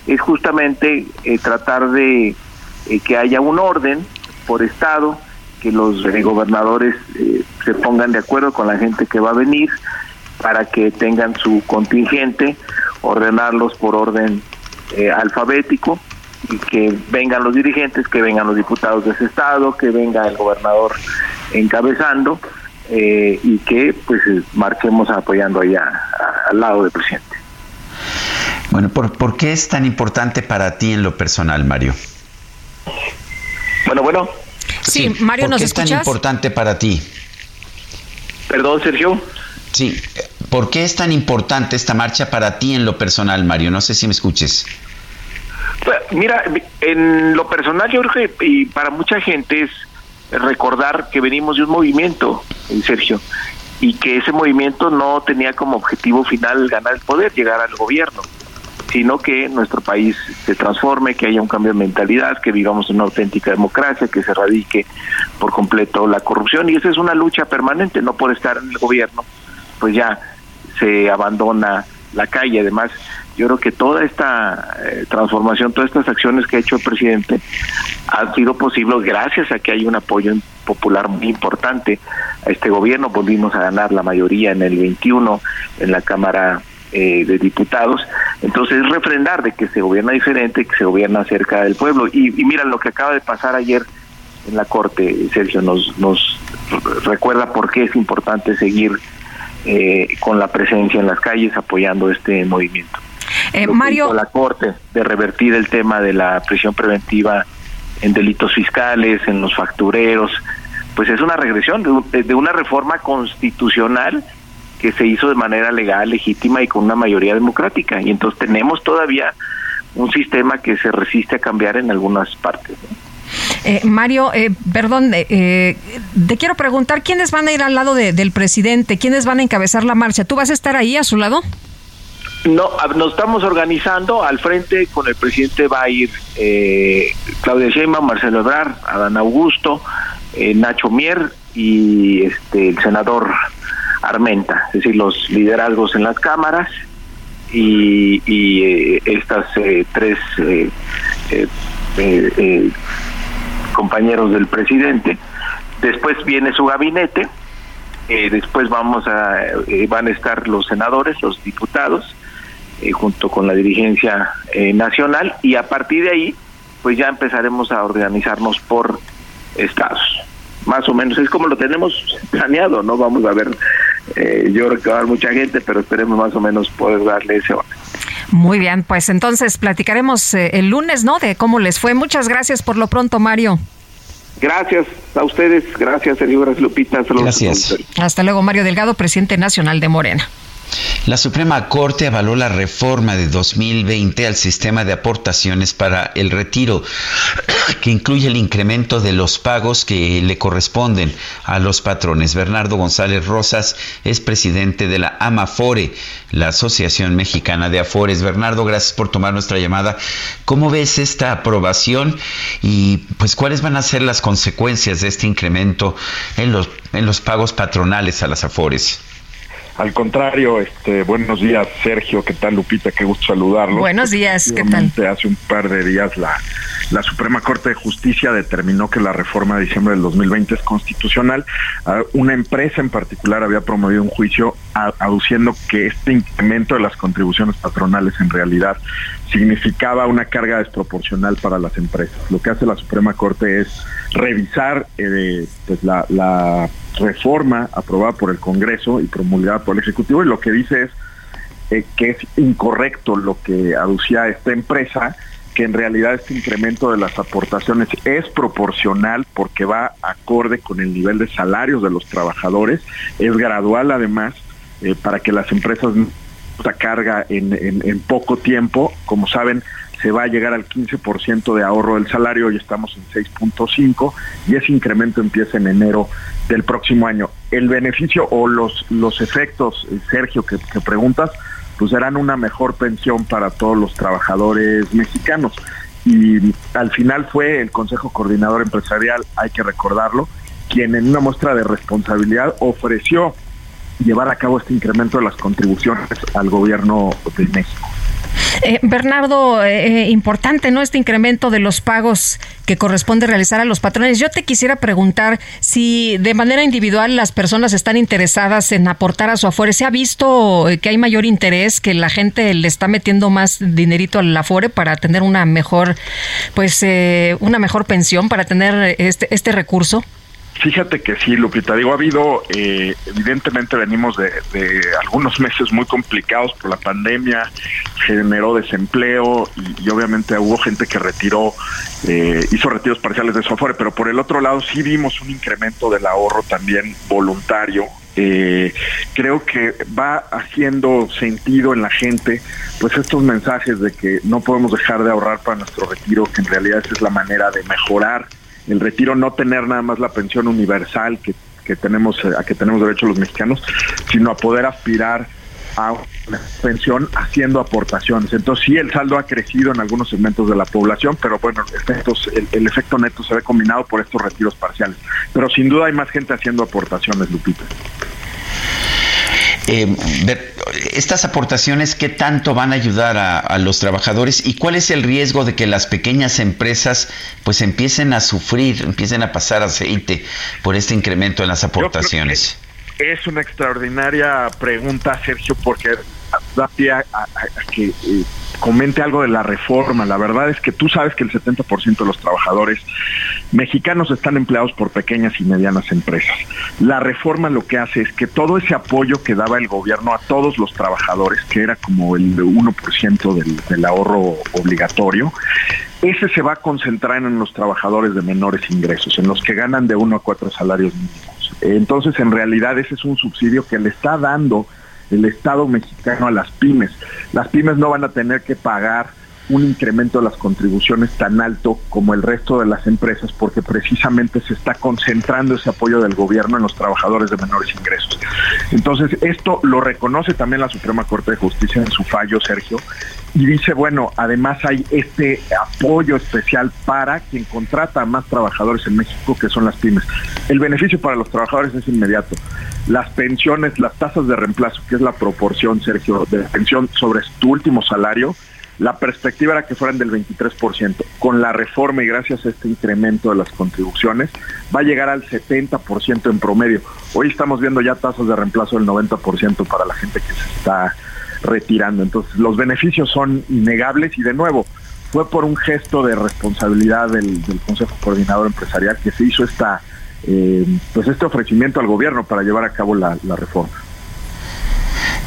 es justamente eh, tratar de eh, que haya un orden por estado, que los eh, gobernadores eh, se pongan de acuerdo con la gente que va a venir para que tengan su contingente, ordenarlos por orden eh, alfabético y que vengan los dirigentes, que vengan los diputados de ese estado, que venga el gobernador encabezando y que pues marquemos apoyando allá al lado del presidente. Bueno, ¿por, por qué es tan importante para ti en lo personal, Mario? Bueno, bueno. Sí, Mario, ¿por ¿nos qué es tan importante para ti? Perdón, Sergio. Sí, ¿por qué es tan importante esta marcha para ti en lo personal, Mario? No sé si me escuches. Pues, Mira, en lo personal yo creo que y para mucha gente es recordar que venimos de un movimiento, eh, Sergio, y que ese movimiento no tenía como objetivo final ganar el poder, llegar al gobierno, sino que nuestro país se transforme, que haya un cambio de mentalidad, que vivamos una auténtica democracia, que se erradique por completo la corrupción y esa es una lucha permanente, no por estar en el gobierno, pues ya se abandona la calle. Además, yo creo que toda esta eh, transformación, todas estas acciones que ha hecho el presidente han sido posibles gracias a que hay un apoyo popular muy importante a este gobierno. Volvimos a ganar la mayoría en el 21 en la Cámara eh, de Diputados. Entonces, refrendar de que se gobierna diferente, que se gobierna cerca del pueblo. Y, y mira lo que acaba de pasar ayer en la Corte, Sergio, nos, nos recuerda por qué es importante seguir eh, con la presencia en las calles apoyando este movimiento. Eh, Mario, la Corte de revertir el tema de la prisión preventiva en delitos fiscales, en los factureros, pues es una regresión de, de una reforma constitucional que se hizo de manera legal, legítima y con una mayoría democrática. Y entonces tenemos todavía un sistema que se resiste a cambiar en algunas partes. ¿no? eh, Mario, eh, perdón, eh, eh, te quiero preguntar, ¿quiénes van a ir al lado de- del presidente? ¿Quiénes van a encabezar la marcha? ¿Tú vas a estar ahí a su lado? No, a- nos estamos organizando. Al frente con el presidente va a ir eh, Claudia Sheinbaum, Marcelo Ebrard, Adán Augusto, eh, Nacho Mier y este el senador Armenta, es decir, los liderazgos en las cámaras y, y eh, estas eh, tres eh, eh, eh, compañeros del presidente. Después viene su gabinete, después vamos a van a estar los senadores, los diputados, junto con la dirigencia nacional y a partir de ahí pues ya empezaremos a organizarnos por estados. Más o menos es como lo tenemos planeado, no vamos a ver, eh, yo creo que va a haber mucha gente, pero esperemos más o menos poder darle ese orden. Muy bien, pues entonces platicaremos eh, el lunes, ¿no? De cómo les fue. Muchas gracias por lo pronto, Mario. Gracias a ustedes, gracias Sergio, gracias Lupita. saludos. Gracias. Hasta luego, Mario Delgado, presidente nacional de Morena. La Suprema Corte avaló la reforma de 2020 al sistema de aportaciones para el retiro, [CLEARS THROAT] que incluye el incremento de los pagos que le corresponden a los patrones. Bernardo González Rosas es presidente de la AMAFORE, la Asociación Mexicana de Afores. Bernardo, gracias por tomar nuestra llamada. ¿Cómo ves esta aprobación y pues cuáles van a ser las consecuencias de este incremento en los, en los pagos patronales a las Afores? Al contrario, este, buenos días, Sergio, ¿qué tal, Lupita? Qué gusto saludarlo. Buenos días, ¿qué tal? Hace un par de días la, la Suprema Corte de Justicia determinó que la reforma de diciembre del 2020 es constitucional. Ah, Una empresa en particular había promovido un juicio aduciendo que este incremento de las contribuciones patronales en realidad significaba una carga desproporcional para las empresas. Lo que hace la Suprema Corte es revisar eh, pues la, reforma aprobada por el Congreso y promulgada por el Ejecutivo y lo que dice es eh, que es incorrecto lo que aducía esta empresa, que en realidad este incremento de las aportaciones es proporcional porque va acorde con el nivel de salarios de los trabajadores, es gradual además eh, para que las empresas esta carga en poco tiempo, como saben, se va a llegar al 15% de ahorro del salario, hoy estamos en 6.5 y ese incremento empieza en enero del próximo año. El beneficio o los, los efectos, eh, Sergio, que, que preguntas, pues serán una mejor pensión para todos los trabajadores mexicanos. Y al final fue el Consejo Coordinador Empresarial, hay que recordarlo, quien en una muestra de responsabilidad ofreció llevar a cabo este incremento de las contribuciones al gobierno de México. Eh, Bernardo, eh, eh, importante, ¿no? Este incremento de los pagos que corresponde realizar a los patrones. Yo te quisiera preguntar si de manera individual las personas están interesadas en aportar a su Afore. ¿Se ha visto eh, que hay mayor interés, que la gente le está metiendo más dinerito al Afore para tener una mejor, pues, eh, una mejor pensión, para tener este, este recurso? Fíjate que sí, Lupita, digo, ha habido, eh, evidentemente venimos de, algunos meses muy complicados por la pandemia, generó desempleo y, y obviamente hubo gente que retiró, eh, hizo retiros parciales de su afore, pero por el otro lado sí vimos un incremento del ahorro también voluntario. Eh, creo que va haciendo sentido en la gente pues estos mensajes de que no podemos dejar de ahorrar para nuestro retiro, que en realidad esa es la manera de mejorar el retiro, no tener nada más la pensión universal que, que tenemos, eh, a que tenemos derecho los mexicanos, sino a poder aspirar a una pensión haciendo aportaciones. Entonces sí, el saldo ha crecido en algunos segmentos de la población, pero bueno, efectos, el, el efecto neto se ve combinado por estos retiros parciales. Pero sin duda hay más gente haciendo aportaciones, Lupita. Eh, ver, estas aportaciones, ¿qué tanto van a ayudar a, a, los trabajadores y cuál es el riesgo de que las pequeñas empresas pues empiecen a sufrir, empiecen a pasar aceite por este incremento en las aportaciones? Es una extraordinaria pregunta, Sergio, porque da a, que eh, comente algo de la reforma. La verdad es que tú sabes que el 70% de los trabajadores mexicanos están empleados por pequeñas y medianas empresas. La reforma lo que hace es que todo ese apoyo que daba el gobierno a todos los trabajadores, que era como el 1% del, del ahorro obligatorio, ese se va a concentrar en los trabajadores de menores ingresos, en los que ganan de uno a cuatro salarios mínimos. Entonces, en realidad, ese es un subsidio que le está dando el Estado mexicano a las pymes. Las pymes no van a tener que pagar un incremento de las contribuciones tan alto como el resto de las empresas porque precisamente se está concentrando ese apoyo del gobierno en los trabajadores de menores ingresos. Entonces, esto lo reconoce también la Suprema Corte de Justicia en su fallo, Sergio, y dice, bueno, además hay este apoyo especial para quien contrata a más trabajadores en México, que son las pymes. El beneficio para los trabajadores es inmediato. Las pensiones, las tasas de reemplazo, que es la proporción, Sergio, de pensión sobre tu último salario, la perspectiva era que fueran del 23%. Con la reforma y gracias a este incremento de las contribuciones, va a llegar al 70% en promedio. Hoy estamos viendo ya tasas de reemplazo del 90% para la gente que se está retirando. Entonces, los beneficios son innegables y de nuevo, fue por un gesto de responsabilidad del, Consejo Coordinador Empresarial que se hizo esta, eh, pues este ofrecimiento al gobierno para llevar a cabo la, la reforma.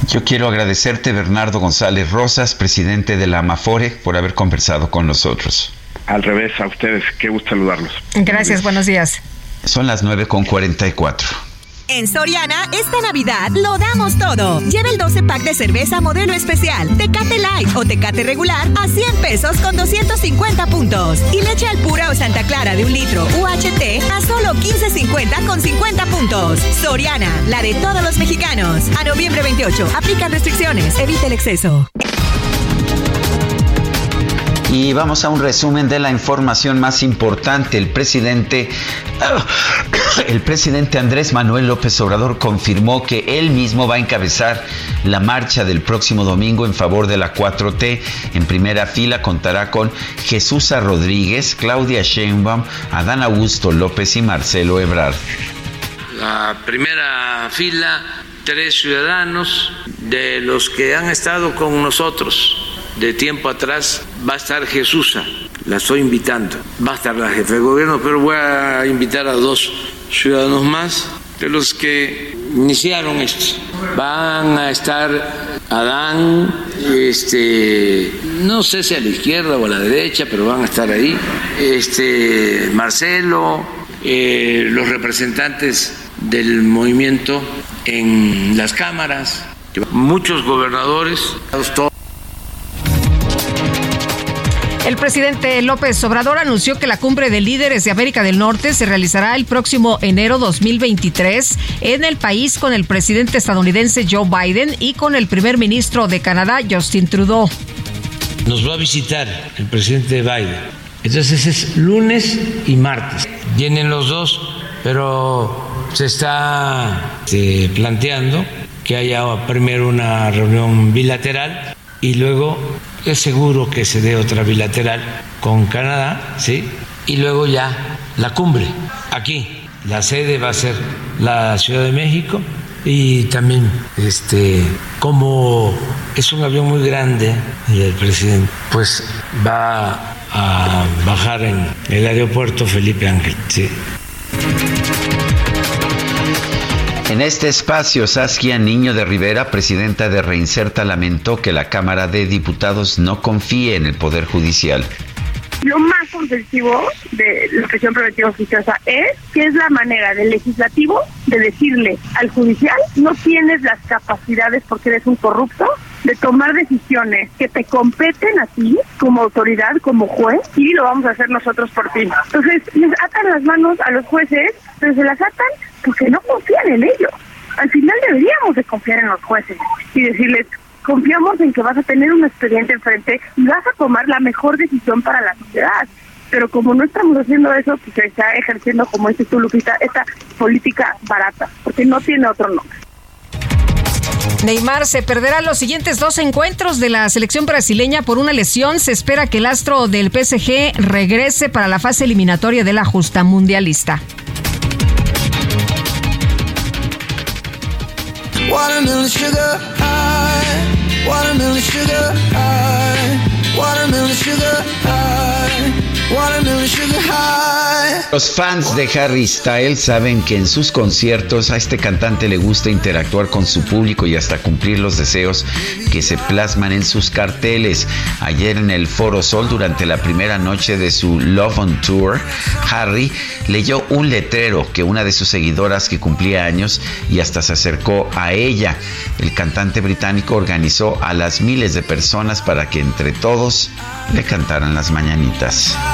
Yo quiero agradecerte, Bernardo González Rosas, presidente de la Amafore, por haber conversado con nosotros. Al revés, a ustedes, qué gusto saludarlos. Gracias, buenos días. Son las 9 con 44. En Soriana, esta Navidad lo damos todo. Lleva el 12 pack de cerveza modelo especial, Tecate Light o Tecate regular a 100 pesos con 250 puntos. Y leche al pura o Santa Clara de un litro UHT a solo 15.50 con 50 puntos. Soriana, la de todos los mexicanos. A noviembre 28, aplica restricciones, evita el exceso. Y vamos a un resumen de la información más importante. El presidente, [COUGHS] el presidente Andrés Manuel López Obrador confirmó que él mismo va a encabezar la marcha del próximo domingo en favor de la 4T. En primera fila contará con Jesús Rodríguez, Claudia Sheinbaum, Adán Augusto López y Marcelo Ebrard. La primera fila, tres ciudadanos de los que han estado con nosotros de tiempo atrás va a estar Jesús, la estoy invitando. Va a estar la jefe de gobierno, pero voy a invitar a dos ciudadanos más de los que iniciaron esto. Van a estar Adán, este, no sé si a la izquierda o a la derecha, pero van a estar ahí. Este, Marcelo, eh, los representantes del movimiento en las cámaras, muchos gobernadores, todos el presidente López Obrador anunció que la cumbre de líderes de América del Norte se realizará el próximo enero 2023 en el país con el presidente estadounidense Joe Biden y con el primer ministro de Canadá, Justin Trudeau. Nos va a visitar el presidente Biden. Entonces es lunes y martes. Vienen los dos, pero se está este, planteando que haya primero una reunión bilateral y luego es seguro que se dé otra bilateral con Canadá, ¿sí? Y luego ya la cumbre, aquí. La sede va a ser la Ciudad de México y también, este, como es un avión muy grande y el presidente, pues va a bajar en el aeropuerto Felipe Ángel, ¿sí? En este espacio, Saskia Niño de Rivera, presidenta de Reinserta, lamentó que la Cámara de Diputados no confíe en el Poder Judicial. Lo más ofensivo de la presión preventiva oficiosa es que es la manera del legislativo de decirle al judicial no tienes las capacidades porque eres un corrupto de tomar decisiones que te competen a ti como autoridad, como juez, y lo vamos a hacer nosotros por ti. Entonces, les atan las manos a los jueces, pero se las atan porque no confían en ellos. Al final deberíamos de confiar en los jueces y decirles, confiamos en que vas a tener un expediente enfrente y vas a tomar la mejor decisión para la sociedad. Pero como no estamos haciendo eso, pues se está ejerciendo, como dices tú, Lupita, esta política barata, porque no tiene otro nombre. Neymar se perderá los siguientes dos encuentros de la selección brasileña por una lesión. Se espera que el astro del PSG regrese para la fase eliminatoria de la justa mundialista. Los fans de Harry Styles saben que en sus conciertos a este cantante le gusta interactuar con su público y hasta cumplir los deseos que se plasman en sus carteles. Ayer en el Foro Sol, durante la primera noche de su Love on Tour, Harry leyó un letrero que una de sus seguidoras que cumplía años y hasta se acercó a ella. El cantante británico organizó a las miles de personas para que entre todos le cantaran las mañanitas.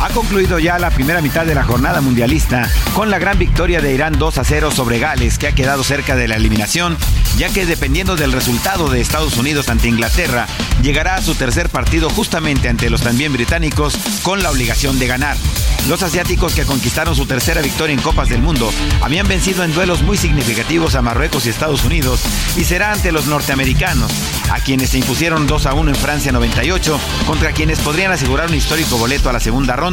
Ha concluido ya la primera mitad de la jornada mundialista con la gran victoria de Irán 2 a 0 sobre Gales, que ha quedado cerca de la eliminación, ya que dependiendo del resultado de Estados Unidos ante Inglaterra, llegará a su tercer partido justamente ante los también británicos con la obligación de ganar. Los asiáticos que conquistaron su tercera victoria en Copas del Mundo habían vencido en duelos muy significativos a Marruecos y Estados Unidos y será ante los norteamericanos, a quienes se impusieron 2 a 1 en Francia 98, contra quienes podrían asegurar un histórico boleto a la segunda ronda.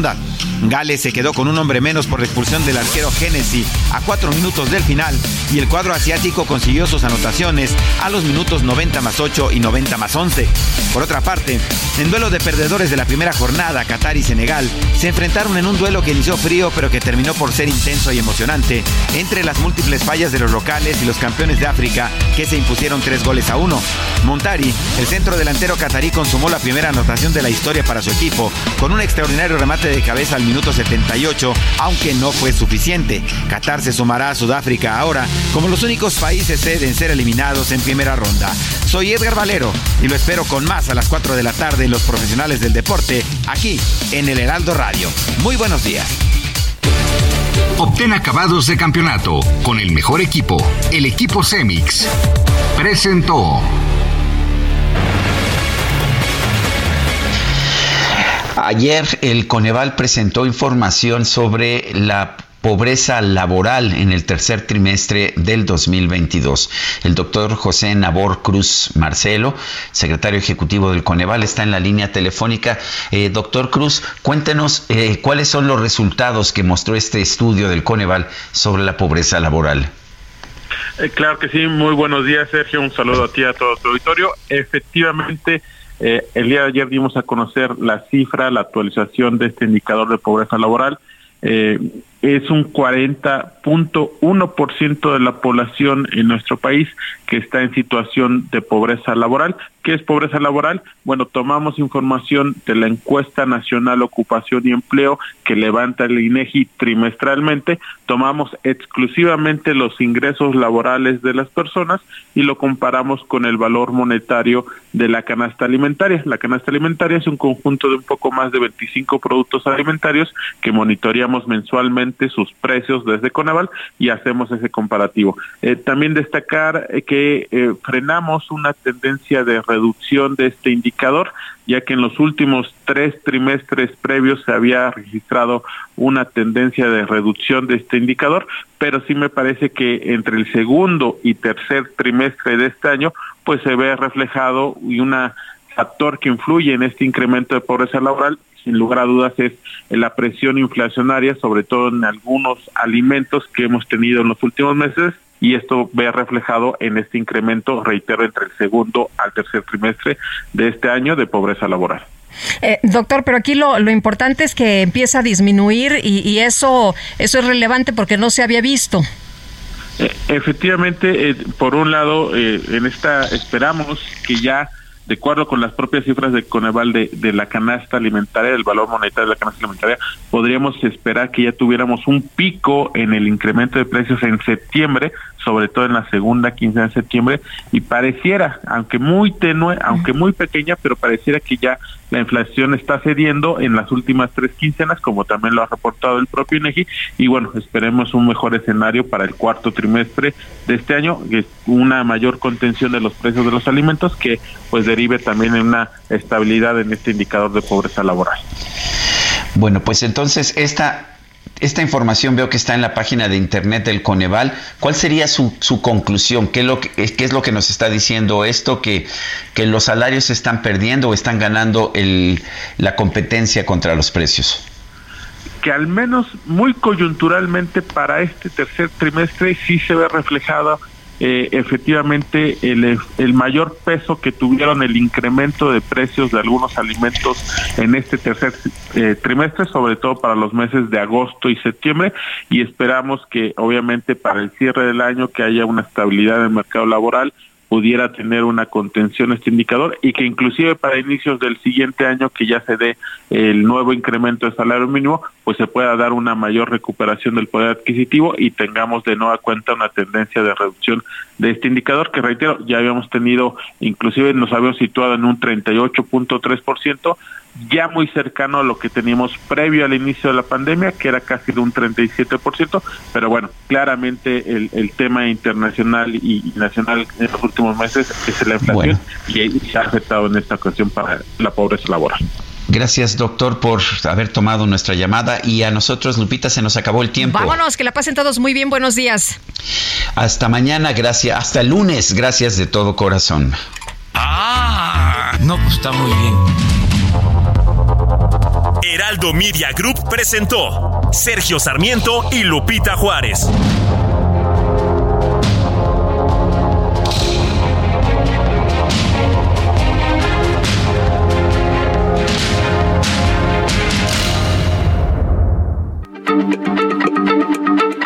Gales se quedó con un hombre menos por la expulsión del arquero Hennessy a cuatro minutos del final y el cuadro asiático consiguió sus anotaciones a los minutos 90 más 8 y 90 más 11. Por otra parte, en duelo de perdedores de la primera jornada, Qatar y Senegal se enfrentaron en un duelo que inició frío pero que terminó por ser intenso y emocionante entre las múltiples fallas de los locales y los campeones de África que se impusieron tres goles a uno. Montari, el centro delantero catarí, consumó la primera anotación de la historia para su equipo con un extraordinario remate de cabeza al minuto 78, aunque no fue suficiente. Qatar se sumará a Sudáfrica ahora como los únicos países sede en ser eliminados en primera ronda. Soy Edgar Valero y lo espero con más a las 4 de la tarde en Los Profesionales del Deporte, aquí en el Heraldo Radio. Muy buenos días. Obtén acabados de campeonato con el mejor equipo, el equipo Semix. Presentó. Ayer el Coneval presentó información sobre la pobreza laboral en el tercer trimestre del 2022. El doctor José Nabor Cruz Marcelo, secretario ejecutivo del Coneval, está en la línea telefónica. Eh, doctor Cruz, cuéntenos eh, cuáles son los resultados que mostró este estudio del Coneval sobre la pobreza laboral. Eh, claro que sí, muy buenos días Sergio, un saludo a ti a todo tu auditorio. Efectivamente, eh, el día de ayer dimos a conocer la cifra, la actualización de este indicador de pobreza laboral. Eh, es un 40.1% de la población en nuestro país que está en situación de pobreza laboral. ¿Qué es pobreza laboral? Bueno, tomamos información de la encuesta nacional ocupación y empleo que levanta el INEGI trimestralmente, tomamos exclusivamente los ingresos laborales de las personas y lo comparamos con el valor monetario de la canasta alimentaria. La canasta alimentaria es un conjunto de un poco más de 25 productos alimentarios que monitoreamos mensualmente sus precios desde Conaval y hacemos ese comparativo. Eh, también destacar que eh, frenamos una tendencia de reducción de este indicador, ya que en los últimos tres trimestres previos se había registrado una tendencia de reducción de este indicador, pero sí me parece que entre el segundo y tercer trimestre de este año, pues se ve reflejado y un factor que influye en este incremento de pobreza laboral sin lugar a dudas es la presión inflacionaria, sobre todo en algunos alimentos que hemos tenido en los últimos meses y esto ve reflejado en este incremento, reitero, entre el segundo al tercer trimestre de este año de pobreza laboral. Eh, doctor, pero aquí lo, lo, importante es que empieza a disminuir y, y, eso, eso es relevante porque no se había visto. Eh, efectivamente, eh, por un lado, en esta esperamos que ya de acuerdo con las propias cifras de Coneval de, de la canasta alimentaria, el valor monetario de la canasta alimentaria, podríamos esperar que ya tuviéramos un pico en el incremento de precios en septiembre, sobre todo en la segunda quincena de septiembre, y pareciera, aunque muy tenue, aunque muy pequeña, pero pareciera que ya la inflación está cediendo en las últimas tres quincenas, como también lo ha reportado el propio INEGI, y bueno, esperemos un mejor escenario para el cuarto trimestre de este año, que es una mayor contención de los precios de los alimentos, que pues derive también en una estabilidad en este indicador de pobreza laboral. Bueno, pues entonces esta esta información veo que está en la página de internet del Coneval. ¿Cuál sería su, su conclusión? ¿Qué es, lo que, ¿Qué es lo que nos está diciendo esto? ¿Que, que los salarios se están perdiendo o están ganando el, la competencia contra los precios? Que al menos muy coyunturalmente para este tercer trimestre sí se ve reflejado eh, efectivamente el, el, mayor peso que tuvieron el incremento de precios de algunos alimentos en este tercer eh, trimestre, sobre todo para los meses de agosto y septiembre, y esperamos que obviamente para el cierre del año que haya una estabilidad en el mercado laboral pudiera tener una contención este indicador y que inclusive para inicios del siguiente año que ya se dé el nuevo incremento de salario mínimo, pues se pueda dar una mayor recuperación del poder adquisitivo y tengamos de nueva cuenta una tendencia de reducción de este indicador que reitero, ya habíamos tenido, inclusive nos habíamos situado en un 38.3%, ya muy cercano a lo que teníamos previo al inicio de la pandemia, que era casi de un 37%, pero bueno, claramente el, el tema internacional y, nacional en los últimos meses es la inflación y, y ha afectado en esta ocasión para la pobreza laboral. Gracias, doctor, por haber tomado nuestra llamada. Y a nosotros, Lupita, se nos acabó el tiempo. Vámonos, que la pasen todos muy bien. Buenos días. Hasta mañana, gracias. Hasta el lunes, gracias de todo corazón. Ah, no, pues está muy bien. Heraldo Media Group presentó Sergio Sarmiento y Lupita Juárez.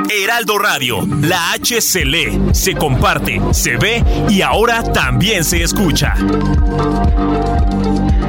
Heraldo Radio, la H se lee, se comparte, se ve y ahora también se escucha.